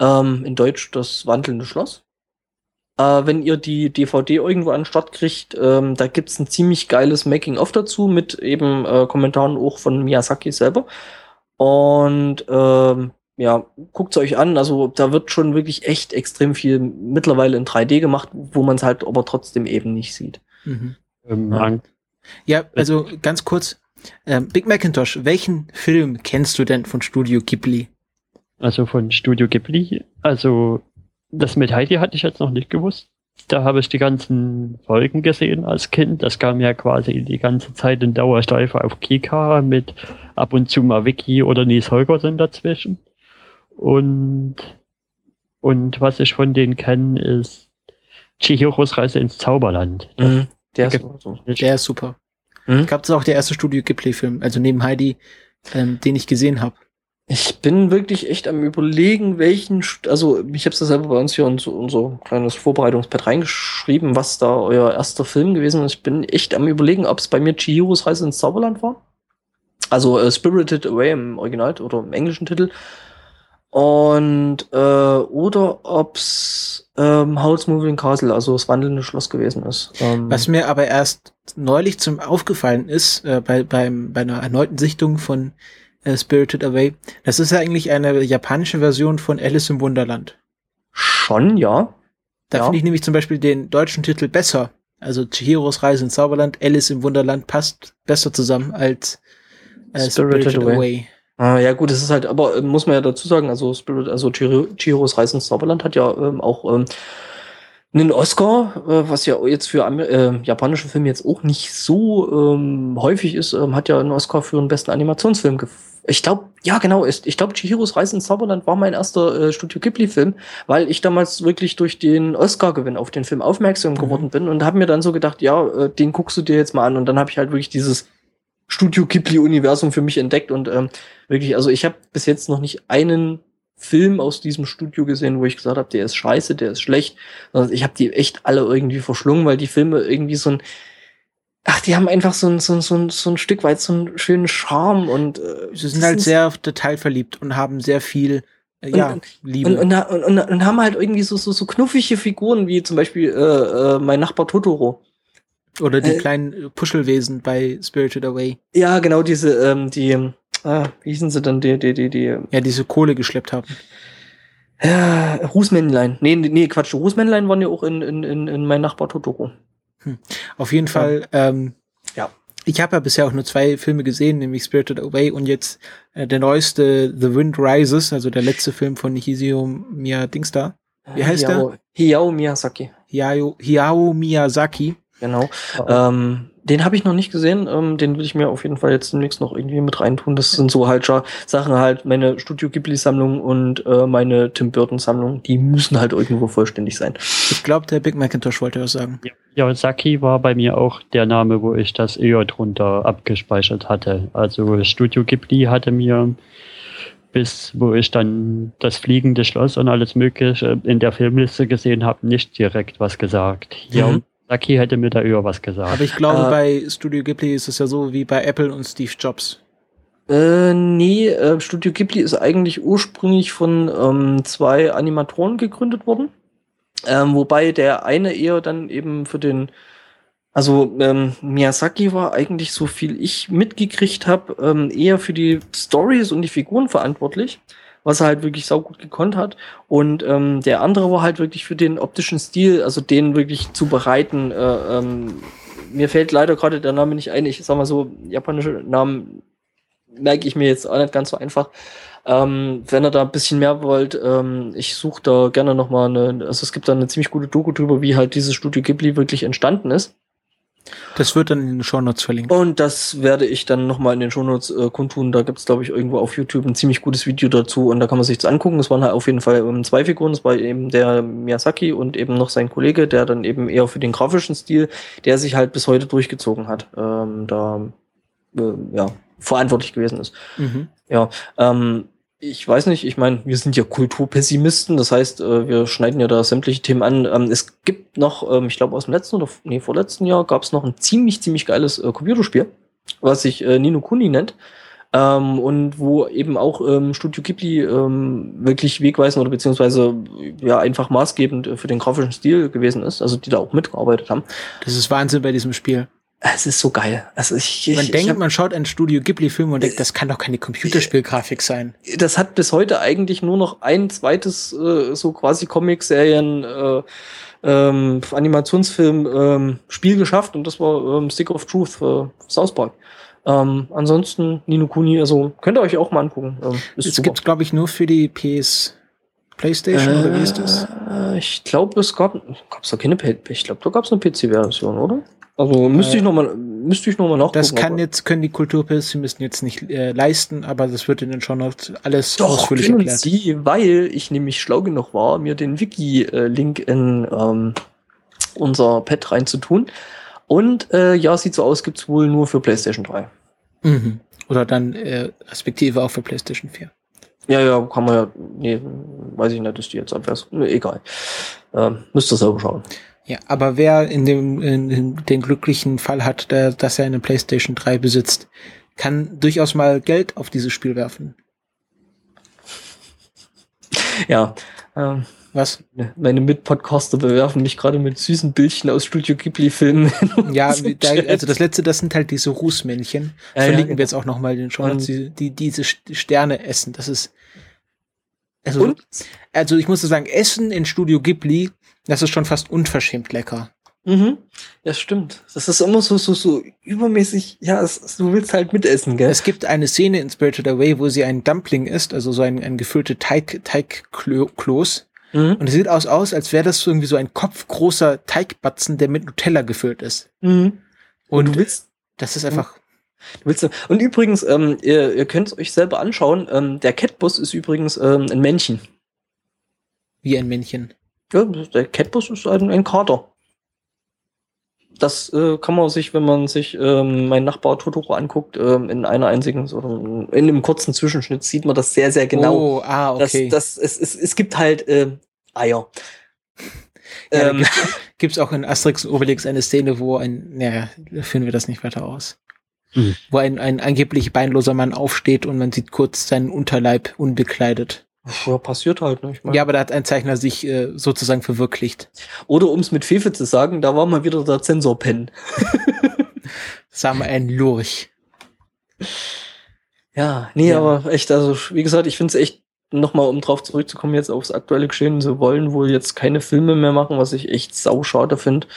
Ähm, in Deutsch das wandelnde Schloss. Äh, wenn ihr die DVD irgendwo an den Start kriegt, ähm, da gibt's ein ziemlich geiles Making-of dazu mit eben äh, Kommentaren auch von Miyazaki selber. Und ähm, ja, guckt's euch an. Also da wird schon wirklich echt extrem viel mittlerweile in 3D gemacht, wo man es halt aber trotzdem eben nicht sieht. Mhm. Ähm, ja. ja, also ganz kurz. Ähm, Big Macintosh, welchen Film kennst du denn von Studio Ghibli? Also von Studio Ghibli, also das mit Heidi hatte ich jetzt noch nicht gewusst. Da habe ich die ganzen Folgen gesehen als Kind. Das kam ja quasi die ganze Zeit in Dauersteife auf Kika mit ab und zu mal Vicky oder Nies Holgersen dazwischen. Und, und was ich von denen kenne, ist Chihiros Reise ins Zauberland. Mhm, der, ist so. der ist super. Mhm. Ich glaube, das ist auch der erste Studio Ghibli-Film, also neben Heidi, ähm, den ich gesehen habe. Ich bin wirklich echt am überlegen, welchen, also ich habe es selber bei uns hier in so unser kleines Vorbereitungspad reingeschrieben, was da euer erster Film gewesen ist. Ich bin echt am überlegen, ob es bei mir Chihiros Reise ins Zauberland war. Also äh, Spirited Away im Original oder im englischen Titel. Und äh, oder ob's ähm, Howl's Moving Castle, also das wandelnde Schloss gewesen ist. Ähm, Was mir aber erst neulich zum aufgefallen ist, äh, bei, beim, bei einer erneuten Sichtung von äh, Spirited Away, das ist ja eigentlich eine japanische Version von Alice im Wunderland. Schon, ja. Da ja. finde ich nämlich zum Beispiel den deutschen Titel besser. Also Chihiros Reise ins Zauberland, Alice im Wunderland passt besser zusammen als äh, Spirited, Spirited Away. Away. Ah, ja, gut, es ist halt, aber äh, muss man ja dazu sagen, also Spirit, also Chihiros Reisen ins Zauberland hat ja ähm, auch ähm, einen Oscar, äh, was ja jetzt für äh, japanische Filme jetzt auch nicht so ähm, häufig ist, ähm, hat ja einen Oscar für den besten Animationsfilm. Ich glaube, ja genau, ist, ich glaube, Chihiros Reisen ins Zauberland war mein erster äh, Studio Ghibli-Film, weil ich damals wirklich durch den Oscar-Gewinn auf den Film aufmerksam mhm. geworden bin und habe mir dann so gedacht, ja, äh, den guckst du dir jetzt mal an und dann habe ich halt wirklich dieses Studio Ghibli-Universum für mich entdeckt und ähm, wirklich, also ich habe bis jetzt noch nicht einen Film aus diesem Studio gesehen, wo ich gesagt habe, der ist scheiße, der ist schlecht. Also ich habe die echt alle irgendwie verschlungen, weil die Filme irgendwie so ein, ach, die haben einfach so ein, so ein, so ein, so ein Stück weit so einen schönen Charme und äh, sie sind halt sehr detailverliebt und haben sehr viel äh, ja, und, Liebe. Und, und, und, und, haben halt irgendwie so, so, so knuffige Figuren, wie zum Beispiel äh, äh, mein Nachbar Totoro. Oder die äh, kleinen Puschelwesen bei Spirited Away. Ja, genau, diese, ähm, die, ah, wie hießen sie denn, die, die, die, die. Ja, diese Kohle geschleppt haben. Ja, Rußmännlein. Nee, nee, Quatsch, Rußmännlein waren ja auch in, in, in, in mein Nachbar Totoro. Hm. Auf jeden Fall, ähm, ja. Ich habe ja bisher auch nur zwei Filme gesehen, nämlich Spirited Away und jetzt äh, der neueste The Wind Rises, also der letzte Film von Hisio Miyadingsta. Wie heißt Hiao, der? Hiao Miyazaki. Hiao, Hiao Miyazaki. Genau. Ähm, den habe ich noch nicht gesehen. Ähm, den will ich mir auf jeden Fall jetzt demnächst noch irgendwie mit reintun. Das sind so halt Sachen halt, meine Studio Ghibli-Sammlung und äh, meine Tim Burton-Sammlung, die müssen halt irgendwo vollständig sein. Ich glaube, der Big Macintosh wollte was sagen. Ja, Saki war bei mir auch der Name, wo ich das eher drunter abgespeichert hatte. Also Studio Ghibli hatte mir bis wo ich dann das fliegende Schloss und alles Mögliche in der Filmliste gesehen habe, nicht direkt was gesagt. Ja, mhm. Saki hätte mir da über was gesagt. Aber ich glaube, äh, bei Studio Ghibli ist es ja so wie bei Apple und Steve Jobs. Äh, nee, äh, Studio Ghibli ist eigentlich ursprünglich von ähm, zwei Animatoren gegründet worden. Ähm, wobei der eine eher dann eben für den, also ähm, Miyazaki war eigentlich, so viel ich mitgekriegt habe, ähm, eher für die Stories und die Figuren verantwortlich was er halt wirklich saugut gekonnt hat. Und ähm, der andere war halt wirklich für den optischen Stil, also den wirklich zu bereiten. Äh, ähm, mir fällt leider gerade der Name nicht ein. Ich sag mal so, japanische Namen merke ich mir jetzt auch nicht ganz so einfach. Ähm, wenn ihr da ein bisschen mehr wollt, ähm, ich suche da gerne nochmal eine, also es gibt da eine ziemlich gute Doku drüber, wie halt dieses Studio Ghibli wirklich entstanden ist. Das wird dann in den Shownotes verlinkt. Und das werde ich dann nochmal in den Shownotes äh, kundtun. Da gibt's glaube ich, irgendwo auf YouTube ein ziemlich gutes Video dazu und da kann man sich das angucken. Es waren halt auf jeden Fall ähm, zwei Figuren. Es war eben der Miyazaki und eben noch sein Kollege, der dann eben eher für den grafischen Stil, der sich halt bis heute durchgezogen hat, ähm, da äh, ja, verantwortlich gewesen ist. Mhm. Ja, ähm, ich weiß nicht, ich meine, wir sind ja Kulturpessimisten, das heißt, äh, wir schneiden ja da sämtliche Themen an. Ähm, es gibt noch, ähm, ich glaube aus dem letzten oder nee, vorletzten Jahr gab es noch ein ziemlich, ziemlich geiles äh, Computerspiel, was sich äh, Nino Kuni nennt. Ähm, und wo eben auch Studio Ghibli wirklich wegweisend oder beziehungsweise ja einfach maßgebend für den grafischen Stil gewesen ist, also die da auch mitgearbeitet haben. Das ist Wahnsinn bei diesem Spiel. Es ist so geil. Also ich, Man ich, denkt, ich hab, man schaut einen Studio Ghibli-Film und denkt, das kann doch keine Computerspielgrafik sein. das hat bis heute eigentlich nur noch ein zweites äh, so quasi Comic-Serien äh, ähm, Animationsfilm ähm, Spiel geschafft und das war ähm, Stick of Truth für South Park. Ähm, ansonsten Nino Kuni, also könnt ihr euch auch mal angucken. Ähm, Das gibt's, glaube ich, nur für die PS Playstation oder wie ist das? Äh, Ich glaube, es gab gab's da keine ich glaube, da gab's eine PC-Version, oder? Also müsste Äh, ich noch mal müsste ich noch mal nachgucken. Das kann jetzt, können die Kulturpessimisten jetzt nicht äh, leisten, aber das wird in den Shownotes alles Doch, ausführlich erklärt. Sie, weil ich nämlich schlau genug war, mir den Wiki-Link in ähm, unser Pad reinzutun. Und äh, ja, sieht so aus, gibt's wohl nur für PlayStation 3. Mhm. Oder dann äh, respektive auch für PlayStation 4. Ja, ja, kann man ja, nee, weiß ich nicht, ist die jetzt abwärts. Nee, egal. Ähm, müsst ihr selber schauen. Ja, aber wer in dem in, den glücklichen Fall hat, der, dass er eine PlayStation 3 besitzt, kann durchaus mal Geld auf dieses Spiel werfen. Ja, ähm, Was? meine Mitpodcaster bewerfen mich gerade mit süßen Bildchen aus Studio Ghibli-Filmen. Ja, da, also das letzte, das sind halt diese Rußmännchen. Ja, ja, Verlinken genau. wir jetzt auch nochmal den Show, Und- die, die diese St- Sterne essen. Das ist also, Und? also ich muss sagen, Essen in Studio Ghibli, das ist schon fast unverschämt lecker. Mhm. Ja, stimmt. Das ist immer so, so, so übermäßig, ja, es, es- du willst halt mitessen, gell? Es gibt eine Szene in Spirited Away, wo sie ein Dumpling isst, also so ein, ein gefüllte Teig, Teigkloß. Mhm. Und es sieht aus, aus, als wäre das so irgendwie so ein kopfgroßer Teigbatzen, der mit Nutella gefüllt ist. Mhm. Und Und du willst, das ist einfach, du willst, und übrigens, ähm, ihr, ihr könnt es euch selber anschauen, ähm, der Catbus ist übrigens ähm, ein Männchen. wie ein Männchen. Ja, der Catbus ist ein, ein Kater. Das äh, kann man sich, wenn man sich ähm, mein Nachbar Totoro anguckt, ähm, in einer einzigen oder in einem kurzen Zwischenschnitt sieht man das sehr, sehr genau. Oh, ah, okay. Das, das, es, es, es gibt halt ähm, Eier. Ja, ähm, gibt's, gibt's auch in Asterix und Obelix eine Szene, wo ein, naja, führen wir das nicht weiter aus. Hm. Wo ein, ein angeblich beinloser Mann aufsteht und man sieht kurz seinen Unterleib unbekleidet. Ja, passiert halt, ne? Ich mein, Ja, aber da hat ein Zeichner sich äh, sozusagen verwirklicht. Oder um es mit Fefe zu sagen, da war mal wieder der Zensorpen. Sagen wir ein Lurch. Ja, nee, Ja. aber echt, also wie gesagt, ich finde es echt, nochmal um drauf zurückzukommen, jetzt aufs aktuelle Geschehen, sie wollen wohl jetzt keine Filme mehr machen, was ich echt sauschade finde,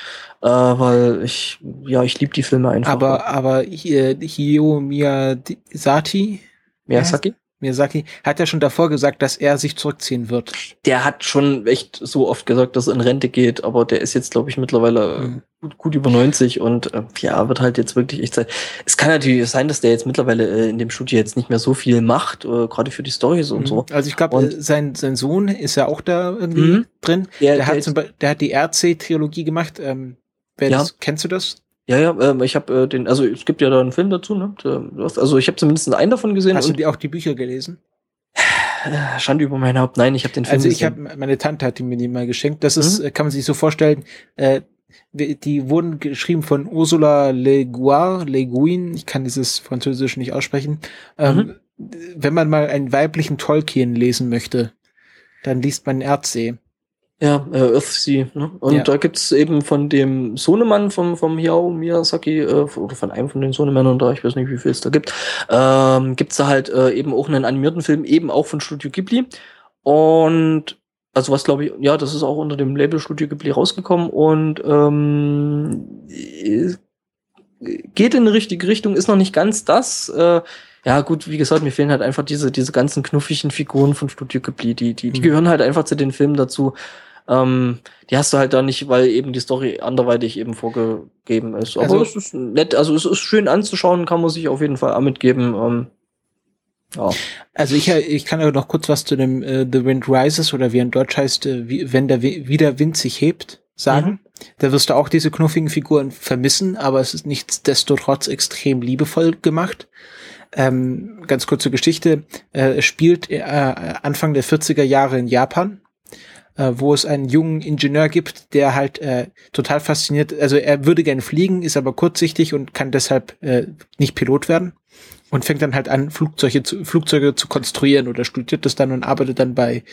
äh, weil ich, ja, ich liebe die Filme einfach. Aber, aber hier, Hio Miyazaki, Miyazaki, Miyazaki hat ja schon davor gesagt, dass er sich zurückziehen wird. der hat schon echt so oft gesagt, dass er in Rente geht, aber der ist jetzt, glaube ich, mittlerweile Mhm. gut, gut über 90 und äh, ja, wird halt jetzt wirklich echt Zeit. Es kann natürlich sein, dass der jetzt mittlerweile äh, in dem Studio jetzt nicht mehr so viel macht, äh, gerade für die Storys und so. Also ich glaube, äh, sein, sein Sohn ist ja auch da irgendwie Mhm. drin. Der, Der, hat der, zum Beispiel, der hat die RC-Trilogie gemacht. Ähm, wer Ja. das, kennst du das? Ja, ja, ähm, ich habe äh, den, also es gibt ja da einen Film dazu, ne? Also ich habe zumindest einen davon gesehen Hast du und die auch die Bücher gelesen? äh, Schande über mein Haupt. Nein, ich habe den Film Also ich habe, meine Tante hat die mir die mal geschenkt. Das Mhm. ist, äh, kann man sich so vorstellen, äh, die wurden geschrieben von Ursula Le Guin, Le Guin, ich kann dieses Französisch nicht aussprechen. Ähm, Wenn man mal einen weiblichen Tolkien lesen möchte, dann liest man Erdsee. Ja, äh, Earthsea. Ne? Und Ja. da gibt's eben von dem Sohnemann vom, vom Hayao Miyazaki, äh, oder von einem von den Sohnemännern da, ich weiß nicht, wie viel es da gibt, ähm, gibt's da halt äh, eben auch einen animierten Film, eben auch von Studio Ghibli. Und also was glaube ich, ja, das ist auch unter dem Label Studio Ghibli rausgekommen und ähm, äh, geht in die richtige Richtung, ist noch nicht ganz das. Äh, ja, gut, wie gesagt, mir fehlen halt einfach diese, diese ganzen knuffigen Figuren von Studio Ghibli, die, die, die Mhm. gehören halt einfach zu den Filmen dazu. Ähm, die hast du halt da nicht, weil eben die Story anderweitig eben vorgegeben ist. Aber Also- es ist nett, also es ist schön anzuschauen, kann man sich auf jeden Fall auch mitgeben. Ähm, ja. Also ich, ich kann ja noch kurz was zu dem äh, The Wind Rises oder wie in Deutsch heißt, äh, wie, wenn der Wi- wie der Wind sich hebt, sagen. Da wirst du auch diese knuffigen Figuren vermissen, aber es ist nichtsdestotrotz extrem liebevoll gemacht. Ähm, ganz kurze Geschichte, äh, es spielt äh, Anfang der 40er Jahre in Japan, äh, wo es einen jungen Ingenieur gibt, der halt äh, total fasziniert, also er würde gerne fliegen, ist aber kurzsichtig und kann deshalb äh, nicht Pilot werden und fängt dann halt an, Flugzeuge zu, Flugzeuge zu konstruieren oder studiert das dann und arbeitet dann bei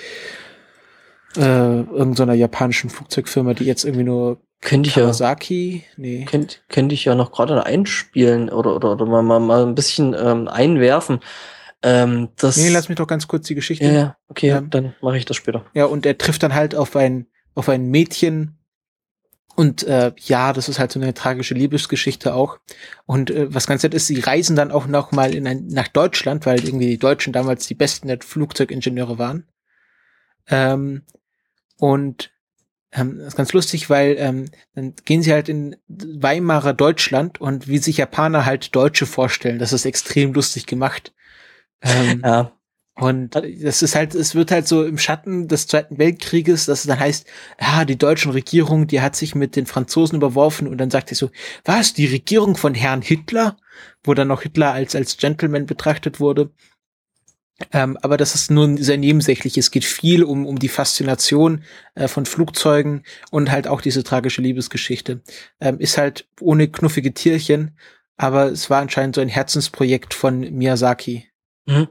äh, irgendeiner japanischen Flugzeugfirma, die jetzt irgendwie nur Könnte ich ja, Kawasaki, nee. könnte, könnte ich ja noch gerade einspielen oder, oder, oder mal, mal, mal ein bisschen ähm, einwerfen. Ähm, das, Nee, lass mich doch ganz kurz die Geschichte. ja, ja, okay, Ja. dann mache ich das später. Ja, und er trifft dann halt auf ein, auf ein Mädchen. Und äh, ja, das ist halt so eine tragische Liebesgeschichte auch. Und äh, was ganz nett ist, sie reisen dann auch noch mal in ein, nach Deutschland, weil irgendwie die Deutschen damals die besten Flugzeugingenieure waren. Ähm, und ähm, das ist ganz lustig, weil ähm, dann gehen sie halt in Weimarer Deutschland und wie sich Japaner halt Deutsche vorstellen. Das ist extrem lustig gemacht. Ähm, Ja, und das ist halt, es wird halt so im Schatten des Zweiten Weltkrieges, dass es dann heißt, ja, die deutsche Regierung, die hat sich mit den Franzosen überworfen und dann sagt er so, was, die Regierung von Herrn Hitler? Wo dann noch Hitler als, als Gentleman betrachtet wurde. Ähm, aber das ist nur sehr nebensächlich. Es geht viel um, um die Faszination äh, von Flugzeugen und halt auch diese tragische Liebesgeschichte. Ähm, ist halt ohne knuffige Tierchen, aber es war anscheinend so ein Herzensprojekt von Miyazaki. Mhm.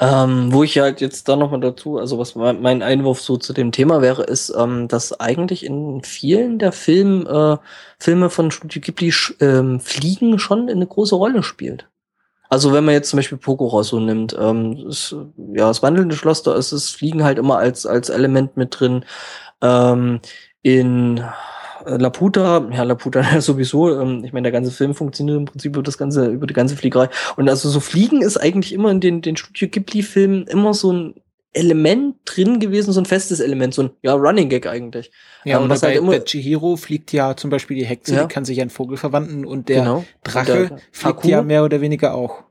Ähm, wo ich halt jetzt da nochmal dazu, also was mein Einwurf so zu dem Thema wäre, ist, ähm, dass eigentlich in vielen der Film, äh, Filme von Studio Ghibli ähm, Fliegen schon eine große Rolle spielt. Also wenn man jetzt zum Beispiel Poco Rosso nimmt, ähm, ist, ja, das wandelnde Schloss, da ist das Fliegen halt immer als, als Element mit drin. Ähm, in Laputa, ja, Laputa sowieso, ähm, ich meine, der ganze Film funktioniert im Prinzip über das ganze, über die ganze Fliegerei. Und also so Fliegen ist eigentlich immer in den, den Studio Ghibli-Filmen immer so ein Element drin gewesen, so ein festes Element, so ein, ja, Running Gag eigentlich. Ja, Ähm, und was bei, halt immer- bei Chihiro fliegt ja zum Beispiel die Hexe, Ja. die kann sich an Vogel verwandeln und der genau. Drache Der fliegt Haku. ja mehr oder weniger auch.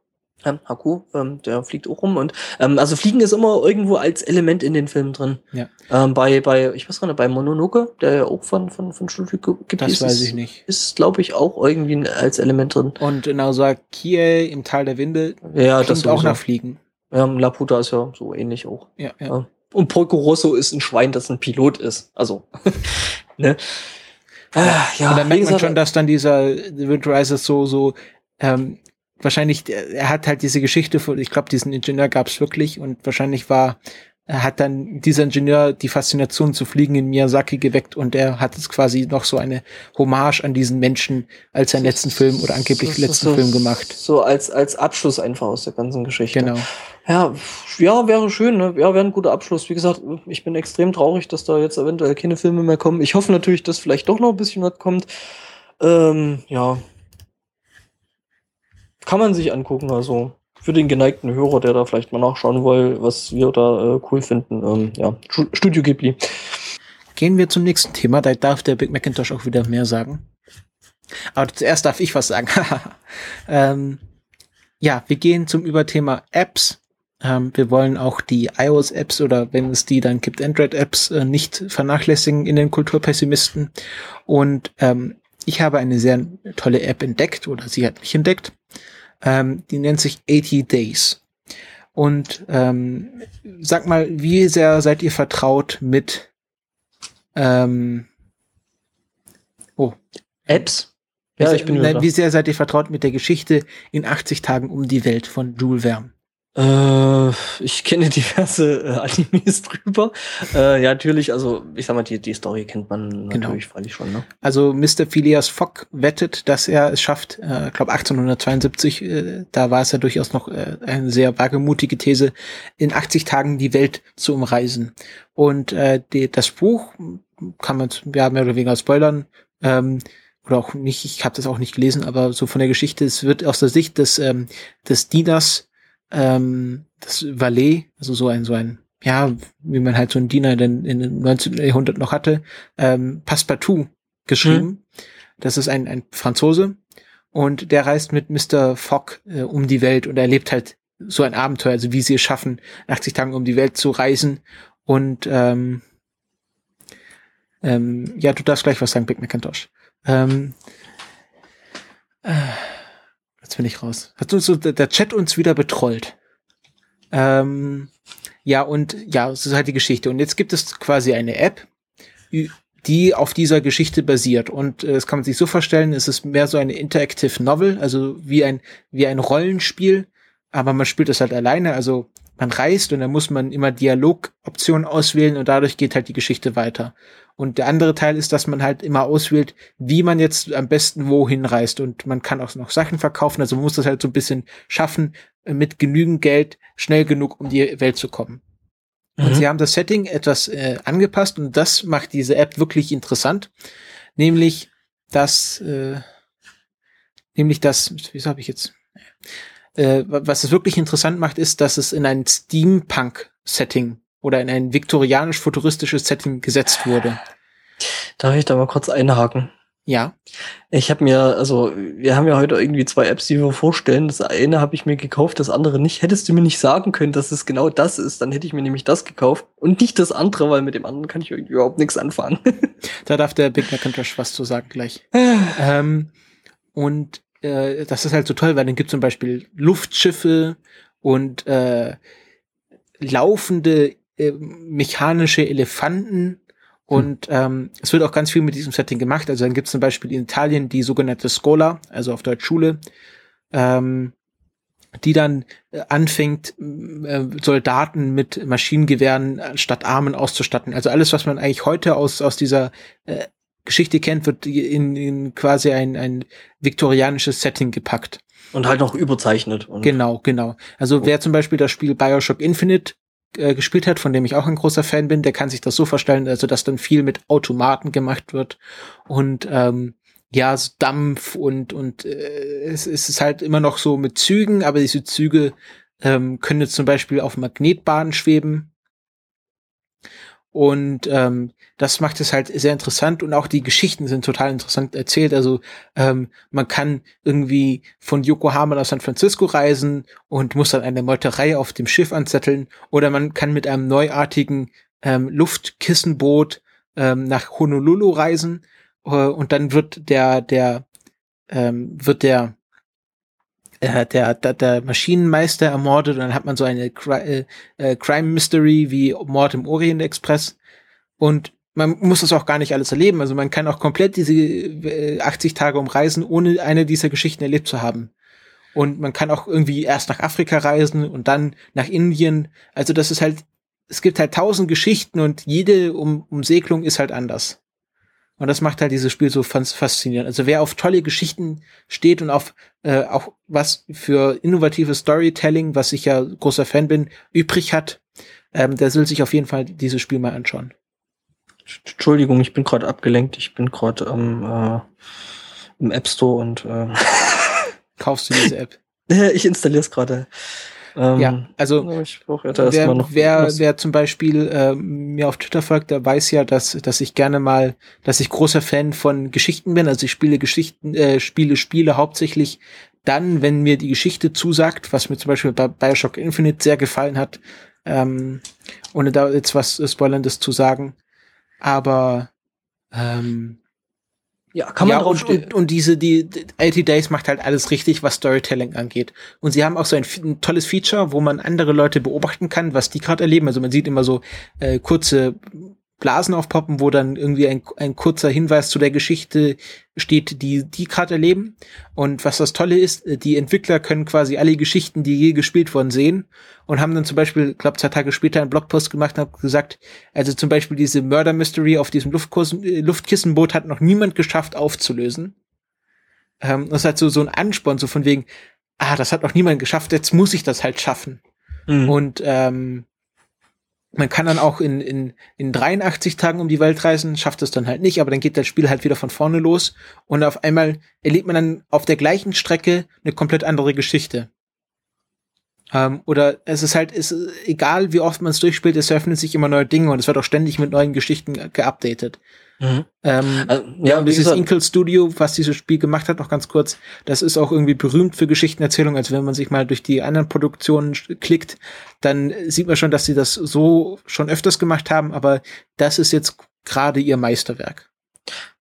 Ja, Haku, ähm, der fliegt auch rum und ähm, also Fliegen ist immer irgendwo als Element in den Filmen drin. Ja. Ähm, bei, bei, ich weiß gar nicht, bei Mononoke, der ja auch von, von, von Studio Ghibli Das ist, weiß ich nicht. Ist, glaube ich, auch irgendwie als Element drin. Und Naosakie im Tal der Winde Ja, das auch nach Fliegen. Ja, Laputa ist ja so ähnlich auch. Ja, ja. Ja. Und Porco Rosso ist ein Schwein, das ein Pilot ist. Also, ne? Ah, ja, und dann merkt man schon, dass dann dieser The Wind Rises so, so, ähm, wahrscheinlich, der- er hat halt diese Geschichte von, ich glaube, diesen Ingenieur gab es wirklich und wahrscheinlich war, er hat dann dieser Ingenieur die Faszination zu fliegen in Miyazaki geweckt und er hat es quasi noch so eine Hommage an diesen Menschen als seinen letzten Film oder angeblich so- letzten so- Film gemacht. So als, als Abschluss einfach aus der ganzen Geschichte. Genau. Ja, ja, wäre schön, ne? Ja, wäre ein guter Abschluss. Wie gesagt, ich bin extrem traurig, dass da jetzt eventuell keine Filme mehr kommen. Ich hoffe natürlich, dass vielleicht doch noch ein bisschen was kommt. Ähm, ja. Kann man sich angucken, also für den geneigten Hörer, der da vielleicht mal nachschauen will, was wir da äh, cool finden. Ähm, ja, Stu- Studio Ghibli. Gehen wir zum nächsten Thema. Da darf der Big Macintosh auch wieder mehr sagen. Aber zuerst darf ich was sagen. ähm, ja, wir gehen zum Überthema Apps. Ähm, wir wollen auch die iOS-Apps oder wenn es die dann gibt, Android-Apps äh, nicht vernachlässigen in den Kulturpessimisten. Und ähm, ich habe eine sehr tolle App entdeckt oder sie hat mich entdeckt. Ähm, die nennt sich 80 Days. Und ähm, sag mal, wie sehr seid ihr vertraut mit ähm, oh, Apps? wie Ja, sehr- ich bin nein, Wie sehr seid ihr vertraut mit der Geschichte in 80 Tagen um die Welt von Jules Verne? Äh, ich kenne diverse äh, Animes drüber. Äh, ja, natürlich, also ich sag mal, die, die Story kennt man Genau. natürlich freilich schon, ne? Also Mr. Phileas Fogg wettet, dass er es schafft, äh, glaube 1872, äh, da war es ja durchaus noch äh, eine sehr wagemutige These, in 80 Tagen die Welt zu umreisen. Und äh, die, das Buch kann man ja mehr oder weniger spoilern, ähm, oder auch nicht, ich habe das auch nicht gelesen, aber so von der Geschichte, es wird aus der Sicht des, ähm, des Dieners, ähm, das Valet, also so ein, so ein ja, wie man halt so einen Diener denn in den 19. Jahrhundert noch hatte, ähm, Passepartout geschrieben. Mhm. Das ist ein, ein Franzose und der reist mit Mr. Fogg äh, um die Welt und erlebt halt so ein Abenteuer, also wie sie es schaffen, 80 Tagen um die Welt zu reisen und ähm, ähm, ja, du darfst gleich was sagen, Big McIntosh. Ähm, äh, jetzt bin ich raus. Hat uns so der Chat uns wieder betrollt. Ähm, ja, und ja, das ist halt die Geschichte. Und jetzt gibt es quasi eine App, die auf dieser Geschichte basiert. Und äh, das kann man sich so vorstellen, es ist mehr so eine Interactive Novel, also wie ein, wie ein Rollenspiel, aber man spielt es halt alleine, also man reist und dann muss man immer Dialogoptionen auswählen und dadurch geht halt die Geschichte weiter. Und der andere Teil ist, dass man halt immer auswählt, wie man jetzt am besten wohin reist und man kann auch noch Sachen verkaufen, also man muss das halt so ein bisschen schaffen, mit genügend Geld schnell genug um die Welt zu kommen. Und mhm. sie haben das Setting etwas äh, angepasst und das macht diese App wirklich interessant. Nämlich, dass, äh, nämlich das, wieso habe ich jetzt, äh, was es wirklich interessant macht, ist, dass es in ein Steampunk-Setting oder in ein viktorianisch-futuristisches Setting gesetzt wurde. Darf ich da mal kurz einhaken? Ja. Ich habe mir, also wir haben ja heute irgendwie zwei Apps, die wir vorstellen. Das eine habe ich mir gekauft, das andere nicht. Hättest du mir nicht sagen können, dass es genau das ist, dann hätte ich mir nämlich das gekauft und nicht das andere, weil mit dem anderen kann ich irgendwie überhaupt nichts anfangen. da darf der Big Macintosh was zu sagen gleich. ähm, und äh, das ist halt so toll, weil dann gibt zum Beispiel Luftschiffe und äh, laufende äh, mechanische Elefanten und ähm, es wird auch ganz viel mit diesem Setting gemacht. Also dann gibt es zum Beispiel in Italien die sogenannte Scola, also auf Deutsch Schule, ähm, die dann äh, anfängt, äh, Soldaten mit Maschinengewehren statt Armen auszustatten. Also alles, was man eigentlich heute aus, aus dieser äh, Geschichte kennt, wird in, in quasi ein, ein viktorianisches Setting gepackt. Und halt noch überzeichnet. genau, genau. Also wer zum Beispiel das Spiel Bioshock Infinite äh, gespielt hat, von dem ich auch ein großer Fan bin, der kann sich das so vorstellen, also dass dann viel mit Automaten gemacht wird und ähm, ja, so Dampf und und äh, es, es ist halt immer noch so mit Zügen, aber diese Züge ähm, können jetzt zum Beispiel auf Magnetbahnen schweben und ähm, das macht es halt sehr interessant und auch die Geschichten sind total interessant erzählt. Also ähm, man kann irgendwie von Yokohama nach San Francisco reisen und muss dann eine Meuterei auf dem Schiff anzetteln. Oder man kann mit einem neuartigen ähm, Luftkissenboot ähm, nach Honolulu reisen äh, und dann wird der der ähm, wird der äh, der, der, der Maschinenmeister ermordet und dann hat man so eine Cri äh, Crime Mystery wie Mord im Orient Express und man muss das auch gar nicht alles erleben. Also man kann auch komplett diese äh, 80 Tage umreisen, ohne eine dieser Geschichten erlebt zu haben. Und man kann auch irgendwie erst nach Afrika reisen und dann nach Indien. Also das ist halt, es gibt halt tausend Geschichten und jede um Umsegelung ist halt anders. Und das macht halt dieses Spiel so faszinierend. Also wer auf tolle Geschichten steht und auf äh, auch was für innovatives Storytelling, was ich ja großer Fan bin, übrig hat, ähm, der soll sich auf jeden Fall dieses Spiel mal anschauen. Entschuldigung, ich bin gerade abgelenkt. Ich bin gerade ähm, äh, im App Store und äh kaufst du diese App? ich installiere es gerade. Ähm, ja, also wer, wer, wer zum Beispiel äh, mir auf Twitter folgt, der weiß ja, dass, dass ich gerne mal, dass ich großer Fan von Geschichten bin. Also ich spiele Geschichten, äh, spiele Spiele hauptsächlich dann, wenn mir die Geschichte zusagt, was mir zum Beispiel bei Bioshock Infinite sehr gefallen hat, ähm, ohne da jetzt was Spoilerndes zu sagen. Aber ähm, ja, kann man ja, drauf und, und, und, diese, die, 80 Days macht halt alles richtig, was Storytelling angeht. Und sie haben auch so ein, ein tolles Feature, wo man andere Leute beobachten kann, was die gerade erleben. Also man sieht immer so äh, kurze Blasen aufpoppen, wo dann irgendwie ein, ein kurzer Hinweis zu der Geschichte steht, die die gerade erleben. Und was das Tolle ist, äh, die Entwickler können quasi alle Geschichten, die je gespielt wurden, sehen und haben dann zum Beispiel, glaube zwei Tage später einen Blogpost gemacht und haben gesagt, also zum Beispiel diese Murder Mystery auf diesem äh, Luftkissenboot hat noch niemand geschafft aufzulösen. Ähm, das ist halt so, so ein Ansporn, so von wegen, ah, das hat noch niemand geschafft, jetzt muss ich das halt schaffen. Mhm. Und ähm, man kann dann auch in, in, in 83 Tagen um die Welt reisen, schafft es dann halt nicht, aber dann geht das Spiel halt wieder von vorne los und auf einmal erlebt man dann auf der gleichen Strecke eine komplett andere Geschichte. Ähm, oder es ist halt, ist, egal wie oft man es durchspielt, es öffnen sich immer neue Dinge und es wird auch ständig mit neuen Geschichten geupdatet. Mhm. Ähm, also, ja, und dieses Inkle Studio, was dieses Spiel gemacht hat, noch ganz kurz, das ist auch irgendwie berühmt für Geschichtenerzählung. Also wenn man sich mal durch die anderen Produktionen klickt, dann sieht man schon, dass sie das so schon öfters gemacht haben, aber das ist jetzt gerade ihr Meisterwerk.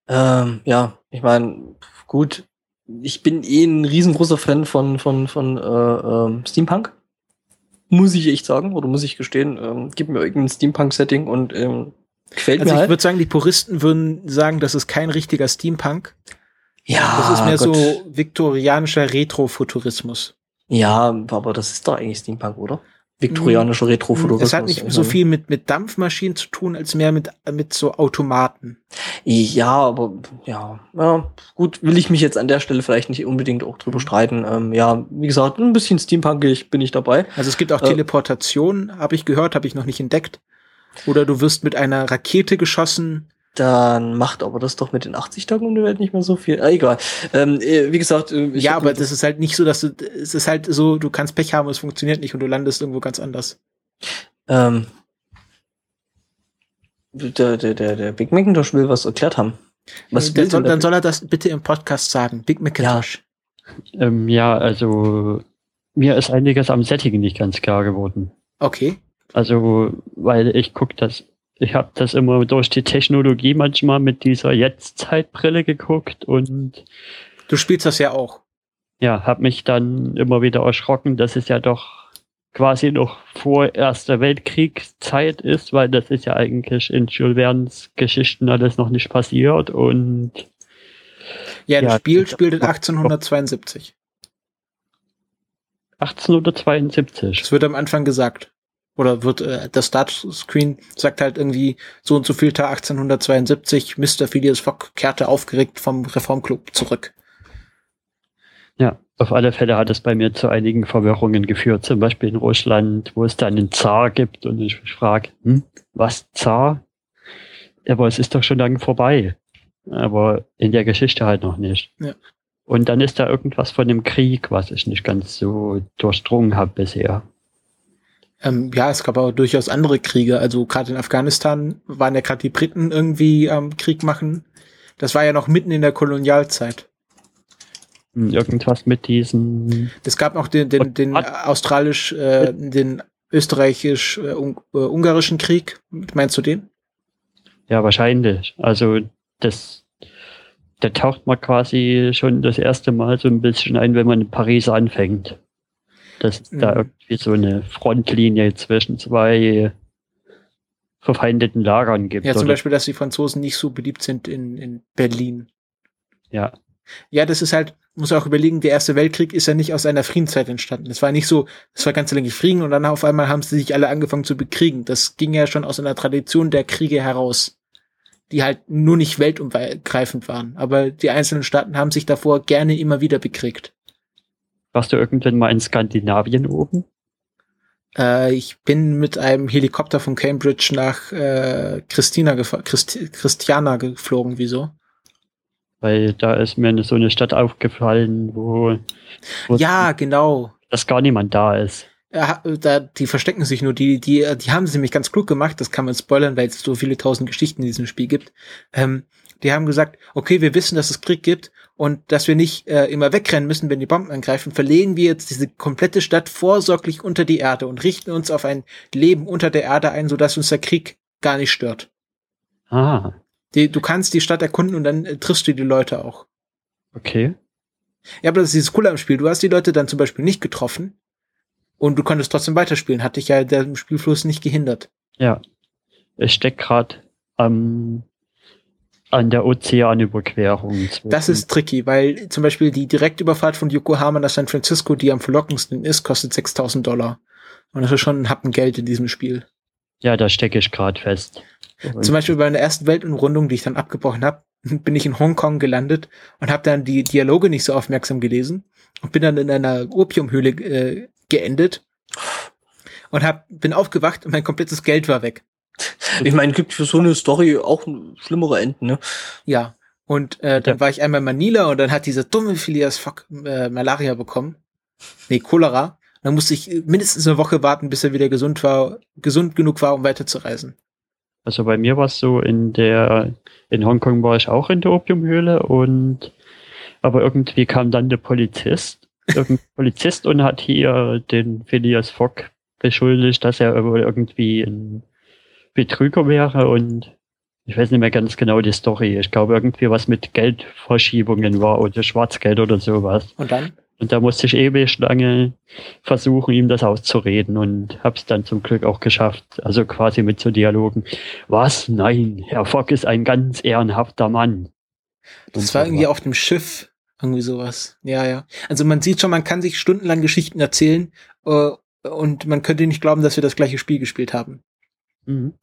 Ähm, ja, ich meine, gut, ich bin eh ein riesengroßer Fan von, von, von äh, äh, Steampunk. Muss ich echt sagen, oder muss ich gestehen. Ähm, gib mir irgendein Steampunk-Setting und ähm, gefällt also mir. Also ich halt. würde sagen, die Puristen würden sagen, das ist kein richtiger Steampunk. Ja. Das ist mehr Gott. so viktorianischer Retrofuturismus. Ja, aber das ist doch eigentlich Steampunk, oder? viktorianischer Retrofotografie. Es hat nicht so viel mit, mit Dampfmaschinen zu tun, als mehr mit, mit so Automaten. Ja, aber ja, ja, gut, will ich mich jetzt an der Stelle vielleicht nicht unbedingt auch drüber streiten. Ähm, ja, wie gesagt, ein bisschen steampunkig bin ich dabei. Also es gibt auch äh, Teleportation, habe ich gehört, habe ich noch nicht entdeckt. Oder du wirst mit einer Rakete geschossen dann macht aber das doch mit den 80 Tagen um die Welt nicht mehr so viel. Ah, egal. Ähm, äh, wie gesagt, äh, ja, aber das ist halt nicht so, dass du, es ist halt so, du kannst Pech haben, es funktioniert nicht und du landest irgendwo ganz anders. Ähm, der, der, der, der Big Macintosh will was erklärt haben. Was dann, soll, dann soll er das bitte im Podcast sagen. Big Macintosh. Ja, ähm, ja also mir ist einiges am Setting nicht ganz klar geworden. Okay. Also, weil ich gucke das ich habe das immer durch die Technologie manchmal mit dieser Jetztzeitbrille geguckt und du spielst das ja auch. Ja, habe mich dann immer wieder erschrocken, dass es ja doch quasi noch vor Erster Weltkriegszeit ist, weil das ist ja eigentlich in Jules Verne's Geschichten alles noch nicht passiert und ja, das ja, Spiel spielt in 1872. 1872. Das wird am Anfang gesagt oder wird äh, das Startscreen sagt halt irgendwie so und so viel Tag 1872, Mr. Phileas Fogg kehrte aufgeregt vom Reformclub zurück. Ja, auf alle Fälle hat es bei mir zu einigen Verwirrungen geführt, zum Beispiel in Russland, wo es dann einen Zar gibt und ich frage, hm, was Zar? Aber es ist doch schon lange vorbei. Aber in der Geschichte halt noch nicht. Ja. Und dann ist da irgendwas von dem Krieg, was ich nicht ganz so durchdrungen habe bisher. Ähm, ja, es gab auch durchaus andere Kriege. Also gerade in Afghanistan waren ja gerade die Briten irgendwie am ähm, Krieg machen. Das war ja noch mitten in der Kolonialzeit. Hm, irgendwas mit diesen. Es gab noch den, den, den australisch, äh, den österreichisch-ungarischen äh, Krieg. Meinst du den? Ja, wahrscheinlich. Also das, der taucht man quasi schon das erste Mal so ein bisschen ein, wenn man in Paris anfängt dass mhm. da irgendwie so eine Frontlinie zwischen zwei verfeindeten Lagern gibt. Ja, zum oder? Beispiel, dass die Franzosen nicht so beliebt sind in, in Berlin. Ja. Ja, das ist halt, muss auch überlegen, der Erste Weltkrieg ist ja nicht aus einer Friedenszeit entstanden. Es war nicht so, es war ganz lange Frieden und dann auf einmal haben sie sich alle angefangen zu bekriegen. Das ging ja schon aus einer Tradition der Kriege heraus, die halt nur nicht weltumgreifend waren. Aber die einzelnen Staaten haben sich davor gerne immer wieder bekriegt. Warst du irgendwann mal in Skandinavien oben? Äh, ich bin mit einem Helikopter von Cambridge nach äh, Christina Christi Christiana geflogen. Wieso? Weil da ist mir so eine Stadt aufgefallen, wo, wo ja genau, dass gar niemand da ist. Ja, da, die verstecken sich nur, die, die, die haben sie nämlich ganz klug gemacht, das kann man spoilern, weil es so viele tausend Geschichten in diesem Spiel gibt. Ähm, die haben gesagt, okay, wir wissen, dass es Krieg gibt und dass wir nicht äh, immer wegrennen müssen, wenn die Bomben angreifen, verlegen wir jetzt diese komplette Stadt vorsorglich unter die Erde und richten uns auf ein Leben unter der Erde ein, sodass uns der Krieg gar nicht stört. Ah. Die, du kannst die Stadt erkunden und dann äh, triffst du die Leute auch. Okay. Ja, aber das ist dieses Coole am Spiel. Du hast die Leute dann zum Beispiel nicht getroffen und du konntest trotzdem weiterspielen. Hat dich ja der Spielfluss nicht gehindert. Ja. Ich steck grad am an der Ozeanüberquerung. Das ist tricky, weil zum Beispiel die Direktüberfahrt von Yokohama nach San Francisco, die am verlockendsten ist, kostet 6000 Dollar. Und das ist schon ein Happen Geld in diesem Spiel. Ja, da stecke ich gerade fest. Und zum Beispiel bei einer ersten Weltumrundung, die ich dann abgebrochen habe, bin ich in Hongkong gelandet und habe dann die Dialoge nicht so aufmerksam gelesen und bin dann in einer Opiumhöhle äh, geendet und hab, bin aufgewacht und mein komplettes Geld war weg. Ich meine, gibt für so eine Story auch schlimmere Enden, ne? Ja. Und äh, dann ja. war ich einmal in Manila und dann hat dieser dumme Phileas Fock äh, Malaria bekommen. Nee, Cholera. Und dann musste ich mindestens eine Woche warten, bis er wieder gesund war, gesund genug war, um weiterzureisen. Also bei mir war es so, in der, in Hongkong war ich auch in der Opiumhöhle und, aber irgendwie kam dann der Polizist, irgendein Polizist und hat hier den Phileas Fogg beschuldigt, dass er irgendwie ein Betrüger wäre und ich weiß nicht mehr ganz genau die Story. Ich glaube irgendwie was mit Geldverschiebungen war oder Schwarzgeld oder sowas. Und dann? Und da musste ich ewig lange versuchen, ihm das auszureden und hab's dann zum Glück auch geschafft. Also quasi mit so Dialogen. Was? Nein, Herr Fogg ist ein ganz ehrenhafter Mann. Das war irgendwie auf dem Schiff. Irgendwie sowas. Ja, ja. Also man sieht schon, man kann sich stundenlang Geschichten erzählen äh, und man könnte nicht glauben, dass wir das gleiche Spiel gespielt haben. Mhm.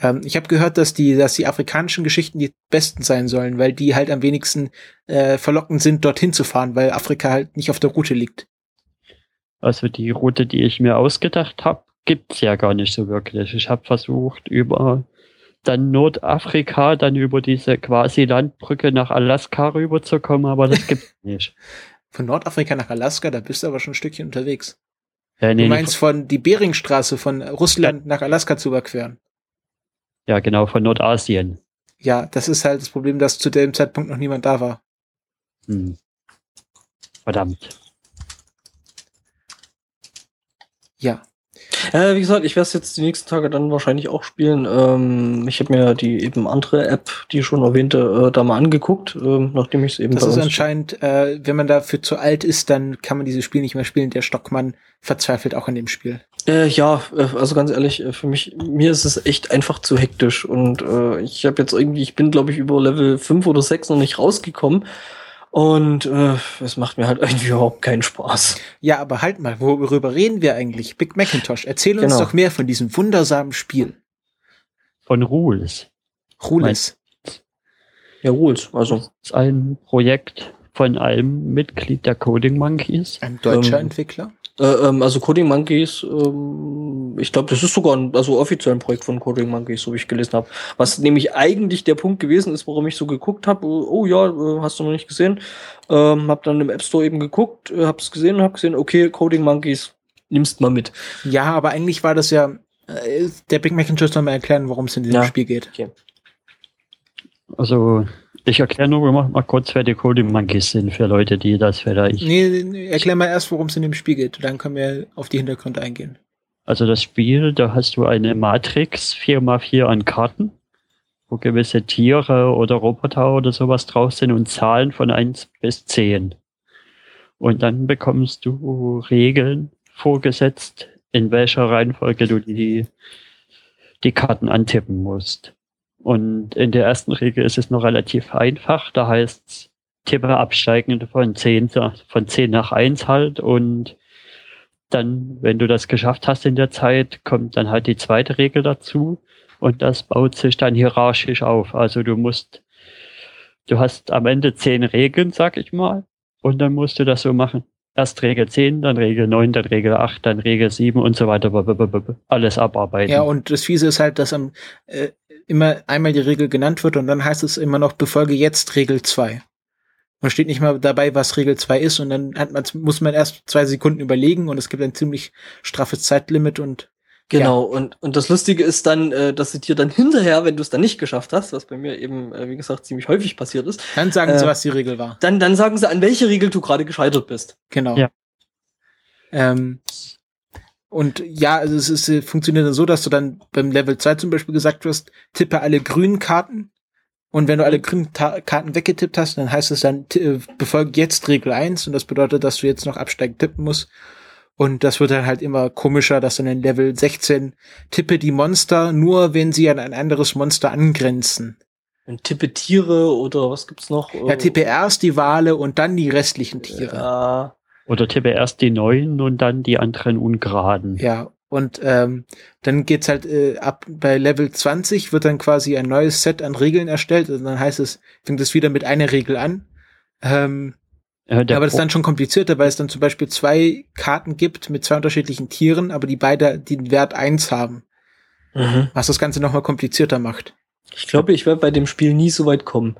Ähm, ich habe gehört, dass die, dass die afrikanischen Geschichten die besten sein sollen, weil die halt am wenigsten äh, verlockend sind, dorthin zu fahren, weil Afrika halt nicht auf der Route liegt. Also die Route, die ich mir ausgedacht habe, gibt's ja gar nicht so wirklich. Ich habe versucht, über dann Nordafrika, dann über diese quasi Landbrücke nach Alaska rüberzukommen, aber das gibt's nicht. Von Nordafrika nach Alaska, da bist du aber schon ein Stückchen unterwegs. Ja, nee, du meinst von die Beringstraße von Russland Ja. nach Alaska zu überqueren. Ja, genau, von Nordasien. Ja, das ist halt das Problem, dass zu dem Zeitpunkt noch niemand da war. Hm. Verdammt. Ja. Äh, wie gesagt, ich werde es jetzt die nächsten Tage dann wahrscheinlich auch spielen. Ähm, ich habe mir die eben andere App, die ich schon erwähnte, äh, da mal angeguegt, ähm, nachdem ich es eben Das ist anscheinend, äh, wenn man dafür zu alt ist, dann kann man dieses Spiel nicht mehr spielen. Der Stockmann verzweifelt auch an dem Spiel. Äh, ja, äh, also ganz ehrlich, äh, für mich, mir ist es echt einfach zu hektisch und äh, ich habe jetzt irgendwie, ich bin glaube ich über Level 5 oder 6 noch nicht rausgekommen und äh, es macht mir halt irgendwie überhaupt keinen Spaß. Ja, aber halt mal, worüber reden wir eigentlich? Big Macintosh, erzähl uns Genau. doch mehr von diesem wundersamen Spiel. Von Rules. Rules. Ja, Rules, also. Das ist ein Projekt von einem Mitglied der Coding Monkeys. Ein deutscher Ähm, Entwickler. Äh, ähm, also Coding Monkeys, ähm, ich glaube, das ist sogar ein, also offiziell ein Projekt von Coding Monkeys, so wie ich gelesen habe. Was nämlich eigentlich der Punkt gewesen ist, warum ich so geguckt habe, oh ja, äh, hast du noch nicht gesehen. Ähm, hab dann im App Store eben geguckt, äh, hab's gesehen und hab gesehen, okay, Coding Monkeys, nimmst mal mit. Ja, aber eigentlich war das ja, äh, der Big Macintosh soll mal erklären, worum es in diesem Ja. Spiel geht. Also, ich erkläre nur mal, mal kurz, wer die Coding Monkeys sind, für Leute, die das vielleicht. Nee, nee, erklär mal erst, worum es in dem Spiel geht. Dann können wir auf die Hintergründe eingehen. Also das Spiel, da hast du eine Matrix 4x4 an Karten, wo gewisse Tiere oder Roboter oder sowas drauf sind und Zahlen von 1 bis 10. Und dann bekommst du Regeln vorgesetzt, in welcher Reihenfolge du die, die Karten antippen musst. Und in der ersten Regel ist es noch relativ einfach. Da heißt es, tippe absteigend von 10, zu- von 10 nach 1 halt und dann, wenn du das geschafft hast in der Zeit, kommt dann halt die zweite Regel dazu und das baut sich dann hierarchisch auf. Also du musst, du hast am Ende zehn Regeln, sag ich mal, und dann musst du das so machen. Erst Regel 10, dann Regel 9, dann Regel 8, dann Regel 7 und so weiter. Alles abarbeiten. Ja, und das Fiese ist halt, dass am, äh, immer einmal die Regel genannt wird und dann heißt es immer noch, befolge jetzt Regel 2. Man steht nicht mal dabei, was Regel 2 ist und dann hat man, muss man erst zwei Sekunden überlegen und es gibt ein ziemlich straffes Zeitlimit und Genau, und, und das Lustige ist dann, äh, dass sie dir dann hinterher, wenn du es dann nicht geschafft hast, was bei mir eben, äh, wie gesagt, ziemlich häufig passiert ist, dann sagen sie, Äh, was die Regel war. dann, dann sagen sie, an welche Regel du gerade gescheitert bist. Genau. Ja. Ähm, und ja, also es ist, äh, funktioniert dann so, dass du dann beim Level 2 zum Beispiel gesagt wirst, tippe alle grünen Karten. Und wenn du alle grünen Ta Karten weggetippt hast, dann heißt es dann, äh, befolge jetzt Regel 1 und das bedeutet, dass du jetzt noch absteigend tippen musst. Und das wird dann halt immer komischer, dass dann in Level 16 tippe die Monster nur, wenn sie an ein anderes Monster angrenzen. Und tippe Tiere oder was gibt's noch? Ja, tippe erst die Wale und dann die restlichen Tiere. Ja, Oder tippe erst die neuen und dann die anderen ungeraden. Ja, und ähm, dann geht's halt äh, ab bei Level 20 wird dann quasi ein neues Set an Regeln erstellt und dann heißt es, fängt es wieder mit einer Regel an. Ähm, Äh, aber das ist dann schon komplizierter, weil es dann zum Beispiel zwei Karten gibt mit zwei unterschiedlichen Tieren, aber die beide den Wert eins haben, mhm. was das Ganze nochmal komplizierter macht. Ich glaube, ich werde bei dem Spiel nie so weit kommen.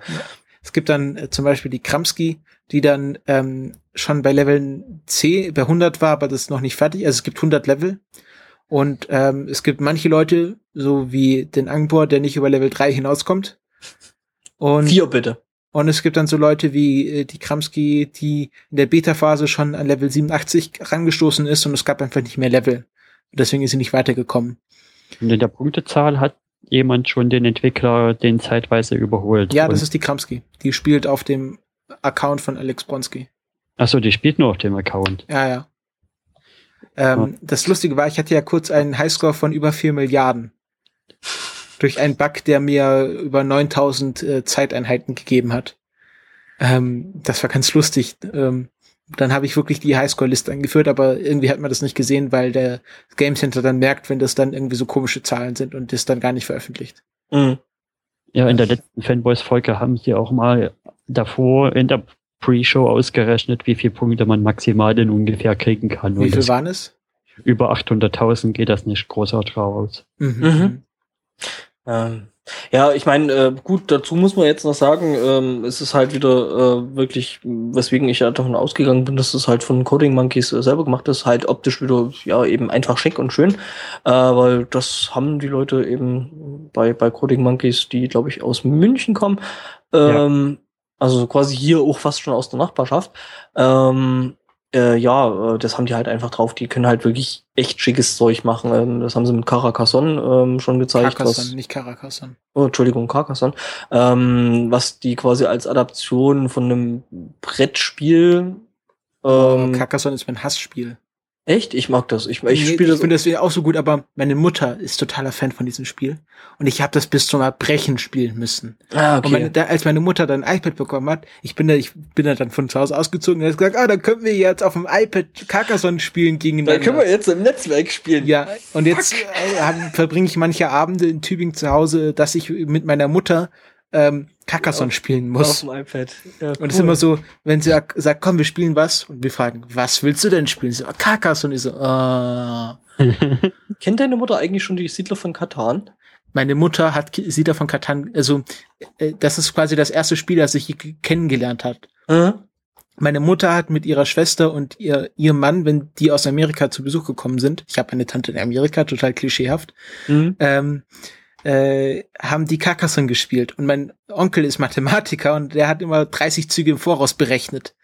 Es gibt dann äh, zum Beispiel die Kramski, die dann ähm, schon bei Level 10, bei 100 war, aber das ist noch nicht fertig. Also es gibt 100 Level. Und ähm, es gibt manche Leute, so wie den Angbor, der nicht über Level 3 hinauskommt. Und, Vier bitte. und es gibt dann so Leute wie äh, die Kramski, die in der Beta-Phase schon an Level 87 rangestoßen ist und es gab einfach nicht mehr Level. Deswegen ist sie nicht weitergekommen. Und in der Punktezahl hat jemand schon den Entwickler den zeitweise überholt. Ja, das ist die Kramski. Die spielt auf dem Account von Alex Bronski. Achso, die spielt nur auf dem Account. Ja, ja. Ähm, Das Lustige war, ich hatte ja kurz einen Highscore von über 4 Milliarden. Durch einen Bug, der mir über 9000 äh, Zeiteinheiten gegeben hat. Ähm, das war ganz lustig. Ähm, dann habe ich wirklich die Highscore-Liste eingeführt, aber irgendwie hat man das nicht gesehen, weil der Game Center dann merkt, wenn das dann irgendwie so komische Zahlen sind und das dann gar nicht veröffentlicht. Mhm. Ja, in der letzten Fanboys-Folge haben sie auch mal davor in der Pre-Show ausgerechnet, wie viele Punkte man maximal denn ungefähr kriegen kann. Wie Und viel waren es? über 800.000 geht das nicht großartig raus. Mhm. Mhm. Ähm, ja, ich meine, äh, gut, dazu muss man jetzt noch sagen, ähm, es ist halt wieder äh, wirklich, weswegen ich ja davon ausgegangen bin, dass es halt von Coding Monkeys äh, selber gemacht ist, halt optisch wieder, ja, eben einfach schick und schön, äh, weil das haben die Leute eben bei, bei Coding Monkeys, die, glaube ich, aus München kommen, ähm, also quasi hier auch fast schon aus der Nachbarschaft, ähm, äh, ja, äh, das haben die halt einfach drauf. Die können halt wirklich echt schickes Zeug machen. Ähm, das haben sie mit Carcassonne ähm, schon gezeigt. Carcassonne, nicht Caracasson. oh, Entschuldigung, Carcassonne. Ähm, was die quasi als Adaption von einem Brettspiel. Ähm, Carcassonne ist mein Hassspiel. Echt? Ich mag das. Ich, ich Nee, spiele ich das. finde das auch so gut, aber meine Mutter ist totaler Fan von diesem Spiel. Und ich habe das bis zum Erbrechen spielen müssen. ah, Und meine, okay. da, als meine Mutter dann ein iPad bekommen hat, ich bin da, ich bin da dann von zu Hause ausgezogen und hat gesagt, ah, dann können wir jetzt auf dem iPad Carcassonne spielen gegeneinander. Dann können wir jetzt im Netzwerk spielen. ja, und jetzt äh, verbringe ich manche Abende in Tübingen zu Hause, dass ich mit meiner Mutter ähm, Carcassonne spielen Auf muss. dem iPad. Ja, Und es ist immer so, wenn sie sagt, sagt, komm, wir spielen was, und wir fragen, was willst du denn spielen? Sie so, Carcassonne, und ich so, ah. Kennt deine Mutter eigentlich schon die Siedler von Katan? Meine Mutter hat Siedler von Katan, also äh, das ist quasi das erste Spiel, das ich kennengelernt hat. Äh? Meine Mutter hat mit ihrer Schwester und ihr, ihrem Mann, wenn die aus Amerika zu Besuch gekommen sind, ich habe eine Tante in Amerika, total klischeehaft, Mhm. ähm, äh, haben die Carcassonne gespielt. Und mein Onkel ist Mathematiker und der hat immer 30 Züge im Voraus berechnet.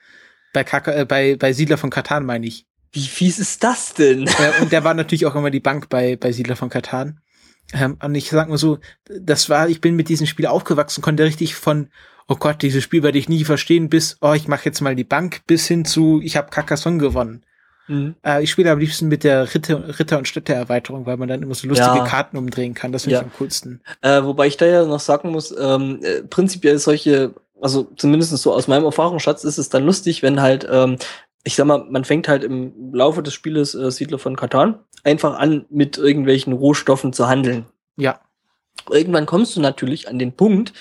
Bei, Kaka, äh, bei, bei Siedler von Katan meine ich. Wie fies ist das denn? Äh, und der war natürlich auch immer die Bank bei, bei Siedler von Katan. Ähm, und ich sag mal so, das war, ich bin mit diesem Spiel aufgewachsen, konnte richtig von, oh Gott, dieses Spiel werde ich nie verstehen, bis, oh, ich mache jetzt mal die Bank, bis hin zu, ich habe Carcassonne gewonnen. Mhm. Äh, ich spiele am liebsten mit der Ritter, Ritter- und Städteerweiterung, weil man dann immer so lustige Ja. Karten umdrehen kann. Das finde Ja. ich am coolsten. Äh, wobei ich da ja noch sagen muss, ähm, äh, prinzipiell solche, also zumindest so aus meinem Erfahrungsschatz ist es dann lustig, wenn halt, ähm, ich sag mal, man fängt halt im Laufe des Spieles äh, Siedler von Katan einfach an, mit irgendwelchen Rohstoffen zu handeln. Ja. Irgendwann kommst du natürlich an den Punkt,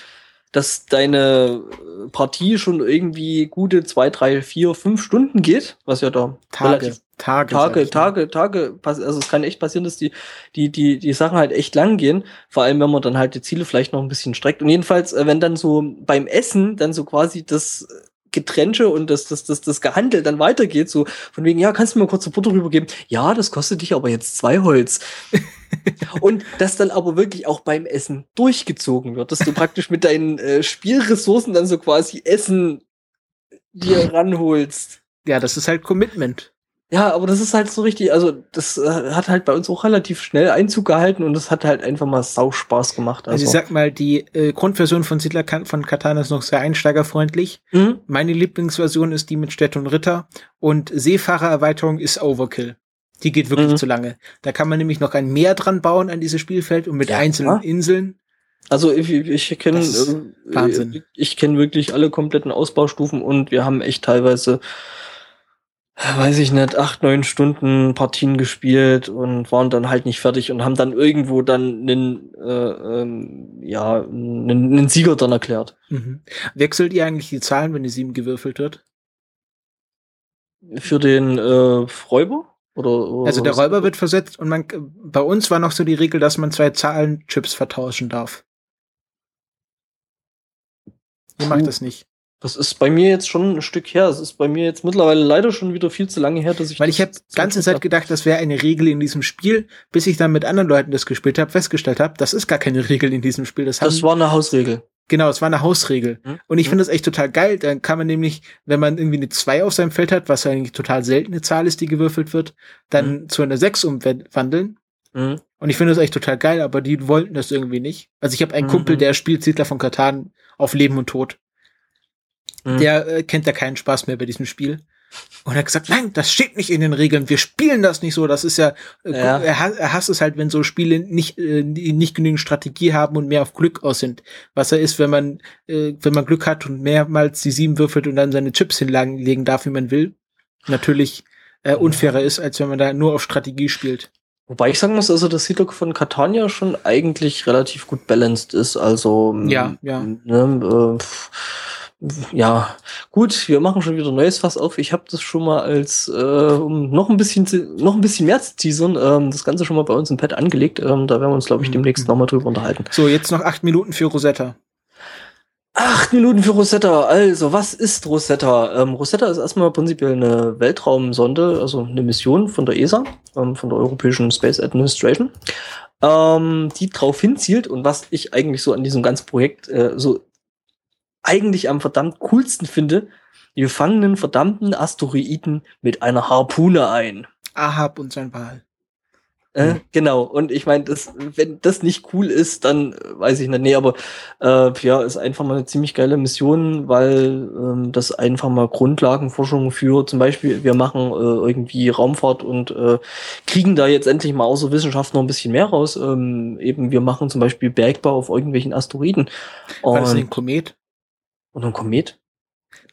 dass deine äh, Partie schon irgendwie gute zwei, drei, vier, fünf Stunden geht, was ja da Tage. Tage. Tage. Tage, Tage, also es kann echt passieren, dass die, die, die, die Sachen halt echt lang gehen. Vor allem, wenn man dann halt die Ziele vielleicht noch ein bisschen streckt. Und jedenfalls, äh, wenn dann so beim Essen dann so quasi das Getränke und das, das, das, das Gehandel dann weitergeht, so von wegen, ja, kannst du mir mal kurz ein Butter rübergeben? Ja, das kostet dich aber jetzt zwei Holz. und das dann aber wirklich auch beim Essen durchgezogen wird, dass du praktisch mit deinen äh, Spielressourcen dann so quasi Essen dir ranholst. Ja, das ist halt Commitment. Ja, aber das ist halt so richtig, also das äh, hat halt bei uns auch relativ schnell Einzug gehalten und das hat halt einfach mal sau Spaß gemacht. Also, Also, ich sag mal, die äh, Grundversion von Siedler von Katan ist noch sehr einsteigerfreundlich. Mhm. Meine Lieblingsversion ist die mit Städte und Ritter und Seefahrererweiterung ist Overkill. Die geht wirklich Mhm. zu lange. Da kann man nämlich noch ein Meer dran bauen an dieses Spielfeld und mit Ja. einzelnen Inseln. also ich, ich kenne äh, Wahnsinn. ich kenne wirklich alle kompletten Ausbaustufen und wir haben echt teilweise weiß ich nicht, acht, neun Stunden Partien gespielt und waren dann halt nicht fertig und haben dann irgendwo dann einen, äh, ähm, ja, einen, einen Sieger dann erklärt. Mhm. Wechselt ihr eigentlich die Zahlen, wenn die sieben gewürfelt wird? Für den äh, Räuber? Oder, oder Also der? Räuber wird versetzt und man bei uns war noch so die Regel, dass man zwei Zahlenchips vertauschen darf. Ihr macht das nicht. Das ist bei mir jetzt schon ein Stück her. Es ist bei mir jetzt mittlerweile leider schon wieder viel zu lange her, dass ich. Weil ich habe ganze Zeit gedacht, das wäre eine Regel in diesem Spiel, bis ich dann mit anderen Leuten das gespielt habe, festgestellt habe, das ist gar keine Regel in diesem Spiel. Das, Das war eine Hausregel. genau, das war eine Hausregel. Hm? Und ich Hm? finde das echt total geil. Dann kann man nämlich, wenn man irgendwie eine 2 auf seinem Feld hat, was eigentlich total seltene Zahl ist, die gewürfelt wird, dann zu einer 6 umwandeln. Mhm. Und ich finde das echt total geil, aber die wollten das irgendwie nicht. Also ich habe einen Mhm. Kumpel, der spielt Siedler von Katan auf Leben und Tod. Mhm. Der äh, kennt da keinen Spaß mehr bei diesem Spiel. Und er hat gesagt, nein, das steht nicht in den Regeln. Wir spielen das nicht so. Das ist ja, äh, Ja. Er, er hasst es halt, wenn so Spiele nicht äh, nicht genügend Strategie haben und mehr auf Glück aus sind. Was er ist, wenn man äh, wenn man Glück hat und mehrmals die sieben würfelt und dann seine Chips hinlegen darf, wie man will, natürlich äh, unfairer ist, als wenn man da nur auf Strategie spielt. Wobei ich sagen muss, also das Siedler von Catania schon eigentlich relativ gut balanced ist. Also Ja, ja. Ne, äh, ja, gut, wir machen schon wieder ein neues Fass auf. Ich habe das schon mal als, äh, um noch ein bisschen zu, noch ein bisschen mehr zu teasern, ähm, das Ganze schon mal bei uns im Pad angelegt. Ähm, da werden wir uns, glaube ich, Mhm. demnächst nochmal drüber unterhalten. So, jetzt noch acht Minuten für Rosetta. Acht Minuten für Rosetta. Also, was ist Rosetta? Ähm, Rosetta ist erstmal prinzipiell eine Weltraumsonde, also eine Mission von der ESA, ähm, von der Europäischen Space Administration, ähm, die drauf hinzielt und was ich eigentlich so an diesem ganzen Projekt äh, so eigentlich am verdammt coolsten finde, wir fangen einen verdammten Asteroiden mit einer Harpune ein. Ahab und sein Wal. Äh, Mhm. Genau, und ich meine, das, wenn das nicht cool ist, dann weiß ich nicht. Nee, aber äh, ja, ist einfach mal eine ziemlich geile Mission, weil ähm, das einfach mal Grundlagenforschung für zum Beispiel, wir machen äh, irgendwie Raumfahrt und äh, kriegen da jetzt endlich mal außer Wissenschaft noch ein bisschen mehr raus. Ähm, eben, wir machen zum Beispiel Bergbau auf irgendwelchen Asteroiden. War das ein Komet? Und ein Komet.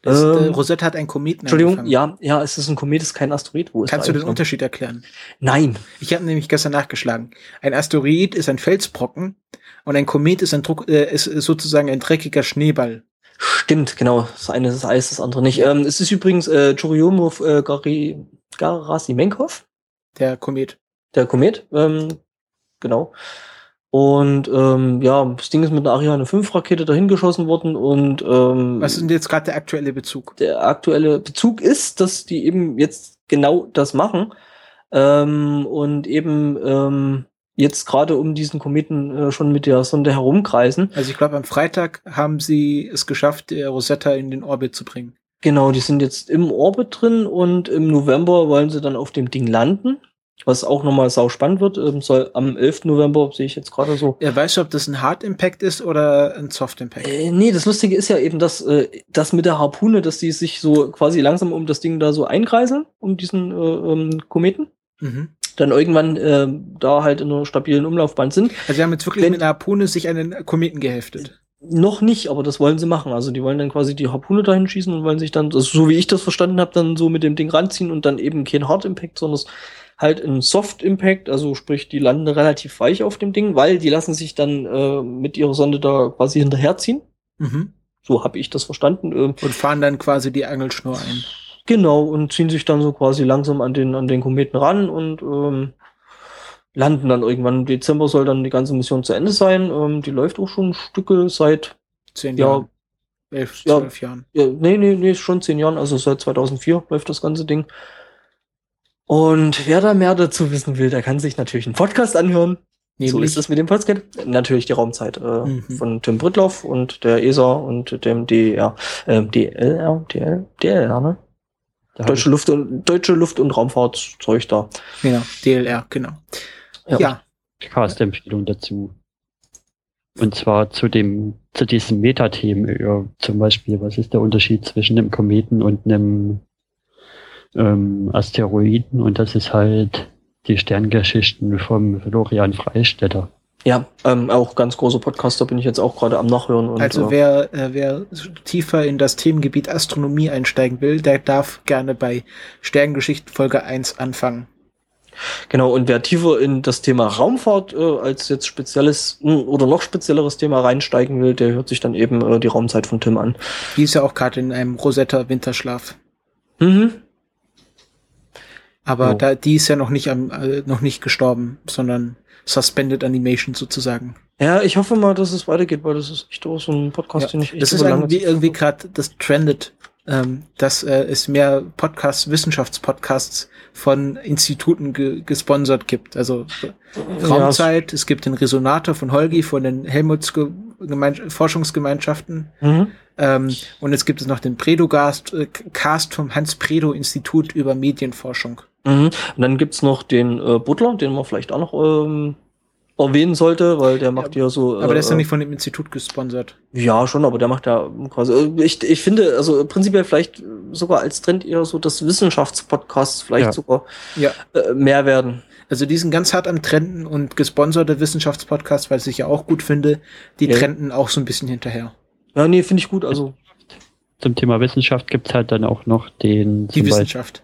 Das, äh, Ähm, Rosetta hat einen Kometen Entschuldigung, angefangen. ja, ja, es ist ein Komet, es ist kein Asteroid. Wo Kannst du den? Unterschied erklären? Nein. Ich habe nämlich gestern nachgeschlagen. Ein Asteroid ist ein Felsbrocken und ein Komet ist, ein Druck, äh, ist ist sozusagen ein dreckiger Schneeball. Stimmt, genau. Das eine ist Eis, das andere nicht. Ähm, es ist übrigens äh, Churyumov äh, Gari, Garasimenkov, Der Komet. der Komet. Ähm, genau. Und ähm, ja, das Ding ist mit einer Ariane 5 Rakete dahin geschossen worden und ähm, Was ist denn jetzt gerade der aktuelle Bezug? der aktuelle Bezug ist, dass die eben jetzt genau das machen ähm, und eben ähm, jetzt gerade um diesen Kometen äh, schon mit der Sonde herumkreisen. Also ich glaube, am Freitag haben sie es geschafft, der Rosetta in den Orbit zu bringen. Genau, die sind jetzt im Orbit drin und im November wollen sie dann auf dem Ding landen. Was auch nochmal sau spannend wird. Ähm, soll am 11. November, sehe ich jetzt gerade so. Ja, weißt du, ob das ein Hard Impact ist oder ein Soft Impact? Äh, nee, das Lustige ist ja eben, dass äh, das mit der Harpune, dass die sich so quasi langsam um das Ding da so einkreiseln, um diesen äh, ähm, Kometen. Mhm. Dann irgendwann äh, da halt in einer stabilen Umlaufbahn sind. Also sie haben jetzt wirklich Wenn- mit einer Harpune sich den Kometen geheftet. Noch nicht, aber das wollen sie machen. Also die wollen dann quasi die Harpune dahin schießen und wollen sich dann, also so wie ich das verstanden habe, dann so mit dem Ding ranziehen und dann eben kein Hard Impact, sondern es halt ein Soft Impact, also sprich, die landen relativ weich auf dem Ding, weil die lassen sich dann äh, mit ihrer Sonde da quasi hinterherziehen. Mhm. So habe ich das verstanden. Ähm, Und fahren dann quasi die Angelschnur ein. genau, und ziehen sich dann so quasi langsam an den, an den Kometen ran und ähm, landen dann irgendwann. Im Dezember soll dann die ganze Mission zu Ende sein. Ähm, die läuft auch schon Stücke seit Zehn Ja. Jahren. Elf, Ja. zwölf Jahren. Ja, nee, nee, nee, schon zehn Jahren, also seit 2004 läuft das ganze Ding. Und wer da mehr dazu wissen will, der kann sich natürlich einen Podcast anhören. So Nämlich, ist es mit dem Podcast. Natürlich die Raumzeit äh, Mhm. von Tim Brittloff und der ESA und dem DR, äh, DLR, DL, DLR, ne? Da Deutsche Luft und Deutsche Luft und Raumfahrtzeug da. genau, DLR, genau. Ja. Ja, Cast-Empfehlung dazu. Und zwar zu dem, zu diesem Metathemen, ja, zum Beispiel, was ist der Unterschied zwischen einem Kometen und einem ähm, Asteroiden? Und das ist halt die Sterngeschichten vom Florian Freistetter. Ja, ähm, auch ganz großer Podcaster bin ich jetzt auch gerade am Nachhören. Und, also äh, wer, äh, wer tiefer in das Themengebiet Astronomie einsteigen will, der darf gerne bei Sterngeschichten Folge 1 anfangen. Genau, und wer tiefer in das Thema Raumfahrt äh, als jetzt spezielles mh, oder noch spezielleres Thema reinsteigen will, der hört sich dann eben äh, die Raumzeit von Tim an. Die ist ja auch gerade in einem Rosetta-Winterschlaf. Mhm. Aber Oh. da, die ist ja noch nicht am, äh, noch nicht gestorben, sondern Suspended Animation sozusagen. Ja, ich hoffe mal, dass es weitergeht, weil das ist echt auch so ein Podcast, Ja, den ich echt Das ist irgendwie, irgendwie gerade das Trended, ähm, dass äh, es mehr Podcasts, Wissenschaftspodcasts von Instituten ge gesponsert gibt. Also Raumzeit, es gibt den Resonator von Holgi, von den Helmuts Ge Gemein Forschungsgemeinschaften. Mhm. Ähm, und jetzt gibt es noch den Predogast, äh, Cast vom Hans-Predo-Institut über Medienforschung. Mhm. Und dann gibt's noch den äh, Butler, den man vielleicht auch noch ähm, erwähnen sollte, weil der macht ja, so. Aber der ist ja äh, nicht von dem Institut gesponsert. Ja, schon, aber der macht ja quasi. äh, Ich, ich finde, also prinzipiell vielleicht sogar als Trend eher so, dass Wissenschaftspodcasts vielleicht Ja. sogar Ja. äh, mehr werden. Also die sind ganz hart am Trenden und gesponserte Wissenschaftspodcasts, weil ich ja auch gut finde, die Ja. trenden auch so ein bisschen hinterher. Ja, nee, finde ich gut. Also, Zum Thema Wissenschaft gibt's halt dann auch noch den, Die zum Beispiel Wissenschaft.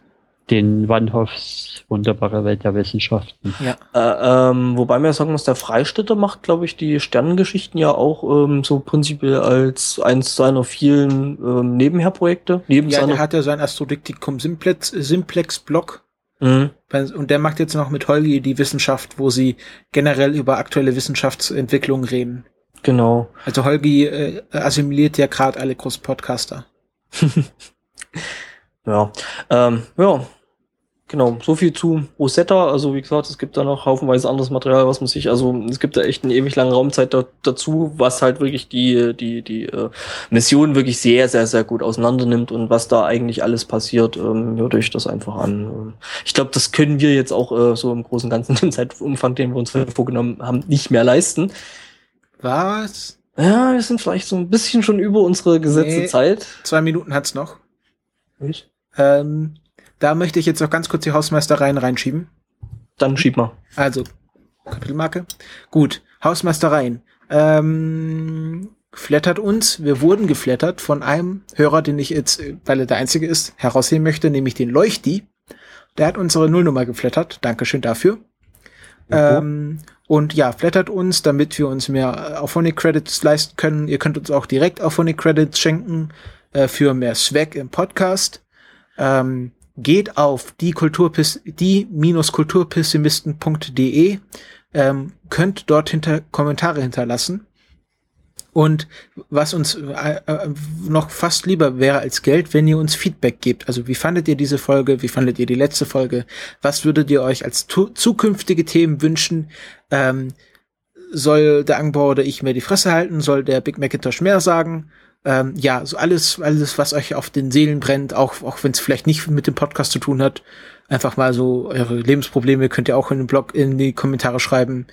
Den Wannhoffs wunderbare Welt der Wissenschaften. Ja. äh, ähm, wobei man ja sagen muss, der Freistädter macht, glaube ich, die Sternengeschichten ja auch ähm, so prinzipiell als eins seiner vielen ähm, Nebenherprojekte. Neben Ja, der hat ja sein Astrodiktikum Simplex, Simplex Blog. Mhm. Und der macht jetzt noch mit Holgi die Wissenschaft, wo sie generell über aktuelle Wissenschaftsentwicklung reden. Genau. Also Holgi äh, assimiliert ja gerade alle großen Podcaster. Ja, ähm, ja, genau, so viel zu Rosetta. Also wie gesagt, es gibt da noch haufenweise anderes Material, was man sich, also es gibt da echt eine ewig lange Raumzeit da, dazu, was halt wirklich die, die, die äh, Mission wirklich sehr, sehr, sehr gut auseinander nimmt und was da eigentlich alles passiert, ähm, hört euch das einfach an. Ähm, Ich glaube, das können wir jetzt auch äh, so im Großen und Ganzen im Zeitumfang, den wir uns vorgenommen haben, nicht mehr leisten. Was? Ja, wir sind vielleicht so ein bisschen schon über unsere gesetzte Nee. Zeit. Zwei Minuten hat's noch. Ähm, da möchte ich jetzt noch ganz kurz die Hausmeistereien reinschieben. Dann schieb mal. Also, Kapitelmarke. Gut, Hausmeistereien. Ähm, flattert uns. Wir wurden geflattert von einem Hörer, den ich jetzt, äh, weil er der Einzige ist, herausheben möchte, nämlich den Leuchti. Der hat unsere Nullnummer geflattert. Dankeschön dafür. Ähm, und ja, flattert uns, damit wir uns mehr Auphonic Credits leisten können. Ihr könnt uns auch direkt Auphonic Credits schenken äh, für mehr Swag im Podcast. Ähm, geht auf die Kulturpis die-kulturpessimisten.de, ähm, könnt dort hinter Kommentare hinterlassen. Und was uns äh, äh, noch fast lieber wäre als Geld, wenn ihr uns Feedback gebt. Also wie fandet ihr diese Folge? Wie fandet ihr die letzte Folge? Was würdet ihr euch als zukünftige Themen wünschen? Ähm, soll der Angbauer oder ich mehr die Fresse halten? Soll der Big Macintosh mehr sagen? Ähm, ja, so alles, alles, was euch auf den Seelen brennt, auch, auch wenn es vielleicht nicht mit dem Podcast zu tun hat. Einfach mal so eure Lebensprobleme könnt ihr auch in den Blog, in die Kommentare schreiben.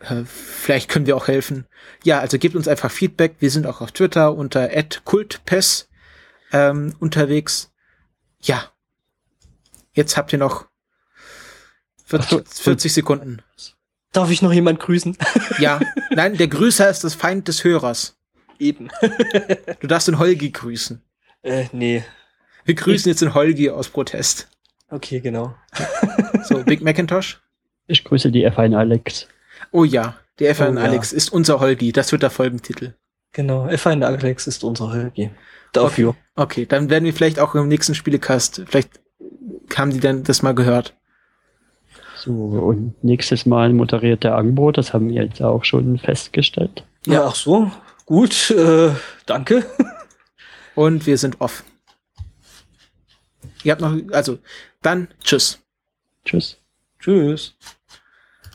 Äh, vielleicht können wir auch helfen. Ja, also gebt uns einfach Feedback. Wir sind auch auf Twitter unter @kultpes ähm, unterwegs. Ja. Jetzt habt ihr noch 40, 40 Sekunden. Darf ich noch jemand grüßen? Ja. Nein, der Grüßer ist das Feind des Hörers. Eben. Du darfst den Holgi grüßen. Äh, nee. Wir grüßen jetzt den Holgi aus Protest. Okay, genau. So, Big Macintosh. Ich grüße die F1 Alex. Oh ja, der F1 Oh ja. Alex ist unser Holgi. Das wird der Folgentitel. Genau. F1 Alex ist unser Helgi. Dafür. Okay, dann werden wir vielleicht auch im nächsten Spielecast, vielleicht haben die dann das mal gehört. So, und nächstes Mal moderiert der Angbo, das haben wir jetzt auch schon festgestellt. Ja, ach so. Gut, äh, danke. Und wir sind off. Ihr habt noch, also, dann tschüss. Tschüss. Tschüss.